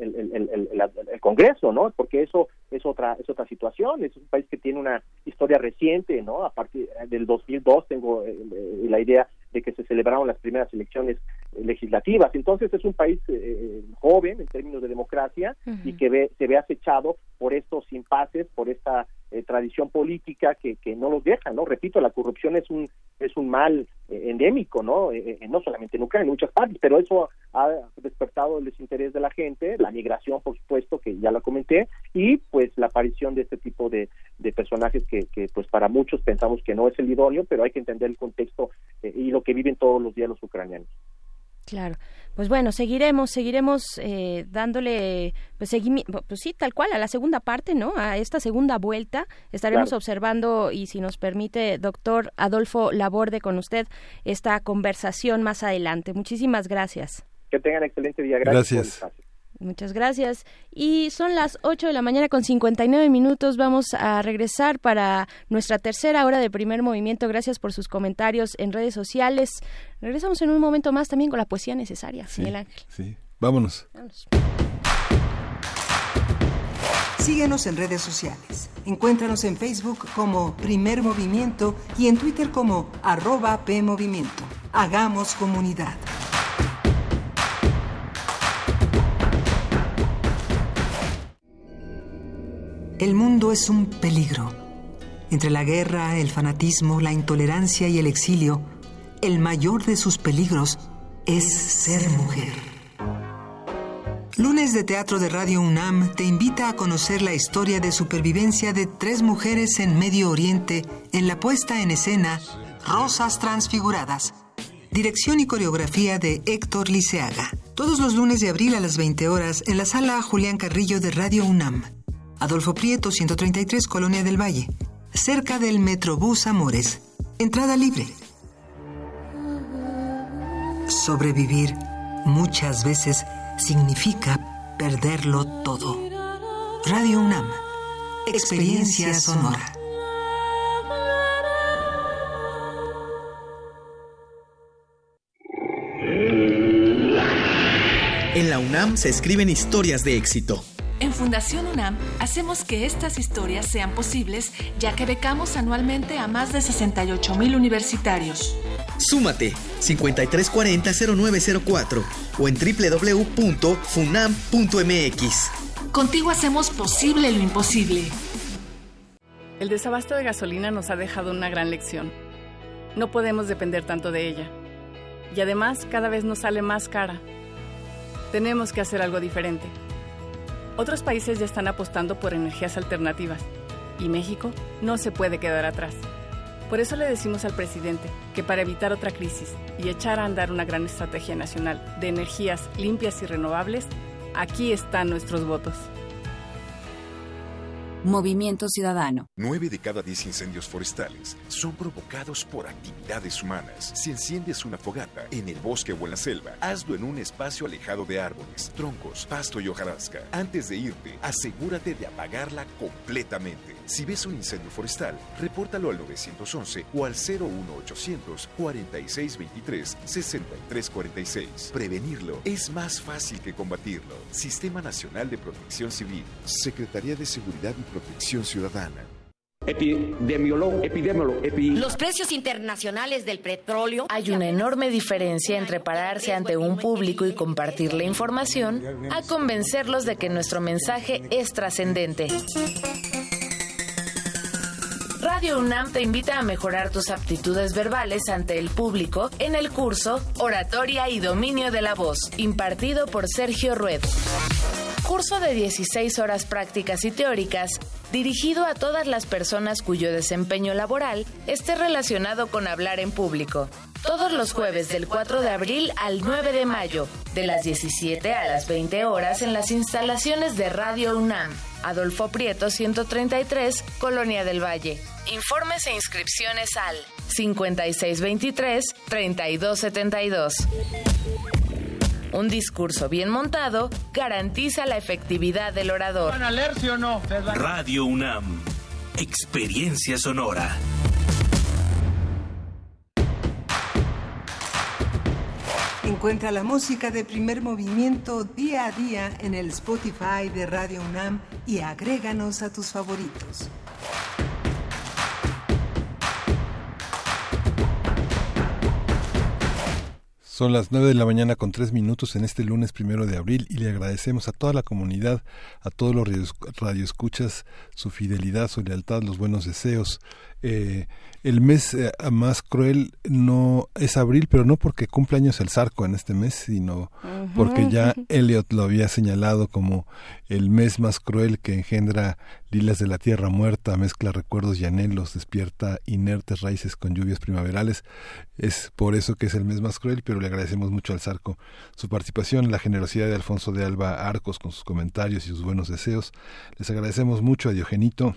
el, Congreso, ¿no? Porque eso es otra es otra situación, es un país que tiene una historia reciente, ¿no? A partir del 2002 tengo la idea de que se celebraron las primeras elecciones legislativas. Entonces es un país joven en términos de democracia y que ve, se ve acechado por estos impases, por esta eh, tradición política que, que no los deja, ¿no? Repito, la corrupción es un es un mal eh, endémico, ¿no? Eh, no solamente en Ucrania, en muchas partes, pero eso ha despertado el desinterés de la gente, la migración, por supuesto, que ya la comenté, y pues la aparición de este tipo de, de personajes que, que pues para muchos pensamos que no es el idóneo, pero hay que entender el contexto y lo que viven todos los días los ucranianos. Claro. Pues bueno, seguiremos, seguiremos eh, dándole, pues pues sí, tal cual, a la segunda parte, ¿no? A esta segunda vuelta estaremos observando y si nos permite, doctor Adolfo Laborde, con usted esta conversación más adelante. Muchísimas gracias. Que tengan excelente día. Gracias. gracias. Muchas gracias. Y son las 8 de la mañana con 59 minutos. Vamos a regresar para nuestra tercera hora de primer movimiento. Gracias por sus comentarios en redes sociales. Regresamos en un momento más también con la poesía necesaria, sí, Miguel Ángel. Sí, vámonos. Síguenos en redes sociales. Encuéntranos en Facebook como Primer Movimiento y en Twitter como arroba PMovimiento. Hagamos comunidad. El mundo es un peligro. Entre la guerra, el fanatismo, la intolerancia y el exilio, el mayor de sus peligros es ser mujer. Lunes de Teatro de Radio UNAM te invita a conocer la historia de supervivencia de tres mujeres en Medio Oriente en la puesta en escena Rosas Transfiguradas. Dirección y coreografía de Héctor Liceaga. Todos los lunes de abril a las 20 horas en la sala Julián Carrillo de Radio UNAM. Adolfo Prieto, 133, Colonia del Valle, cerca del Metrobús Amores. Entrada libre. Sobrevivir muchas veces significa perderlo todo. Radio UNAM, experiencia sonora. En la UNAM se escriben historias de éxito en Fundación UNAM hacemos que estas historias sean posibles ya que becamos anualmente a más de 68 mil universitarios. Súmate 5340-0904 o en www.funam.mx. Contigo hacemos posible lo imposible. El desabasto de gasolina nos ha dejado una gran lección. No podemos depender tanto de ella. Y además cada vez nos sale más cara. Tenemos que hacer algo diferente. Otros países ya están apostando por energías alternativas y México no se puede quedar atrás. Por eso le decimos al presidente que para evitar otra crisis y echar a andar una gran estrategia nacional de energías limpias y renovables, aquí están nuestros votos. Movimiento Ciudadano. Nueve de cada diez incendios forestales son provocados por actividades humanas. Si enciendes una fogata en el bosque o en la selva, hazlo en un espacio alejado de árboles, troncos, pasto y hojarasca. Antes de irte, asegúrate de apagarla completamente. Si ves un incendio forestal, repórtalo al 911 o al 01800 4623 6346. Prevenirlo es más fácil que combatirlo. Sistema Nacional de Protección Civil. Secretaría de Seguridad y Protección Ciudadana. Epidemiólogo, epidemiólogo, Los precios internacionales del petróleo. Hay una enorme diferencia entre pararse ante un público y compartir la información a convencerlos de que nuestro mensaje es trascendente. Radio UNAM te invita a mejorar tus aptitudes verbales ante el público en el curso Oratoria y Dominio de la Voz, impartido por Sergio Rued. Curso de 16 horas prácticas y teóricas dirigido a todas las personas cuyo desempeño laboral esté relacionado con hablar en público. Todos los jueves del 4 de abril al 9 de mayo, de las 17 a las 20 horas en las instalaciones de Radio UNAM. Adolfo Prieto 133, Colonia del Valle. Informes e inscripciones al 5623-3272. Un discurso bien montado garantiza la efectividad del orador. Radio UNAM. Experiencia sonora. Encuentra la música de primer movimiento día a día en el Spotify de Radio UNAM y agréganos a tus favoritos. Son las nueve de la mañana con tres minutos en este lunes primero de abril y le agradecemos a toda la comunidad, a todos los radioescuchas, su fidelidad, su lealtad, los buenos deseos. Eh, el mes eh, más cruel no es abril, pero no porque cumple años el Zarco en este mes, sino porque ya Elliot lo había señalado como el mes más cruel que engendra lilas de la tierra muerta, mezcla recuerdos y anhelos, despierta inertes raíces con lluvias primaverales. Es por eso que es el mes más cruel, pero le agradecemos mucho al Zarco su participación, la generosidad de Alfonso de Alba Arcos con sus comentarios y sus buenos deseos. Les agradecemos mucho a Diogenito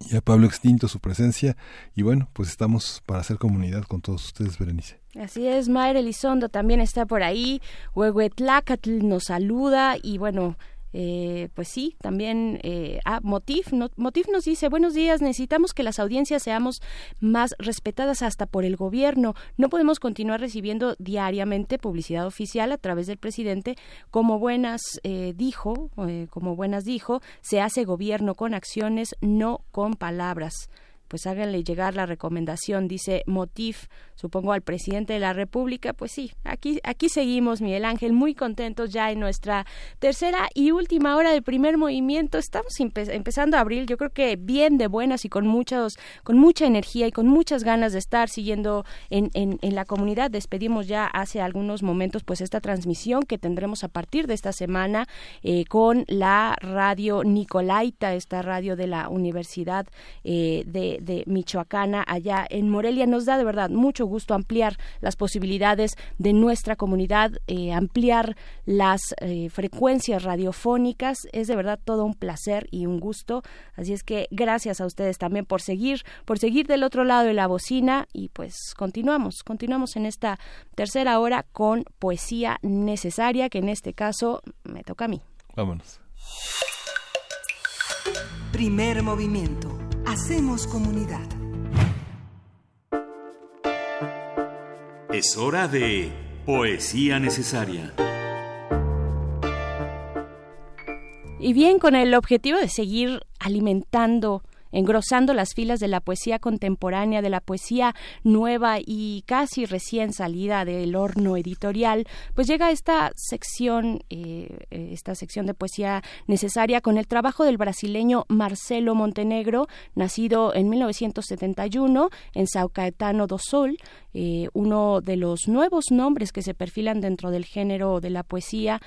y a Pablo Extinto su presencia. Y bueno, pues estamos para hacer comunidad con todos ustedes, Berenice. Así es, Mayra Elizondo también está por ahí, Huehuetlacatl nos saluda y bueno, eh, pues sí, también eh, ah, Motif, Motif nos dice, buenos días, necesitamos que las audiencias seamos más respetadas hasta por el gobierno. No podemos continuar recibiendo diariamente publicidad oficial a través del presidente. Como buenas eh, dijo, eh, como buenas dijo, se hace gobierno con acciones, no con palabras pues háganle llegar la recomendación, dice Motif, supongo al presidente de la República, pues sí, aquí, aquí seguimos, Miguel Ángel, muy contentos ya en nuestra tercera y última hora del primer movimiento. Estamos empezando a abril, yo creo que bien de buenas y con muchos, con mucha energía y con muchas ganas de estar siguiendo en, en, en la comunidad. Despedimos ya hace algunos momentos pues esta transmisión que tendremos a partir de esta semana eh, con la radio Nicolaita, esta radio de la Universidad eh, de, de Michoacana, allá en Morelia. Nos da de verdad mucho gusto ampliar las posibilidades de nuestra comunidad, eh, ampliar las eh, frecuencias radiofónicas. Es de verdad todo un placer y un gusto. Así es que gracias a ustedes también por seguir, por seguir del otro lado de la bocina y pues continuamos, continuamos en esta tercera hora con poesía necesaria, que en este caso me toca a mí. Vámonos. Primer movimiento. Hacemos comunidad. Es hora de Poesía Necesaria. Y bien, con el objetivo de seguir alimentando engrosando las filas de la poesía contemporánea, de la poesía nueva y casi recién salida del horno editorial, pues llega esta sección, eh, eh, esta sección de poesía necesaria con el trabajo del brasileño Marcelo Montenegro, nacido en 1971 en Sao Caetano do Sol, eh, uno de los nuevos nombres que se perfilan dentro del género de la poesía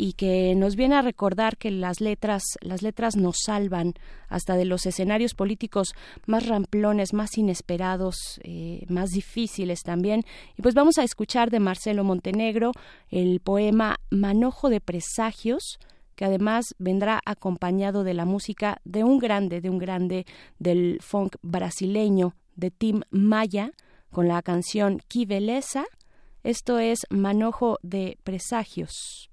y que nos viene a recordar que las letras, las letras nos salvan hasta de los escenarios políticos más ramplones, más inesperados, eh, más difíciles también. Y pues vamos a escuchar de Marcelo Montenegro el poema Manojo de Presagios, que además vendrá acompañado de la música de un grande, de un grande del funk brasileño, de Tim Maya, con la canción Beleza. Esto es Manojo de Presagios.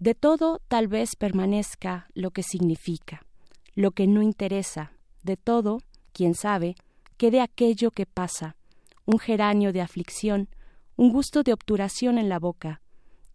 De todo tal vez permanezca lo que significa, lo que no interesa, de todo, quién sabe, quede aquello que pasa, un geranio de aflicción, un gusto de obturación en la boca,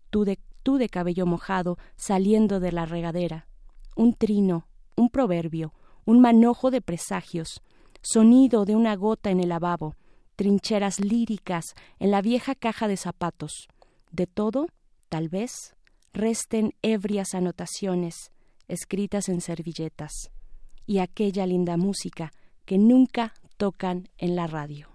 tú de, tú de cabello mojado saliendo de la regadera, un trino, un proverbio, un manojo de presagios, sonido de una gota en el lavabo, trincheras líricas en la vieja caja de zapatos, de todo, tal vez, resten ebrias anotaciones escritas en servilletas y aquella linda música que nunca tocan en la radio.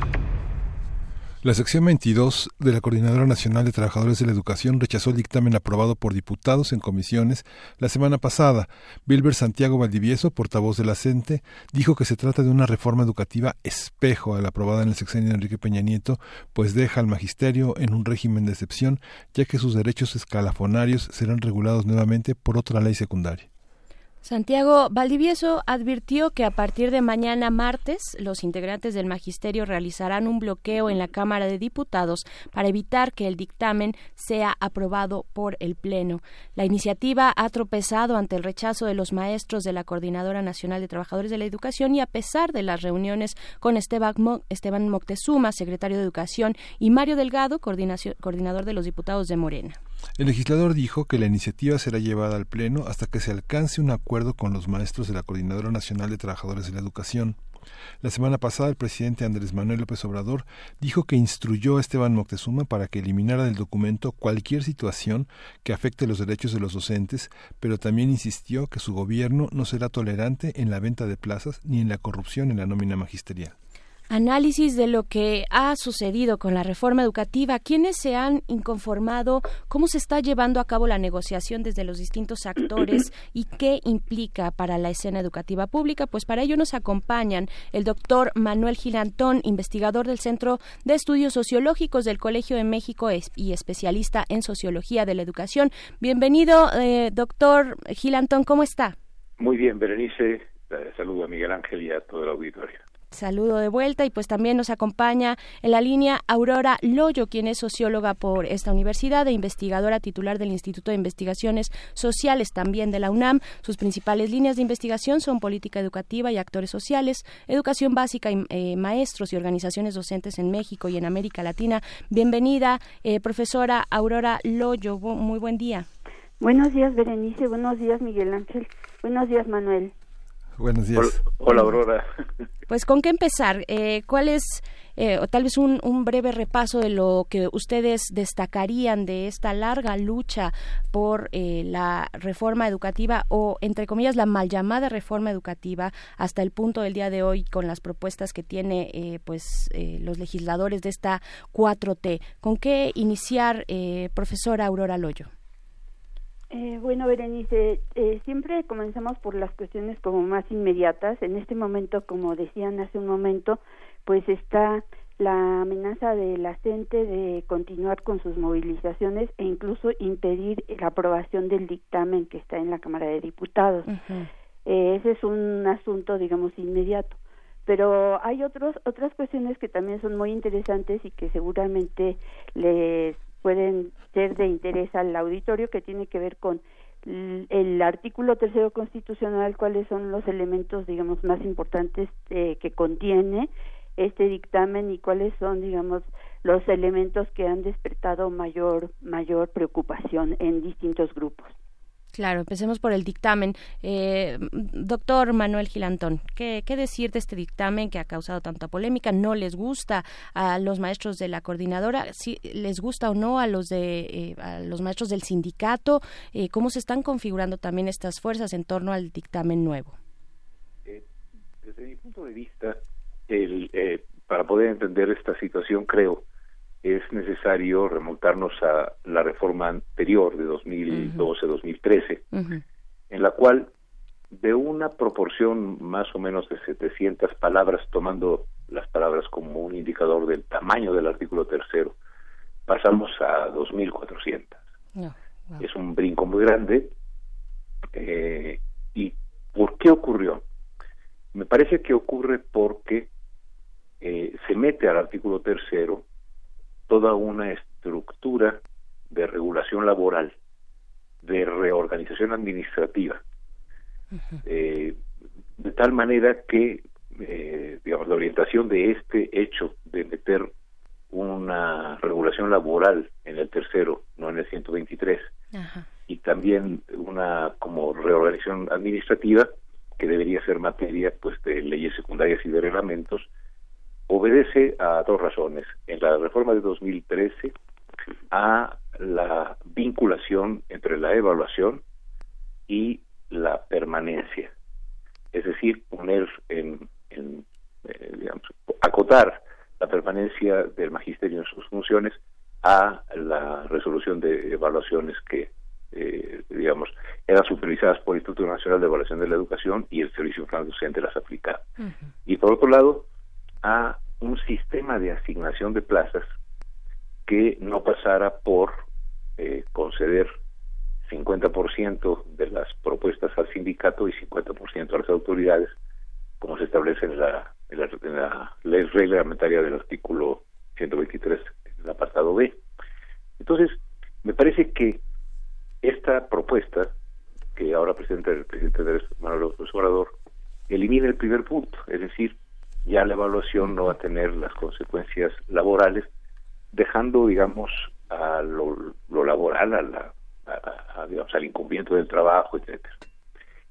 La sección 22 de la Coordinadora Nacional de Trabajadores de la Educación rechazó el dictamen aprobado por diputados en comisiones la semana pasada. Bilber Santiago Valdivieso, portavoz de la CENTE, dijo que se trata de una reforma educativa espejo a la aprobada en el sexenio de Enrique Peña Nieto, pues deja al magisterio en un régimen de excepción, ya que sus derechos escalafonarios serán regulados nuevamente por otra ley secundaria. Santiago Valdivieso advirtió que a partir de mañana martes los integrantes del magisterio realizarán un bloqueo en la Cámara de Diputados para evitar que el dictamen sea aprobado por el Pleno. La iniciativa ha tropezado ante el rechazo de los maestros de la Coordinadora Nacional de Trabajadores de la Educación y a pesar de las reuniones con Esteban, Moctezuma, secretario de Educación, y Mario Delgado, coordinador de los diputados de Morena. El legislador dijo que la iniciativa será llevada al Pleno hasta que se alcance un acuerdo con los maestros de la Coordinadora Nacional de Trabajadores de la Educación. La semana pasada el presidente Andrés Manuel López Obrador dijo que instruyó a Esteban Moctezuma para que eliminara del documento cualquier situación que afecte los derechos de los docentes, pero también insistió que su gobierno no será tolerante en la venta de plazas ni en la corrupción en la nómina magisterial análisis de lo que ha sucedido con la reforma educativa, quiénes se han inconformado, cómo se está llevando a cabo la negociación desde los distintos actores y qué implica para la escena educativa pública. Pues para ello nos acompañan el doctor Manuel Gilantón, investigador del Centro de Estudios Sociológicos del Colegio de México y especialista en sociología de la educación. Bienvenido, eh, doctor Gilantón, ¿cómo está? Muy bien, Berenice. Saludo a Miguel Ángel y a todo el auditorio. Saludo de vuelta y pues también nos acompaña en la línea Aurora Loyo, quien es socióloga por esta universidad e investigadora titular del Instituto de Investigaciones Sociales también de la UNAM. Sus principales líneas de investigación son política educativa y actores sociales, educación básica y eh, maestros y organizaciones docentes en México y en América Latina. Bienvenida, eh, profesora Aurora Loyo. Muy buen día. Buenos días, Berenice. Buenos días, Miguel Ángel. Buenos días, Manuel. Buenos días. Hola, Aurora. Pues con qué empezar. Eh, ¿Cuál es, eh, o tal vez un, un, breve repaso de lo que ustedes destacarían de esta larga lucha por eh, la reforma educativa o, entre comillas, la mal llamada reforma educativa hasta el punto del día de hoy con las propuestas que tiene eh, pues eh, los legisladores de esta 4T? ¿Con qué iniciar, profesora Aurora Loyo? Eh, bueno, Berenice, eh, siempre comenzamos por las cuestiones como más inmediatas. En este momento, como decían hace un momento, pues está la amenaza de la gente de continuar con sus movilizaciones e incluso impedir la aprobación del dictamen que está en la Cámara de Diputados. eh, ese es un asunto, digamos, inmediato. Pero hay otros, otras cuestiones que también son muy interesantes y que seguramente les pueden ser de interés al auditorio que tiene que ver con el artículo tercero constitucional, cuáles son los elementos, digamos, más importantes eh, que contiene este dictamen y cuáles son, digamos, los elementos que han despertado mayor mayor preocupación en distintos grupos. Claro, empecemos por el dictamen. Eh, doctor Manuel Gilantón, ¿qué, ¿qué, decir de este dictamen que ha causado tanta polémica? ¿No les gusta a los maestros de la coordinadora? ¿Si les gusta o no a los de eh, a los maestros del sindicato? Eh, ¿Cómo se están configurando también estas fuerzas en torno al dictamen nuevo? Eh, desde mi punto de vista, el, eh, para poder entender esta situación, creo es necesario remontarnos a la reforma anterior de 2012-2013, uh -huh. en la cual de una proporción más o menos de 700 palabras, tomando las palabras como un indicador del tamaño del artículo tercero, pasamos a 2.400. No, wow. Es un brinco muy grande. Eh, ¿Y por qué ocurrió? Me parece que ocurre porque eh, se mete al artículo tercero toda una estructura de regulación laboral, de reorganización administrativa, uh -huh. eh, de tal manera que, eh, digamos, la orientación de este hecho de meter una regulación laboral en el tercero, no en el 123, uh -huh. y también una como reorganización administrativa que debería ser materia pues de leyes secundarias y de reglamentos, obedece a dos razones. En la reforma de 2013 a la vinculación entre la evaluación y la permanencia. Es decir, poner en, en eh, digamos, acotar la permanencia del magisterio en sus funciones a la resolución de evaluaciones que, eh, digamos, eran supervisadas por el Instituto Nacional de Evaluación de la Educación y el Servicio Nacional Docente las aplicaba. Y por otro lado, a un sistema de asignación de plazas que no pasara por eh, conceder 50% de las propuestas al sindicato y 50% a las autoridades, como se establece en la, ley reglamentaria del artículo 123, el apartado B. Entonces, me parece que esta propuesta que ahora presenta el presidente Manuel López Obrador elimina el primer punto, es decir, ya la evaluación no va a tener las consecuencias laborales, dejando, digamos, a lo, laboral, a la, digamos, al incumplimiento del trabajo, etcétera.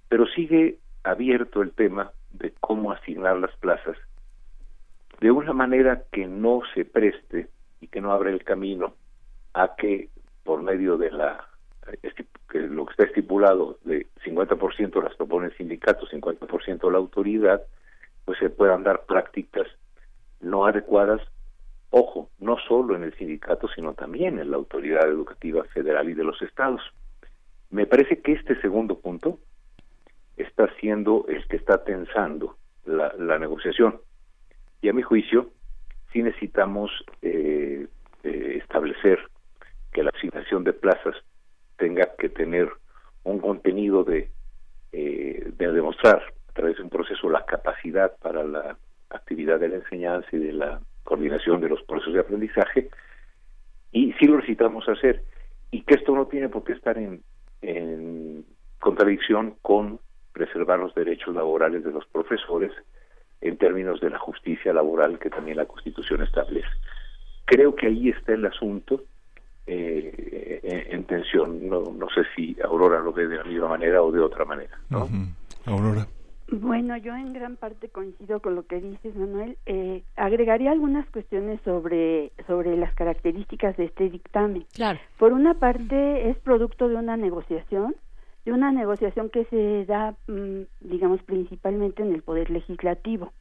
Pero sigue abierto el tema de cómo asignar las plazas de una manera que no se preste y que no abra el camino a que por medio de la que lo que está estipulado de 50% las propone el sindicato, 50% la autoridad, pues se puedan dar prácticas no adecuadas, ojo, no solo en el sindicato, sino también en la autoridad educativa federal y de los estados. Me parece que este segundo punto está siendo el que está tensando la, negociación. Y a mi juicio, sí necesitamos eh, eh, establecer que la asignación de plazas tenga que tener un contenido de, eh, de demostrar a través de un proceso la capacidad para la actividad de la enseñanza y de la coordinación de los procesos de aprendizaje y sí lo necesitamos hacer y que esto no tiene por qué estar en, contradicción con preservar los derechos laborales de los profesores en términos de la justicia laboral que también la Constitución establece. Creo que ahí está el asunto eh, en tensión. No, no sé si Aurora lo ve de la misma manera o de otra manera. ¿no? Aurora. Bueno, yo en gran parte coincido con lo que dices, Manuel. Eh, agregaría algunas cuestiones sobre sobre las características de este dictamen. Claro. Por una parte, es producto de una negociación, de una negociación que se da, mm, digamos, principalmente en el poder legislativo.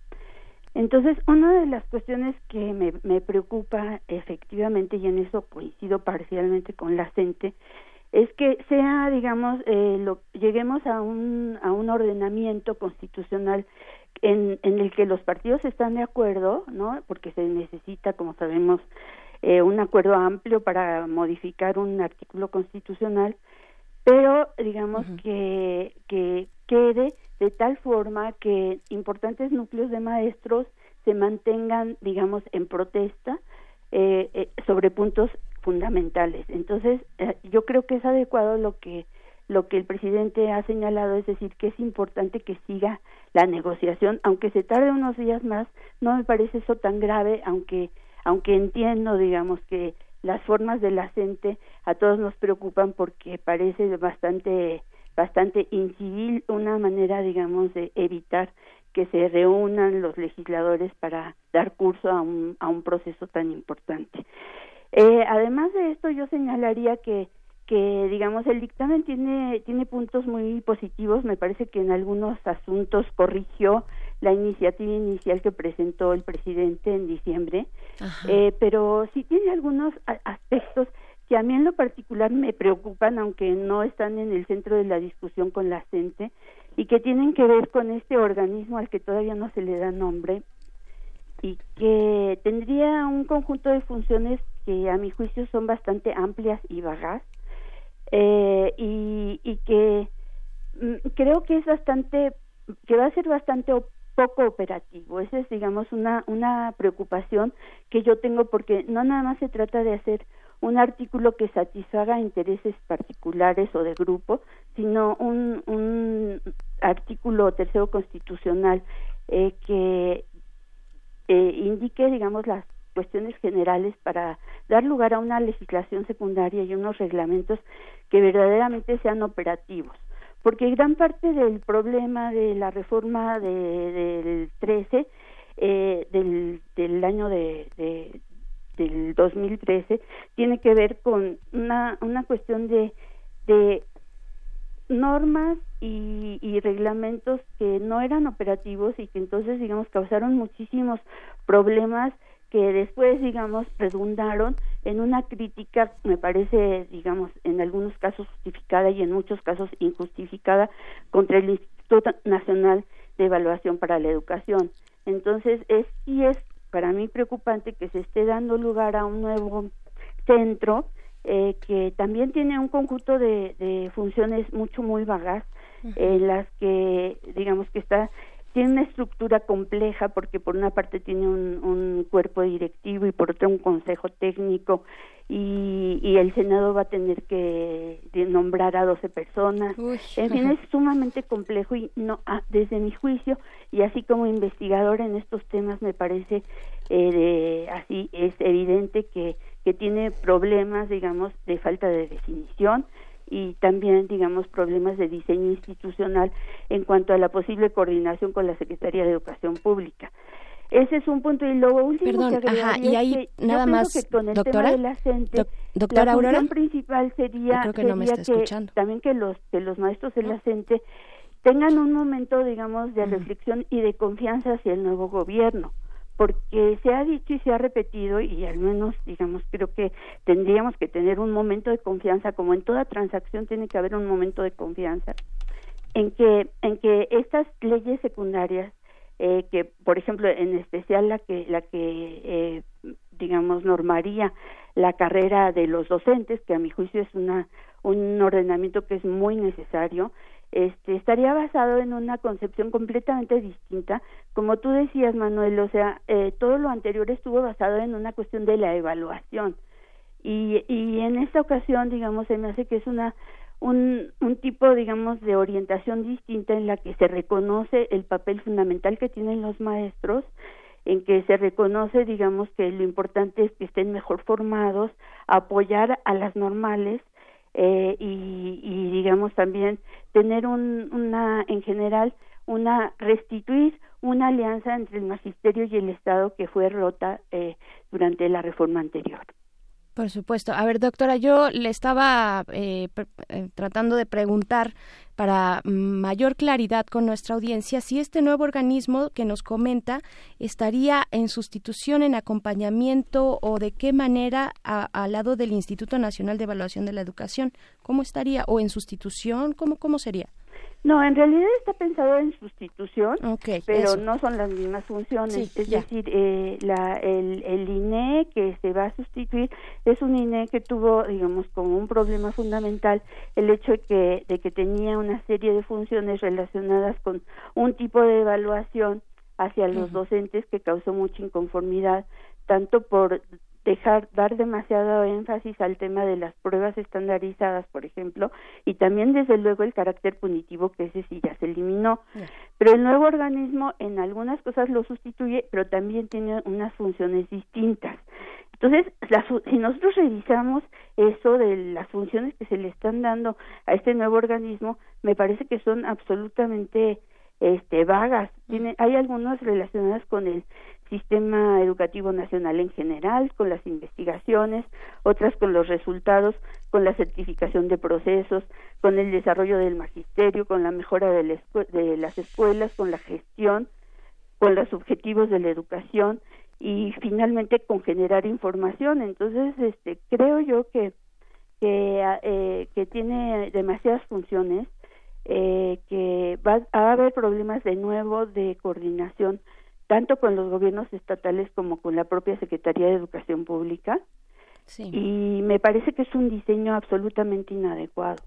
Entonces, una de las cuestiones que me, me preocupa efectivamente, y en eso coincido parcialmente con la CENTE, es que sea, digamos, eh, lo, lleguemos a un, a un ordenamiento constitucional en, en el que los partidos están de acuerdo, ¿no? Porque se necesita, como sabemos, eh, un acuerdo amplio para modificar un artículo constitucional, pero digamos que, que quede de tal forma que importantes núcleos de maestros se mantengan, digamos, en protesta eh, eh, sobre puntos fundamentales. Entonces, eh, yo creo que es adecuado lo que lo que el presidente ha señalado, es decir, que es importante que siga la negociación, aunque se tarde unos días más, no me parece eso tan grave, aunque aunque entiendo, digamos, que las formas de la gente a todos nos preocupan porque parece bastante bastante incivil una manera digamos de evitar que se reúnan los legisladores para dar curso a un, a un proceso tan importante. Eh, además de esto, yo señalaría que, que, digamos, el dictamen tiene, tiene puntos muy positivos. Me parece que en algunos asuntos corrigió la iniciativa inicial que presentó el presidente en diciembre, eh, pero sí tiene algunos aspectos que a mí en lo particular me preocupan, aunque no están en el centro de la discusión con la gente, y que tienen que ver con este organismo al que todavía no se le da nombre y que tendría un conjunto de funciones que a mi juicio son bastante amplias y vagas eh, y, y que mm, creo que es bastante que va a ser bastante poco operativo. Esa es, digamos, una, una preocupación que yo tengo porque no nada más se trata de hacer un artículo que satisfaga intereses particulares o de grupo, sino un, un artículo tercero constitucional eh, que eh, indique, digamos, las cuestiones generales para dar lugar a una legislación secundaria y unos reglamentos que verdaderamente sean operativos. Porque gran parte del problema de la reforma de, del 13, eh, del, año de, de, del 2013 tiene que ver con una, una cuestión de, de normas y, y, reglamentos que no eran operativos y que entonces, digamos, causaron muchísimos problemas que después, digamos, redundaron en una crítica, me parece, digamos, en algunos casos justificada y en muchos casos injustificada contra el Instituto Nacional de Evaluación para la Educación. Entonces, es, sí es para mí preocupante que se esté dando lugar a un nuevo centro eh, que también tiene un conjunto de, de funciones mucho muy vagas en las que digamos que está tiene una estructura compleja porque por una parte tiene un, un cuerpo directivo y por otra un consejo técnico y, y el Senado va a tener que nombrar a 12 personas. En fin, es sumamente complejo y no ah, desde mi juicio y así como investigador en estos temas me parece eh, de, así es evidente que que tiene problemas digamos de falta de definición y también, digamos, problemas de diseño institucional en cuanto a la posible coordinación con la Secretaría de Educación Pública. Ese es un punto. Y luego último Perdón, que ajá, y ahí que nada yo más, que con el doctora, tema de la CENTE, doc- doctora la Aurora, principal sería, creo que no me sería está escuchando. también que los que los maestros de la CENTE tengan un momento, digamos, de reflexión y de confianza hacia el nuevo gobierno porque se ha dicho y se ha repetido y al menos digamos creo que tendríamos que tener un momento de confianza como en toda transacción tiene que haber un momento de confianza en que en que estas leyes secundarias eh, que por ejemplo en especial la que la que eh, digamos normaría la carrera de los docentes que a mi juicio es una un ordenamiento que es muy necesario este estaría basado en una concepción completamente distinta. Como tú decías Manuel o sea eh, todo lo anterior estuvo basado en una cuestión de la evaluación. Y, y en esta ocasión digamos se me hace que es una un, un tipo digamos de orientación distinta en la que se reconoce el papel fundamental que tienen los maestros en que se reconoce digamos que lo importante es que estén mejor formados apoyar a las normales eh, y, y digamos también tener un, una en general una restituir una alianza entre el magisterio y el Estado que fue rota eh, durante la reforma anterior. Por supuesto. A ver, doctora, yo le estaba eh, eh, tratando de preguntar para mayor claridad con nuestra audiencia si este nuevo organismo que nos comenta estaría en sustitución, en acompañamiento o de qué manera al lado del Instituto Nacional de Evaluación de la Educación. ¿Cómo estaría? ¿O en sustitución? ¿Cómo, cómo sería? No, en realidad está pensado en sustitución, pero eso. no son las mismas funciones. Sí, es ya. decir, eh, la, el, el INE que se va a sustituir es un INE que tuvo, digamos, como un problema fundamental el hecho de que, de que tenía una serie de funciones relacionadas con un tipo de evaluación hacia los docentes que causó mucha inconformidad, tanto por dejar dar demasiado énfasis al tema de las pruebas estandarizadas, por ejemplo, y también desde luego el carácter punitivo que ese sí ya se eliminó. Pero el nuevo organismo en algunas cosas lo sustituye, pero también tiene unas funciones distintas. Entonces, las si nosotros revisamos eso de las funciones que se le están dando a este nuevo organismo, me parece que son absolutamente este vagas. Tiene, hay algunas relacionadas con el sistema educativo nacional en general, con las investigaciones, otras con los resultados, con la certificación de procesos, con el desarrollo del magisterio, con la mejora de, la de las escuelas, con la gestión, con los objetivos de la educación y finalmente con generar información. Entonces, este, creo yo que que, eh, tiene demasiadas funciones, eh, que va a haber problemas de nuevo de coordinación tanto con los gobiernos estatales como con la propia Secretaría de Educación Pública. Y me parece que es un diseño absolutamente inadecuado.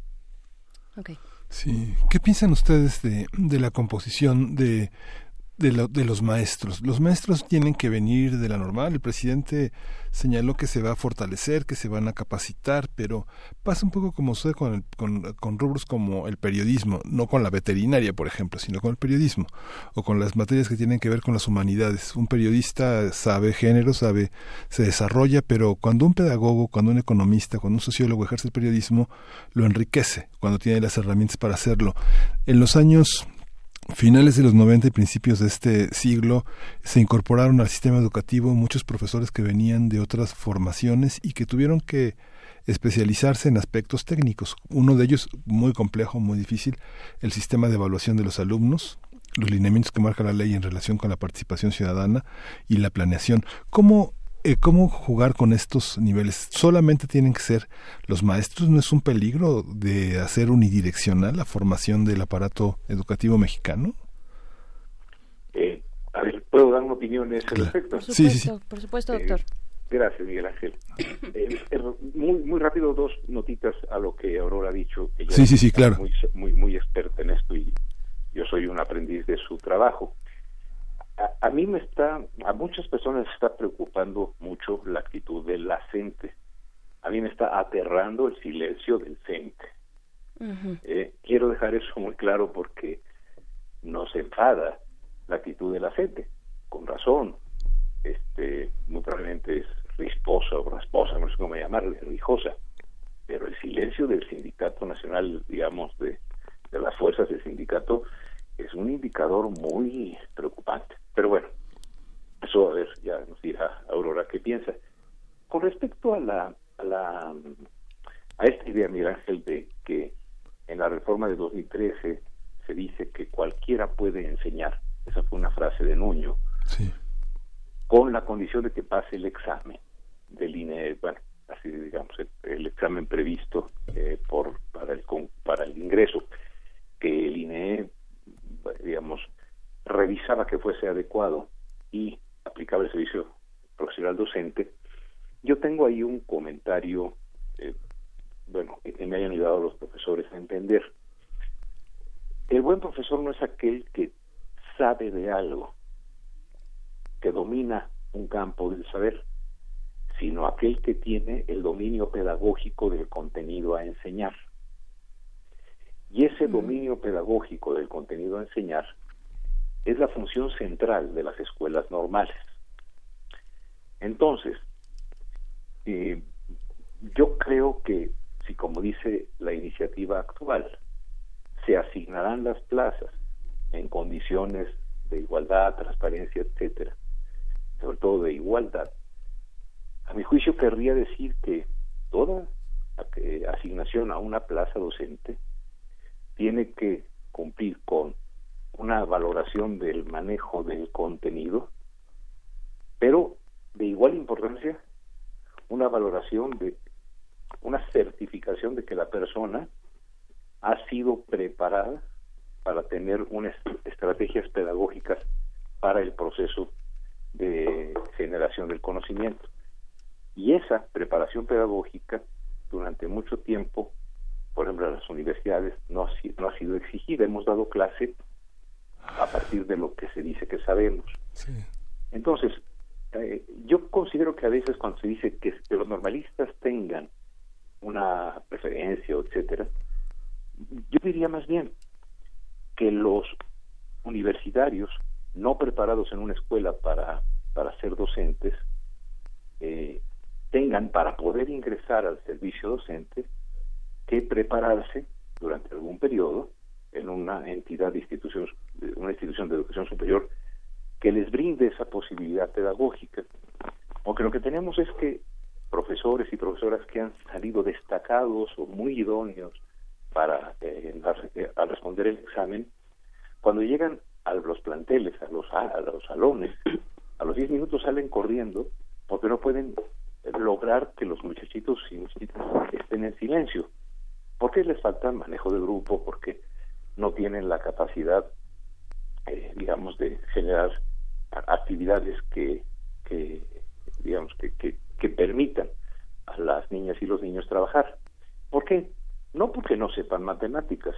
Sí. ¿Qué piensan ustedes de, de la composición de, de, lo- de los maestros? Los maestros tienen que venir de la normal. El presidente señaló que se va a fortalecer, que se van a capacitar, pero pasa un poco como sucede con, el- con, con rubros como el periodismo, no con la veterinaria, por ejemplo, sino con el periodismo, o con las materias que tienen que ver con las humanidades. Un periodista sabe género, sabe, se desarrolla, pero cuando un pedagogo, cuando un economista, cuando un sociólogo ejerce el periodismo, lo enriquece, cuando tiene las herramientas para hacerlo. En los años finales de los 90 y principios de este siglo se incorporaron al sistema educativo muchos profesores que venían de otras formaciones y que tuvieron que especializarse en aspectos técnicos. Uno de ellos, muy complejo, muy difícil, el sistema de evaluación de los alumnos, los lineamientos que marca la ley en relación con la participación ciudadana y la planeación. ¿Cómo eh, ¿Cómo jugar con estos niveles? ¿Solamente tienen que ser los maestros? ¿No es un peligro de hacer unidireccional la formación del aparato educativo mexicano? Eh, a ver, ¿puedo dar una opinión en ese respecto? Por supuesto, por supuesto, doctor. Eh, gracias, Miguel Ángel. Eh, muy, muy rápido, dos notitas a lo que Aurora ha dicho. Ella Sí, sí, sí, claro. Muy, muy, muy experta en esto y yo soy un aprendiz de su trabajo. A, a mí me está, a muchas personas está preocupando mucho la actitud de la CENTE. A mí me está aterrando el silencio del CENTE. Eh, quiero dejar eso muy claro porque nos enfada la actitud de la gente, con razón. Este, muy probablemente es risposa o rasposa, no sé cómo llamarle, rijosa. Pero el silencio del Sindicato Nacional, digamos, de, de las fuerzas del sindicato, es un indicador muy preocupante. Pero bueno, eso a ver, ya nos dirá Aurora qué piensa. Con respecto a la, a la a esta idea, Miguel Ángel, de que en la reforma de 2013 se dice que cualquiera puede enseñar, esa fue una frase de Nuño, con la condición de que pase el examen del INE, bueno, así digamos, el, el examen previsto eh, por para el con- para el ingreso, que el INE, digamos, revisaba que fuese adecuado y aplicaba el servicio profesional docente. Yo tengo ahí un comentario, eh, bueno, que que me hayan ayudado los profesores a entender. El buen profesor no es aquel que sabe de algo, que domina un campo del saber, sino aquel que tiene el dominio pedagógico del contenido a enseñar. Y ese dominio pedagógico del contenido a enseñar es la función central de las escuelas normales. Entonces, eh, yo creo que si, como dice la iniciativa actual, se asignarán las plazas en condiciones de igualdad, transparencia, etcétera, sobre todo de igualdad, a mi juicio querría decir que toda asignación a una plaza docente tiene que cumplir con una valoración del manejo del contenido, pero de igual importancia, una valoración de una certificación de que la persona ha sido preparada para tener unas estrategias pedagógicas para el proceso de generación del conocimiento. Y esa preparación pedagógica durante mucho tiempo, por ejemplo, en las universidades no ha, no ha sido exigida. Hemos dado clase a partir de lo que se dice que sabemos. Entonces, eh, yo considero que a veces cuando se dice que, que los normalistas tengan una preferencia, etcétera, yo diría más bien que los universitarios no preparados en una escuela para, para ser docentes eh, tengan para poder ingresar al servicio docente que prepararse durante algún periodo en una entidad de institución, una institución de educación superior que les brinde esa posibilidad pedagógica. Aunque lo que tenemos es que profesores y profesoras que han salido destacados o muy idóneos para eh, eh, responder el examen, cuando llegan a los planteles, a los, a los salones, a los 10 minutos salen corriendo porque no pueden lograr que los muchachitos y muchachitas estén en silencio. Porque les falta manejo de grupo, porque no tienen la capacidad, eh, digamos, de generar actividades que, digamos, que, permitan a las niñas y los niños trabajar. ¿Por qué? No porque no sepan matemáticas,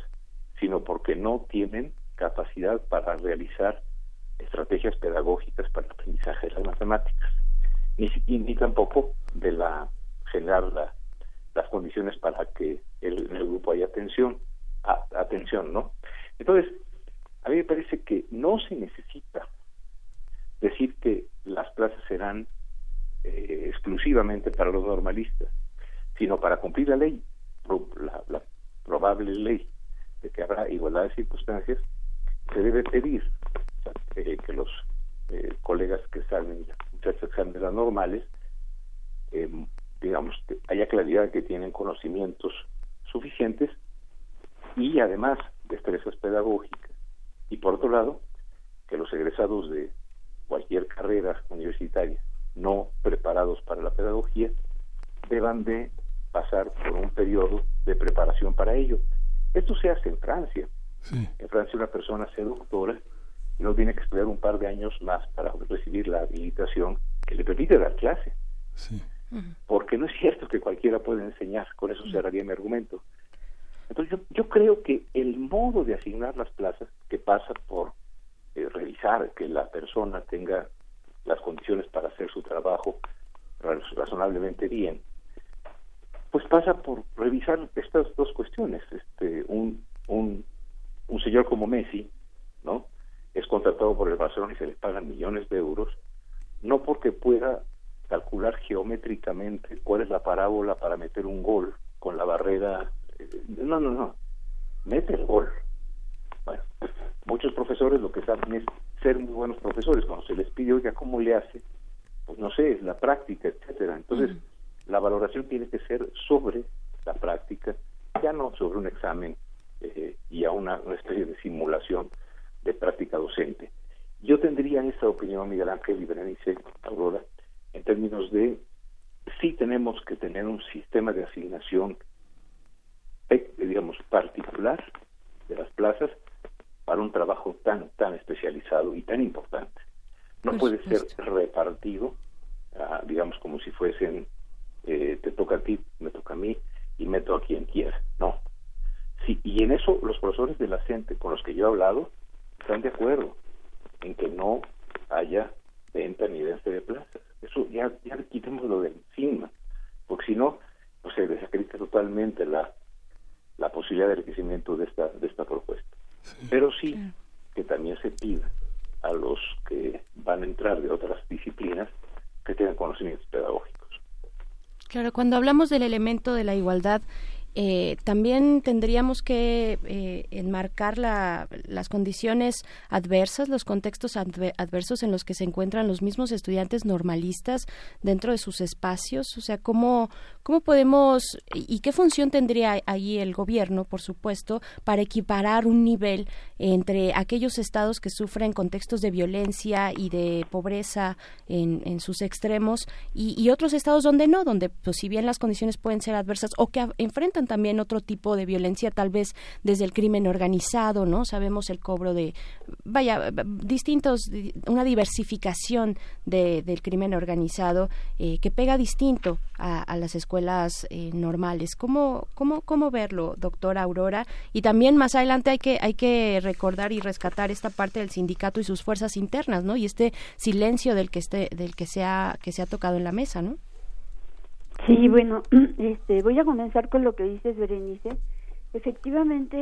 sino porque no tienen capacidad para realizar estrategias pedagógicas para el aprendizaje de las matemáticas, ni, ni tampoco de la generar la- las condiciones para que el- en el grupo haya atención, a- atención, ¿no? Entonces, a mí me parece que no se necesita decir que las plazas serán eh, exclusivamente para los normalistas, sino para cumplir la ley, la, probable ley de que habrá igualdad de circunstancias, se debe pedir eh, que los eh, colegas que salen muchachos exámenes normales eh, digamos, que haya claridad que tienen conocimientos suficientes y además destrezas pedagógicas. Y por otro lado, que los egresados de cualquier carrera universitaria no preparados para la pedagogía deban de pasar por un periodo de preparación para ello. Esto se hace en Francia. En Francia una persona se doctora y no tiene que estudiar un par de años más para recibir la habilitación que le permite dar clase. Porque no es cierto que cualquiera puede enseñar, con eso cerraría mi argumento. Entonces yo, yo creo que el modo de asignar las plazas, que pasa por eh, revisar que la persona tenga las condiciones para hacer su trabajo razonablemente bien, pues pasa por revisar estas dos cuestiones. Este, un, un, un señor como Messi, ¿no? Es contratado por el Barcelona y se le pagan millones de euros, no porque pueda calcular geométricamente cuál es la parábola para meter un gol con la barrera. eh, No, no, no. Mete el gol. Bueno, muchos profesores lo que saben es ser muy buenos profesores. Cuando se les pide, oiga, ¿cómo le hace? Pues no sé, es la práctica, etcétera. Entonces, la valoración tiene que ser sobre la práctica, ya no sobre un examen eh, y a una, una especie de simulación de práctica docente. Yo tendría esa opinión, Miguel Ángel y Berenice Aurora, en términos de sí tenemos que tener un sistema de asignación, eh, digamos, particular de las plazas para un trabajo tan, tan especializado y tan importante. No puede ser repartido, ah, digamos, como si fuesen, eh, te toca a ti, me toca a mí, y meto a quien quiera. No. Sí, y en eso los profesores de la CENTE con los que yo he hablado están de acuerdo en que no haya venta ni venta de plazas. Eso ya, ya quitémoslo de encima, porque si no, pues se desacredita totalmente la, la posibilidad de enriquecimiento de esta, de esta propuesta. Pero sí que también se pida a los que van a entrar de otras disciplinas que tengan conocimientos pedagógicos. Claro, cuando hablamos del elemento de la igualdad, eh, también tendríamos que eh, enmarcar la- las condiciones adversas, los contextos adve- adversos en los que se encuentran los mismos estudiantes normalistas dentro de sus espacios. O sea, cómo, cómo podemos y qué función tendría ahí el gobierno, por supuesto, para equiparar un nivel entre aquellos estados que sufren contextos de violencia y de pobreza en, sus extremos y, y otros estados donde no, donde pues si bien las condiciones pueden ser adversas o que a- también otro tipo de violencia, tal vez desde el crimen organizado, ¿no? Sabemos el cobro de, vaya, distintos, di- una diversificación de, del crimen organizado eh, que pega distinto a, a las escuelas eh, normales. ¿Cómo, cómo, ¿Cómo verlo, doctora Aurora? Y también más adelante hay que, hay que recordar y rescatar esta parte del sindicato y sus fuerzas internas, ¿no? Y este silencio del que, este, del que, se, ha, que se ha tocado en la mesa, ¿no? Sí, bueno, este, voy a comenzar con lo que dices, Berenice. Efectivamente,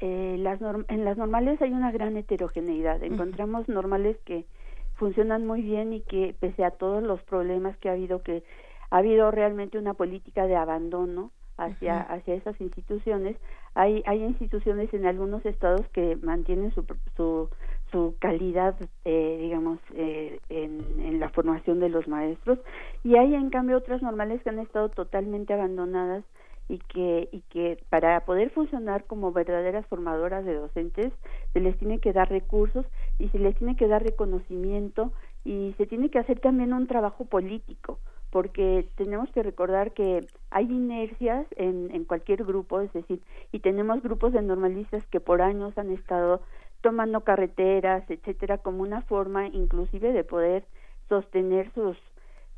eh, las norm- en las normales hay una gran heterogeneidad. Encontramos normales que funcionan muy bien y que, pese a todos los problemas que ha habido, que ha habido realmente una política de abandono hacia, Ujú. hacia esas instituciones. Hay, hay instituciones en algunos estados que mantienen su, su, su calidad, eh, digamos, eh, en, la formación de los maestros. Y hay en cambio otras normales que han estado totalmente abandonadas y que y que para poder funcionar como verdaderas formadoras de docentes se les tiene que dar recursos y se les tiene que dar reconocimiento y se tiene que hacer también un trabajo político porque tenemos que recordar que hay inercias en, en cualquier grupo, es decir, y tenemos grupos de normalistas que por años han estado tomando carreteras, etcétera, como una forma inclusive de poder sostener sus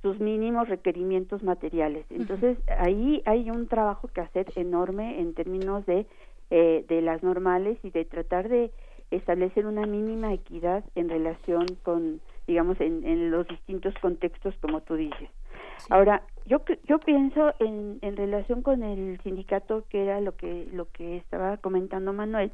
sus mínimos requerimientos materiales. Entonces, ahí hay un trabajo que hacer enorme en términos de, eh, de las normales y de tratar de establecer una mínima equidad en relación con, digamos, en, en los distintos contextos, como tú dices. Ahora, yo yo pienso en, en relación con el sindicato, que era lo que lo que estaba comentando Manuel,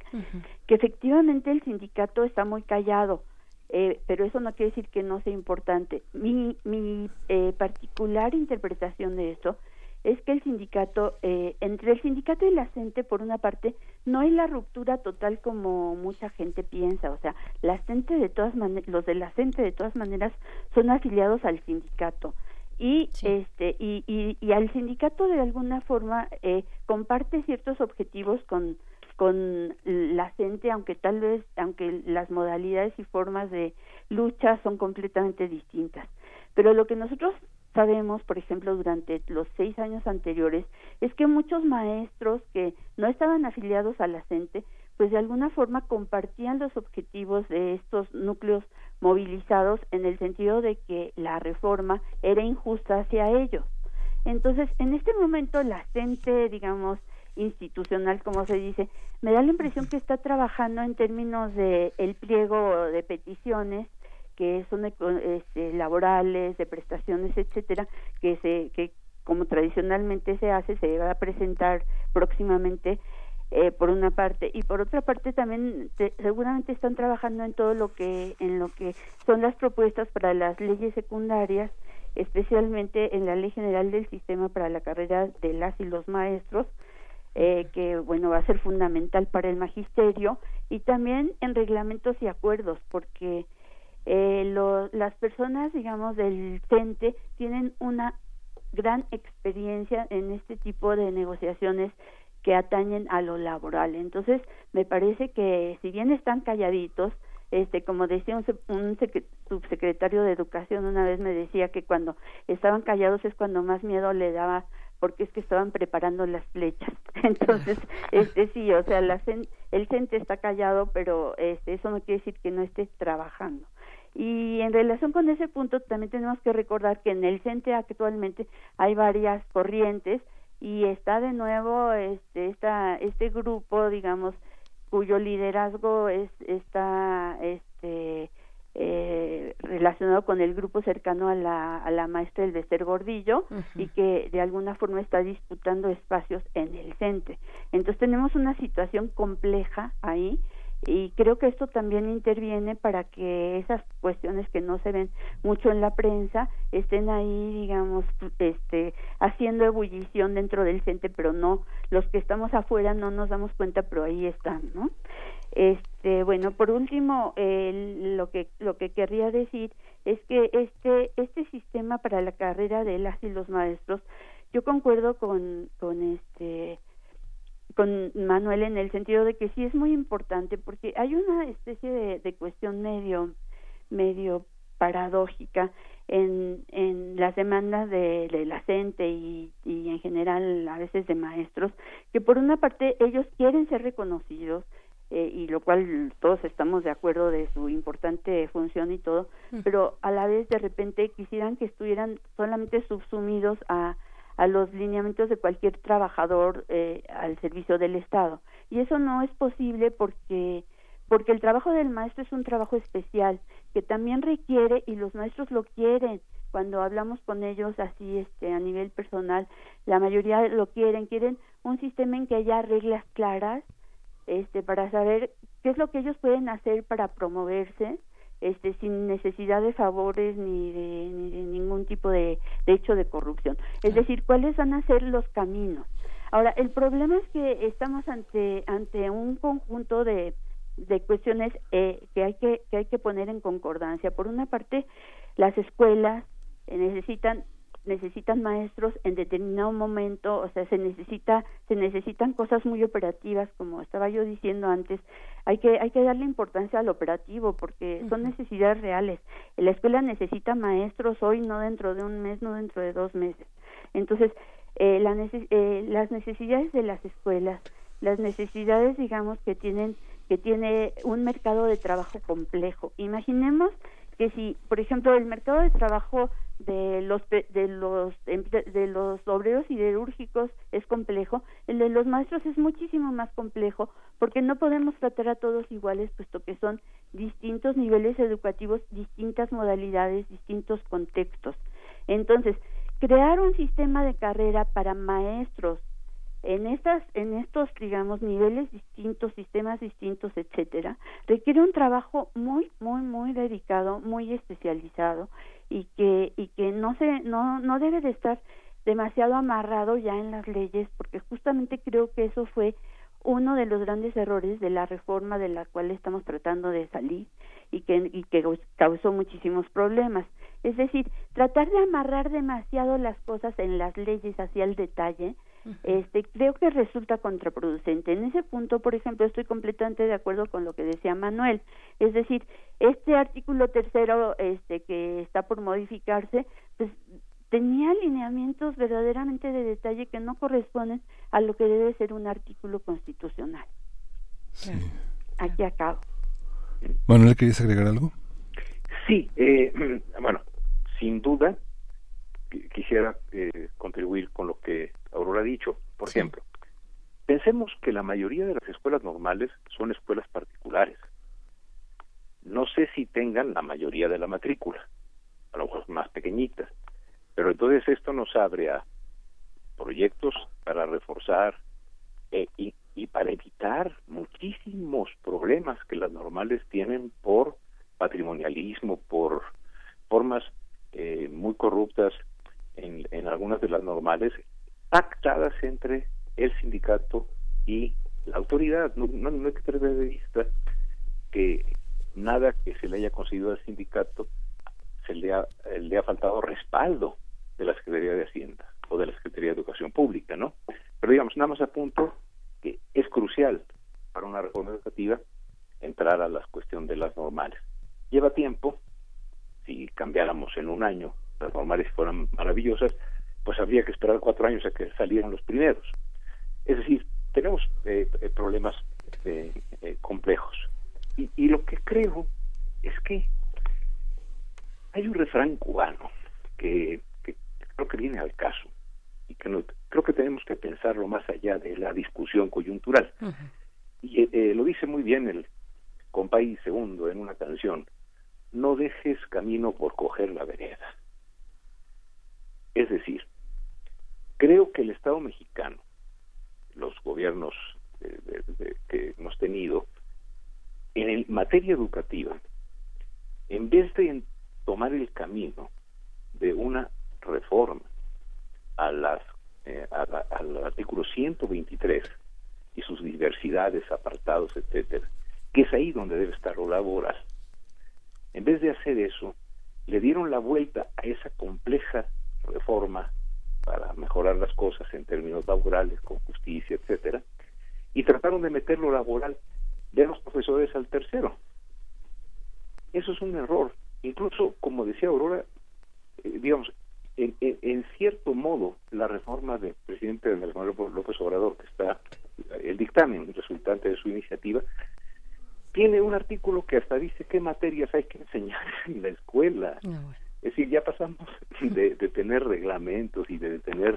que efectivamente el sindicato está muy callado, eh, pero eso no quiere decir que no sea importante. Mi, mi eh, particular interpretación de esto es que el sindicato, eh, entre el sindicato y la CENTE, por una parte, no hay la ruptura total como mucha gente piensa. O sea, la CENTE de todas los de la CENTE de todas maneras son afiliados al sindicato. Y este y, y, y, al sindicato de alguna forma eh, comparte ciertos objetivos con con la gente aunque tal vez aunque las modalidades y formas de lucha son completamente distintas. Pero lo que nosotros sabemos, por ejemplo, durante los seis años anteriores, es que muchos maestros que no estaban afiliados a la CENTE, pues de alguna forma compartían los objetivos de estos núcleos movilizados en el sentido de que la reforma era injusta hacia ellos. Entonces, en este momento la CENTE, digamos, institucional, como se dice, me da la impresión que está trabajando en términos de el pliego de peticiones que son este, laborales, de prestaciones, etcétera, que se que como tradicionalmente se hace, se va a presentar próximamente eh, por una parte y por otra parte también seguramente están trabajando en todo lo que en lo que son las propuestas para las leyes secundarias especialmente en la ley general del sistema para la carrera de las y los maestros eh, que bueno va a ser fundamental para el magisterio y también en reglamentos y acuerdos porque eh, las personas, digamos, del CENTE tienen una gran experiencia en este tipo de negociaciones que atañen a lo laboral. Entonces, me parece que si bien están calladitos, este como decía un, un subsecretario de educación una vez me decía que cuando estaban callados es cuando más miedo le daba porque es que estaban preparando las flechas. Entonces, este sí, o sea, la, el CENTE está callado, pero este, eso no quiere decir que no esté trabajando. Y en relación con ese punto también tenemos que recordar que en el CENTE actualmente hay varias corrientes y está de nuevo este esta, este grupo digamos cuyo liderazgo es está este eh, relacionado con el grupo cercano a la, a la maestra Elvester Gordillo y que de alguna forma está disputando espacios en el CENTE. Entonces tenemos una situación compleja ahí y creo que esto también interviene para que esas cuestiones que no se ven mucho en la prensa estén ahí digamos este haciendo ebullición dentro del CENTE pero no los que estamos afuera no nos damos cuenta pero ahí están no este bueno por último lo que lo que querría decir es que este este sistema para la carrera de las y los maestros yo concuerdo con con este con Manuel en el sentido de que sí es muy importante porque hay una especie de, de cuestión medio medio paradójica en, en las demandas de, de la gente y, y en general a veces de maestros que por una parte ellos quieren ser reconocidos eh, y lo cual todos estamos de acuerdo de su importante función y todo, pero a la vez de repente quisieran que estuvieran solamente subsumidos a a los lineamientos de cualquier trabajador eh, al servicio del Estado. Y eso no es posible porque porque el trabajo del maestro es un trabajo especial que también requiere y los maestros lo quieren cuando hablamos con ellos así este a nivel personal la mayoría lo quieren quieren un sistema en que haya reglas claras este para saber qué es lo que ellos pueden hacer para promoverse este sin necesidad de favores ni de, ni de ningún tipo de, de hecho de corrupción. Es decir, cuáles van a ser los caminos. Ahora, el problema es que estamos ante ante un conjunto de, de cuestiones eh, que hay que que hay que poner en concordancia. Por una parte, las escuelas eh, necesitan necesitan maestros en determinado momento, o sea, se necesita se necesitan cosas muy operativas, como estaba yo diciendo antes. Hay que hay que darle importancia al operativo porque son necesidades reales. La escuela necesita maestros hoy, no dentro de un mes, no dentro de dos meses. Entonces, eh, la eh, las necesidades de las escuelas, las necesidades, digamos, que tienen que tiene un mercado de trabajo complejo. Imaginemos que si, por ejemplo, el mercado de trabajo de los de los de los obreros siderúrgicos es complejo, el de los maestros es muchísimo más complejo porque no podemos tratar a todos iguales puesto que son distintos niveles educativos, distintas modalidades, distintos contextos. Entonces, crear un sistema de carrera para maestros en estas en estos digamos niveles distintos sistemas distintos etcétera requiere un trabajo muy muy muy dedicado muy especializado y que y que no se no no debe de estar demasiado amarrado ya en las leyes porque justamente creo que eso fue uno de los grandes errores de la reforma de la cual estamos tratando de salir y que, y que causó muchísimos problemas. Es decir, tratar de amarrar demasiado las cosas en las leyes hacia el detalle, este, creo que resulta contraproducente. En ese punto, por ejemplo, estoy completamente de acuerdo con lo que decía Manuel. Es decir, este artículo tercero, este, que está por modificarse, pues tenía alineamientos verdaderamente de detalle que no corresponden a lo que debe ser un artículo constitucional. Aquí acabo. Manuel, ¿querías agregar algo? Sí, eh, bueno, sin duda quisiera eh, contribuir con lo que Aurora ha dicho. Por ejemplo, pensemos que la mayoría de las escuelas normales son escuelas particulares. No sé si tengan la mayoría de la matrícula, a lo mejor más pequeñitas, pero entonces esto nos abre a proyectos para reforzar eh, y, y para evitar muchísimos problemas que las normales tienen por patrimonialismo, por formas eh, muy corruptas en, algunas de las normales, pactadas entre el sindicato y la autoridad. No, no, no hay que perder de vista que nada que se le haya concedido al sindicato se le ha, le ha faltado respaldo de la Secretaría de Hacienda o de la Secretaría de Educación Pública, ¿no? Pero digamos, nada más apunto que es crucial para una reforma educativa entrar a la cuestión de las normales. Lleva tiempo, si cambiáramos en un año, las normales fueran maravillosas, pues habría que esperar cuatro años a que salieran los primeros. Es decir, tenemos eh, eh, problemas eh, complejos. Y, y lo que creo es que hay un refrán cubano que, que creo que viene al caso y que no, creo que tenemos que pensarlo más allá de la discusión coyuntural. Y eh, lo dice muy bien el compay segundo en una canción, no dejes camino por coger la vereda. Es decir, creo que el Estado mexicano, los gobiernos eh, que hemos tenido, en el, materia educativa, en vez de tomar el camino de una reforma a las eh, al artículo 123 y sus diversidades, apartados, etcétera, que es ahí donde debe estar lo laboral. En vez de hacer eso, le dieron la vuelta a esa compleja reforma para mejorar las cosas en términos laborales, con justicia, etcétera, y trataron de meter lo laboral de los profesores al tercero. Eso es un error. Incluso, como decía Aurora, eh, digamos, en, cierto modo, la reforma del presidente Andrés Manuel López Obrador, que está, el dictamen resultante de su iniciativa, tiene un artículo que hasta dice qué materias hay que enseñar en la escuela. No, bueno. Es decir, ya pasamos de, de, tener reglamentos y de tener,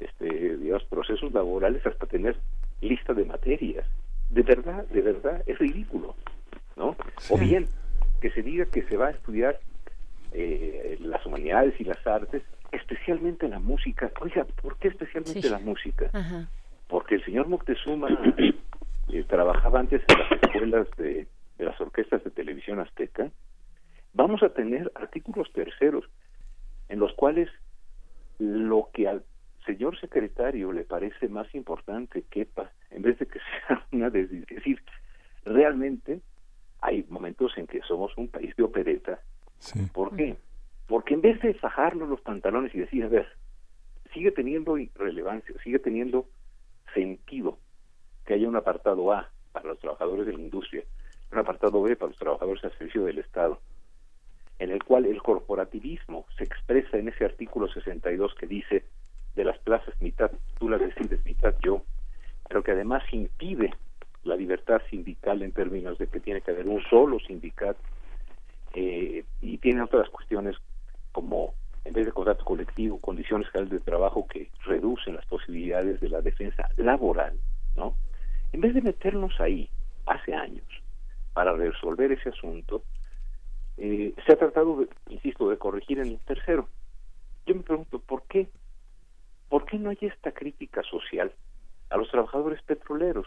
este, digamos, procesos laborales hasta tener lista de materias. De verdad, de verdad, es ridículo, ¿no? Sí. O bien, que se diga que se va a estudiar eh, las humanidades y las artes, especialmente la música. Oiga, ¿por qué especialmente sí. la música? Ajá. Porque el señor Moctezuma eh, trabajaba antes en las escuelas de, de, las orquestas de televisión azteca. Vamos a tener artículos terceros en los cuales lo que al señor secretario le parece más importante quepa, en vez de que sea una es decir, realmente hay momentos en que somos un país de opereta Sí. ¿Por qué? Porque en vez de fajarnos los pantalones y decir, a ver, sigue teniendo relevancia, sigue teniendo sentido que haya un apartado A para los trabajadores de la industria, un apartado B para los trabajadores al servicio del Estado, en el cual el corporativismo se expresa en ese artículo 62 que dice de las plazas mitad tú las decides, mitad yo, pero que además impide la libertad sindical en términos de que tiene que haber un solo sindicato eh, y tiene otras cuestiones como en vez de contrato colectivo, condiciones generales de trabajo que reducen las posibilidades de la defensa laboral, ¿no? En vez de meternos ahí hace años para resolver ese asunto, eh, se ha tratado, de, insisto, de corregir en el tercero. Yo me pregunto, ¿por qué? ¿Por qué no hay esta crítica social a los trabajadores petroleros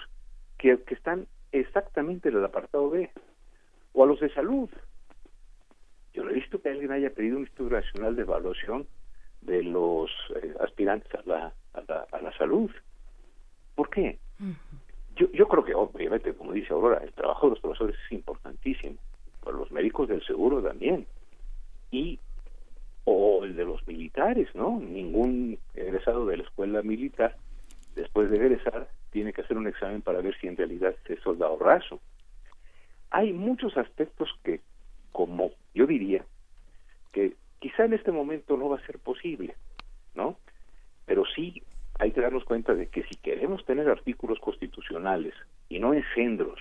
que, que están exactamente en el apartado B? O a los de salud, yo no he visto que alguien haya pedido un estudio nacional de evaluación de los eh, aspirantes a la, a la, a la salud. ¿Por qué? Yo, yo creo que obviamente, como dice Aurora, el trabajo de los profesores es importantísimo, pero los médicos del seguro también. Y o el de los militares, ¿no? Ningún egresado de la escuela militar, después de egresar, tiene que hacer un examen para ver si en realidad es soldado raso. Hay muchos aspectos que, como yo diría, que quizá en este momento no va a ser posible, ¿no? Pero sí hay que darnos cuenta de que si queremos tener artículos constitucionales y no engendros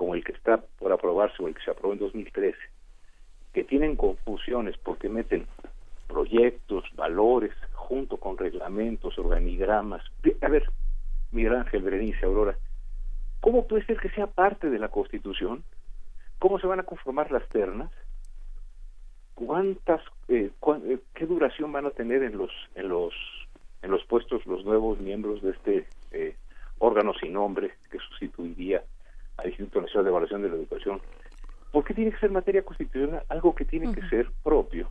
como el que está por aprobarse o el que se aprobó en 2013, que tienen confusiones porque meten proyectos, valores, junto con reglamentos, organigramas. A ver, Miguel Ángel, Berenice, Aurora, ¿cómo puede ser que sea parte de la Constitución? ¿Cómo se van a conformar las ternas? ¿Cuántas, eh, eh, qué duración van a tener en los, en los, en los puestos los nuevos miembros de este eh, órgano sin nombre que sustituiría al Instituto Nacional de Evaluación de la Educación? ¿Por qué tiene que ser materia constitucional algo que tiene que ser propio?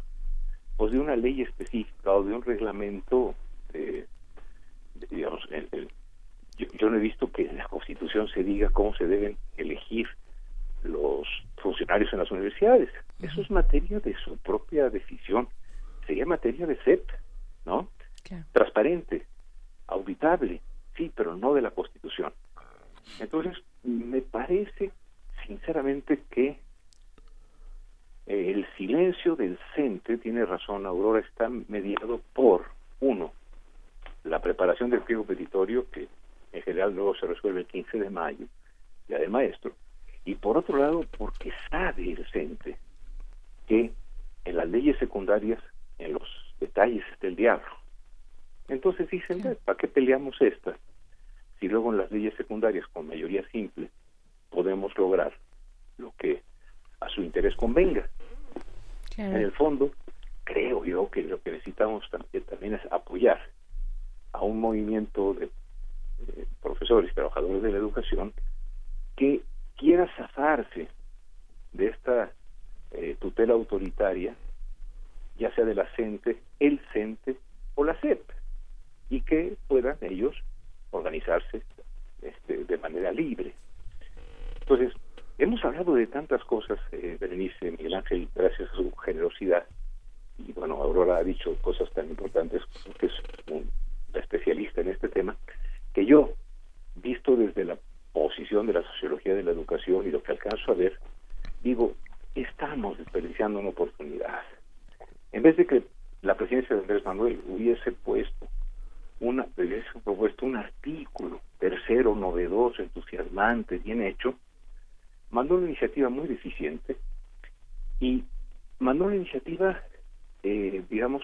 Pues de una ley específica o de un reglamento, eh, digamos, yo, no he visto que en la Constitución se diga cómo se deben elegir los funcionarios en las universidades. Eso es materia de su propia decisión. Sería materia de CEP, ¿no? Transparente, auditable, sí, pero no de la Constitución. Entonces, me parece sinceramente que el silencio del CENTE, tiene razón Aurora, está mediado por, uno, la preparación del pliego petitorio, que en general luego se resuelve el 15 de mayo, ya del maestro, y por otro lado, porque sabe el CENTE que en las leyes secundarias, en los detalles está el diablo. Entonces dicen, ¿para qué peleamos esta? Si luego en las leyes secundarias con mayoría simple podemos lograr lo que a su interés convenga. En el fondo, creo yo que lo que necesitamos también, es apoyar a un movimiento de, profesores y trabajadores de la educación que quiera zafarse de esta eh, tutela autoritaria, ya sea de la CENTE, el CENTE o la CEP, y que puedan ellos organizarse este, de manera libre. Entonces, Hemos hablado de tantas cosas, eh, Berenice, Miguel Ángel, gracias a su generosidad. Y bueno, Aurora ha dicho cosas tan importantes, que es un especialista en este tema, que yo, visto desde la posición de la sociología de la educación y lo que alcanzo a ver, digo, estamos desperdiciando una oportunidad. En vez de que la presidencia de Andrés Manuel hubiese puesto una, hubiese propuesto un artículo tercero, novedoso, entusiasmante, bien hecho, mandó una iniciativa muy deficiente y mandó una iniciativa, eh, digamos,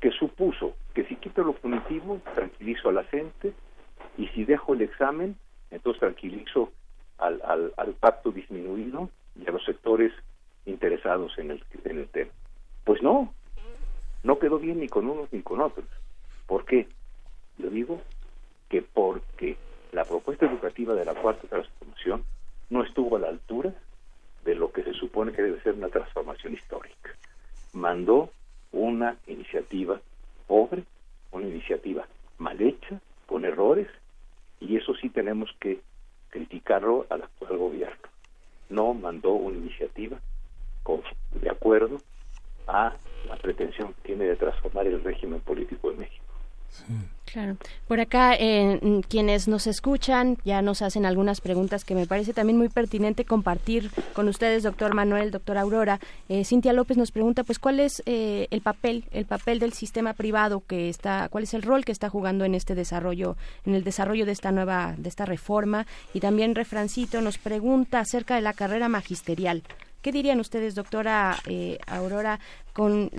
que supuso que si quito lo punitivo, tranquilizo a la gente y si dejo el examen, entonces tranquilizo al, al, al pacto disminuido y a los sectores interesados en el, en el tema. Pues no, no quedó bien ni con unos ni con otros. ¿Por qué? Yo digo que porque la propuesta educativa de la cuarta transformación no estuvo a la altura de lo que se supone que debe ser una transformación histórica. Mandó una iniciativa pobre, una iniciativa mal hecha, con errores, y eso sí tenemos que criticarlo al actual gobierno. No mandó una iniciativa de acuerdo a la pretensión que tiene de transformar el régimen político de México. Claro. Por acá, eh, quienes nos escuchan ya nos hacen algunas preguntas que me parece también muy pertinente compartir con ustedes, doctor Manuel, doctor Aurora. Eh, Cintia López nos pregunta, pues, ¿cuál es eh, el papel, el papel del sistema privado que está, cuál es el rol que está jugando en este desarrollo, en el desarrollo de esta nueva, de esta reforma? Y también Refrancito nos pregunta acerca de la carrera magisterial. ¿Qué dirían ustedes, doctora eh, Aurora, con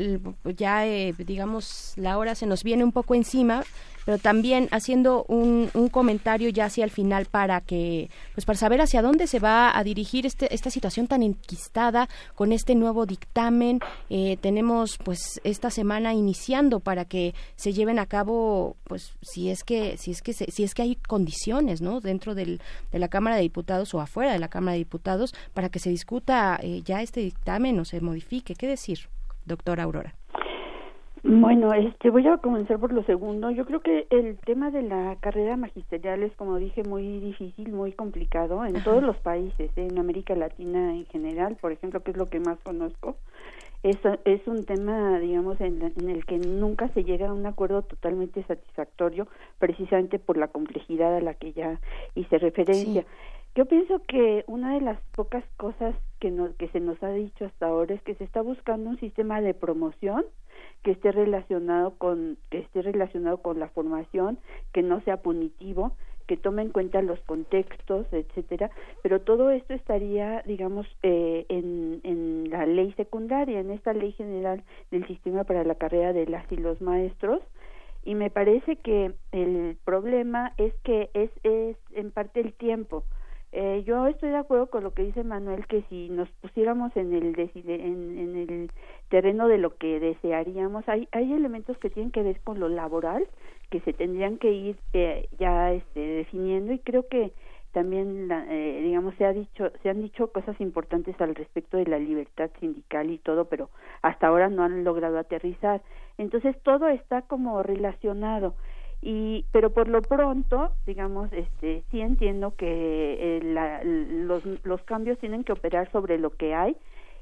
ya, eh, digamos, la hora se nos viene un poco encima, pero también haciendo un, un, comentario ya hacia el final para que, pues para saber hacia dónde se va a dirigir este, esta situación tan enquistada con este nuevo dictamen. Eh, tenemos pues esta semana iniciando para que se lleven a cabo, pues si es que, si es que, si es que hay condiciones, ¿no? Dentro del, de la Cámara de Diputados o afuera de la Cámara de Diputados para que se discuta eh, ya este dictamen o se modifique. ¿Qué decir, doctora Aurora? Bueno, este, voy a comenzar por lo segundo. Yo creo que el tema de la carrera magisterial es, como dije, muy difícil, muy complicado en todos los países, ¿eh? en América Latina en general, por ejemplo, que es lo que más conozco. Es, es un tema, digamos, en, en, el que nunca se llega a un acuerdo totalmente satisfactorio, precisamente por la complejidad a la que ya hice referencia. Yo pienso que una de las pocas cosas que, nos, que se nos ha dicho hasta ahora es que se está buscando un sistema de promoción que esté relacionado con que esté relacionado con la formación, que no sea punitivo, que tome en cuenta los contextos, etcétera, pero todo esto estaría, digamos, eh, en, en la ley secundaria, en esta ley general del sistema para la carrera de las y los maestros, y me parece que el problema es que es, es en parte el tiempo. Eh, yo estoy de acuerdo con lo que dice Manuel que si nos pusiéramos en el en, el terreno de lo que desearíamos hay hay elementos que tienen que ver con lo laboral que se tendrían que ir eh, ya este, definiendo y creo que también eh, digamos se ha dicho se han dicho cosas importantes al respecto de la libertad sindical y todo pero hasta ahora no han logrado aterrizar. Entonces todo está como relacionado y pero por lo pronto digamos este sí entiendo que eh, la, los, los cambios tienen que operar sobre lo que hay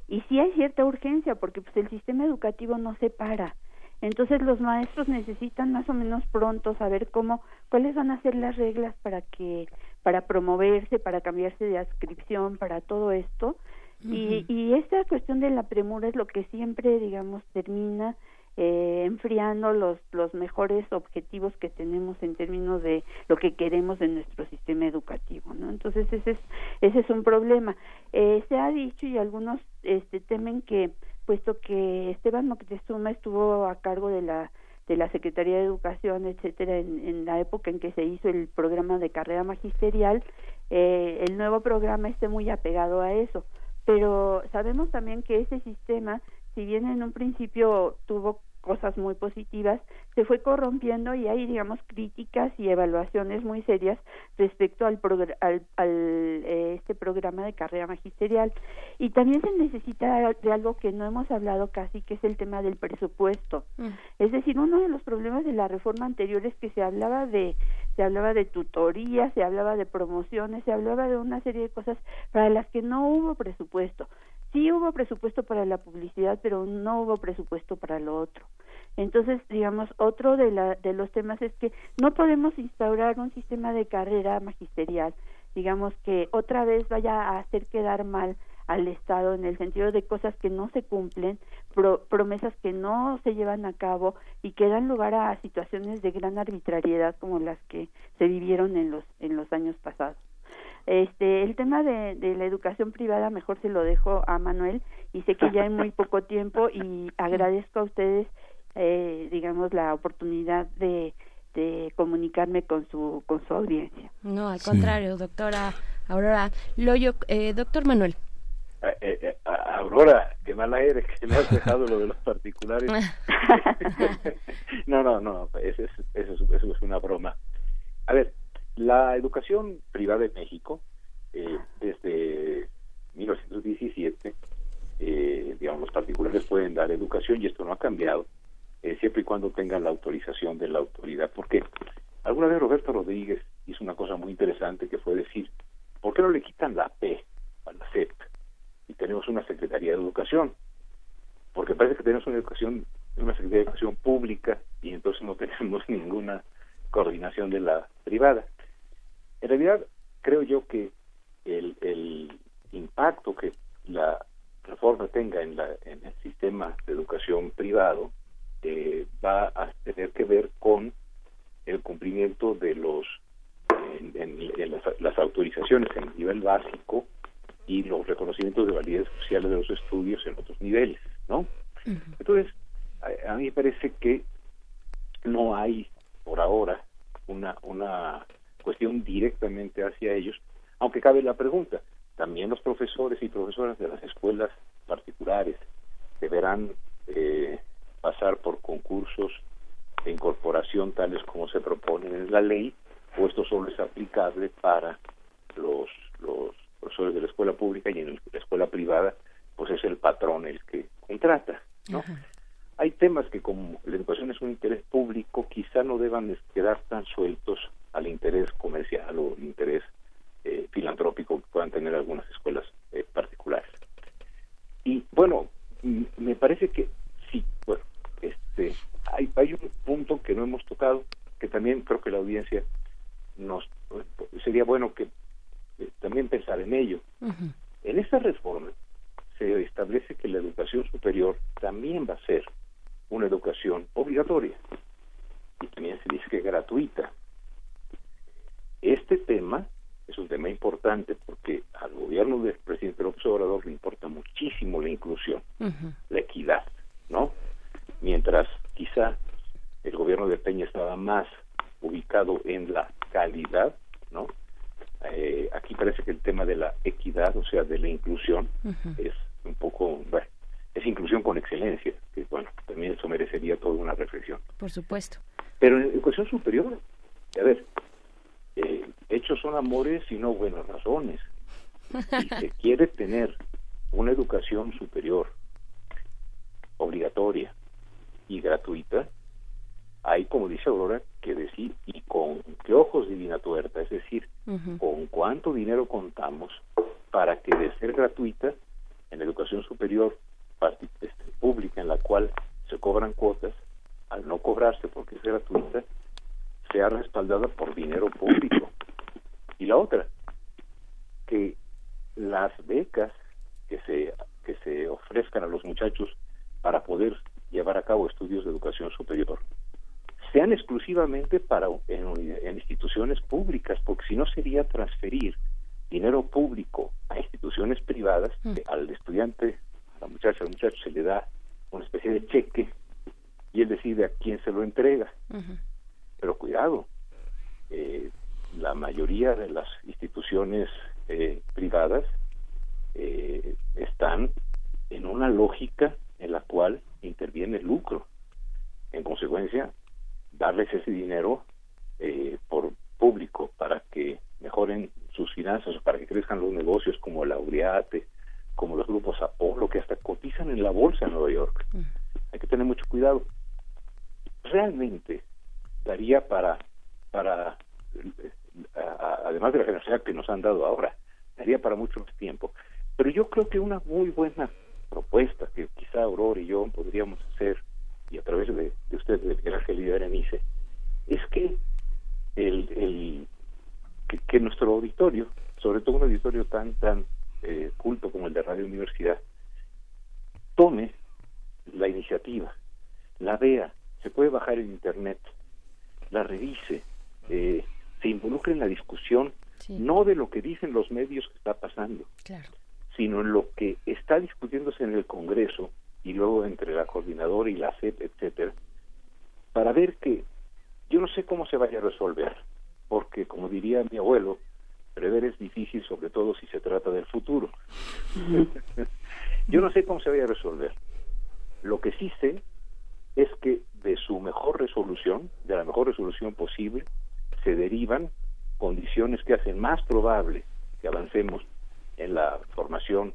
y sí hay cierta urgencia porque pues el sistema educativo no se para. Entonces los maestros necesitan más o menos pronto saber cómo cuáles van a ser las reglas para que para promoverse para cambiarse de adscripción para todo esto. Y, y esta cuestión de la premura es lo que siempre digamos termina eh, enfriando los, los mejores objetivos que tenemos en términos de lo que queremos de nuestro sistema educativo, ¿no? Entonces ese es, ese es un problema. Eh, se ha dicho y algunos este, temen que, puesto que Esteban Moctezuma estuvo a cargo de la de la Secretaría de Educación, etcétera, en, en la época en que se hizo el programa de carrera magisterial, eh, el nuevo programa esté muy apegado a eso. Pero sabemos también que ese sistema, si bien en un principio tuvo cosas muy positivas, se fue corrompiendo y hay, digamos, críticas y evaluaciones muy serias respecto al, al, al eh, este programa de carrera magisterial. Y también se necesita de algo que no hemos hablado casi, que es el tema del presupuesto. Mm. Es decir, uno de los problemas de la reforma anterior es que se hablaba de se hablaba de tutoría, se hablaba de promociones, se hablaba de una serie de cosas para las que no hubo presupuesto. Sí hubo presupuesto para la publicidad, pero no hubo presupuesto para lo otro. Entonces, digamos, otro de, la, de los temas es que no podemos instaurar un sistema de carrera magisterial, digamos, que otra vez vaya a hacer quedar mal al Estado en el sentido de cosas que no se cumplen, promesas que no se llevan a cabo y que dan lugar a situaciones de gran arbitrariedad como las que se vivieron en los en los años pasados. Este, el tema de, de la educación privada mejor se lo dejo a Manuel y sé que ya hay muy poco tiempo y agradezco a ustedes eh, digamos la oportunidad de, de comunicarme con su con su audiencia. No, al contrario, doctora Aurora Loyo, eh, doctor Manuel. Eh, eh, eh, Aurora, qué mala eres, que me has dejado lo de los particulares. no, no, no, eso es, eso, es, eso es una broma. A ver, la educación privada en México, eh, desde 1917, eh, digamos, los particulares pueden dar educación y esto no ha cambiado, eh, siempre y cuando tengan la autorización de la autoridad. Porque alguna vez Roberto Rodríguez hizo una cosa muy interesante que fue decir, ¿por qué no le quitan la P a la CEP? y tenemos una Secretaría de Educación, porque parece que tenemos una educación, una Secretaría de Educación pública y entonces no tenemos ninguna coordinación de la privada. En realidad, creo yo que el, el impacto que la reforma tenga en, la, en el sistema de educación privado eh, va a tener que ver con el cumplimiento de los en, en, las, las, autorizaciones en nivel básico y los reconocimientos de validez sociales de los estudios en otros niveles, ¿no? Entonces, a, a, mí me parece que no hay por ahora una, una cuestión directamente hacia ellos, aunque cabe la pregunta, también los profesores y profesoras de las escuelas particulares deberán eh, pasar por concursos de incorporación tales como se proponen en la ley, o esto solo es aplicable para los, los profesores de la escuela pública y en la escuela privada, pues es el patrón el que contrata, ¿no? hay temas que como la educación es un interés público, quizá no deban quedar tan sueltos al interés comercial o interés eh, filantrópico que puedan tener algunas escuelas eh, particulares. Y bueno, me parece que sí, bueno, este, hay, hay un punto que no hemos tocado, que también creo que la audiencia nos sería bueno que eh, también pensar en ello. En esta reforma se establece que la educación superior también va a ser una educación obligatoria y también se dice que gratuita. Este tema es un tema importante porque al gobierno del presidente López Obrador le importa muchísimo la inclusión, la equidad, ¿no? Mientras quizá el gobierno de Peña estaba más ubicado en la calidad, ¿no? Eh, aquí parece que el tema de la equidad, o sea, de la inclusión, es un poco, bueno, es inclusión con excelencia, que bueno, también eso merecería toda una reflexión. Por supuesto. Pero en educación superior, a ver, hechos son amores y no buenas razones. Si se quiere tener una educación superior, obligatoria y gratuita, hay, como dice Aurora, que decir, y con qué ojos divina tuerta, es decir, con cuánto dinero contamos para que de ser gratuita, en educación superior este, pública, en la cual se cobran cuotas, al no cobrarse porque es gratuita, sea respaldada por dinero público. Y la otra, que las becas que se, que se ofrezcan a los muchachos para poder llevar a cabo estudios de educación superior sean exclusivamente para en, instituciones públicas, porque si no sería transferir dinero público a instituciones privadas, al estudiante, a la muchacha, al muchacho se le da una especie de cheque y él decide a quién se lo entrega. Pero cuidado, eh, la mayoría de las instituciones eh, privadas eh, están en una lógica en la cual interviene el lucro. En consecuencia, darles ese dinero por público para que mejoren sus finanzas, para que crezcan los negocios como la Uriate, como los grupos Apolo, que hasta cotizan en la bolsa en Nueva York. Hay que tener mucho cuidado. Realmente daría para, para además de la generosidad que nos han dado ahora, daría para mucho más tiempo. Pero yo creo que una muy buena propuesta que quizá Aurora y yo podríamos hacer, y a través de, de usted, de Ángel y Berenice, es que el, el que, nuestro auditorio, sobre todo un auditorio tan tan eh, culto como el de Radio Universidad, tome la iniciativa, la vea, se puede bajar en internet, la revise, eh, se involucre en la discusión, no de lo que dicen los medios que está pasando, sino en lo que está discutiéndose en el Congreso y luego entre la coordinadora y la CEP, etcétera, para ver que yo no sé cómo se vaya a resolver, porque como diría mi abuelo, prever es difícil, sobre todo si se trata del futuro. Yo no sé cómo se vaya a resolver. Lo que sí sé es que de su mejor resolución, de la mejor resolución posible, se derivan condiciones que hacen más probable que avancemos en la formación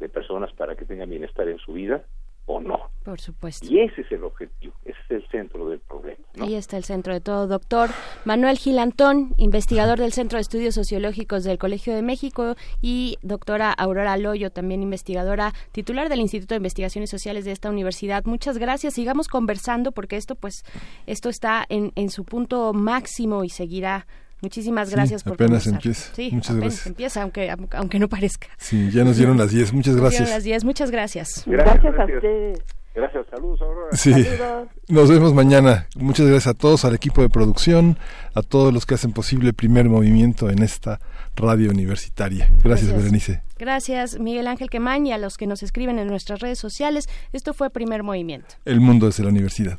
de personas para que tengan bienestar en su vida o no. Por supuesto. Y ese es el objetivo, ese es el centro del problema. Ahí está el centro de todo. Doctor Manuel Gilantón, investigador del Centro de Estudios Sociológicos del Colegio de México y doctora Aurora Loyo, también investigadora titular del Instituto de Investigaciones Sociales de esta universidad. Muchas gracias. Sigamos conversando porque esto, pues, esto está en, en su punto máximo y seguirá Muchísimas gracias por apenas empieza. Sí, Muchas apenas gracias. empieza, aunque, aunque no parezca. Sí, ya nos dieron las 10. Muchas gracias. Nos las 10. Muchas gracias. Gracias, a ustedes. Gracias, saludos Aurora. Sí, saludos. nos vemos mañana. Muchas gracias a todos, al equipo de producción, a todos los que hacen posible el primer movimiento en esta radio universitaria. Gracias, gracias. Berenice. Gracias, Miguel Ángel Quemain, y a los que nos escriben en nuestras redes sociales. Esto fue Primer Movimiento. El mundo desde la universidad.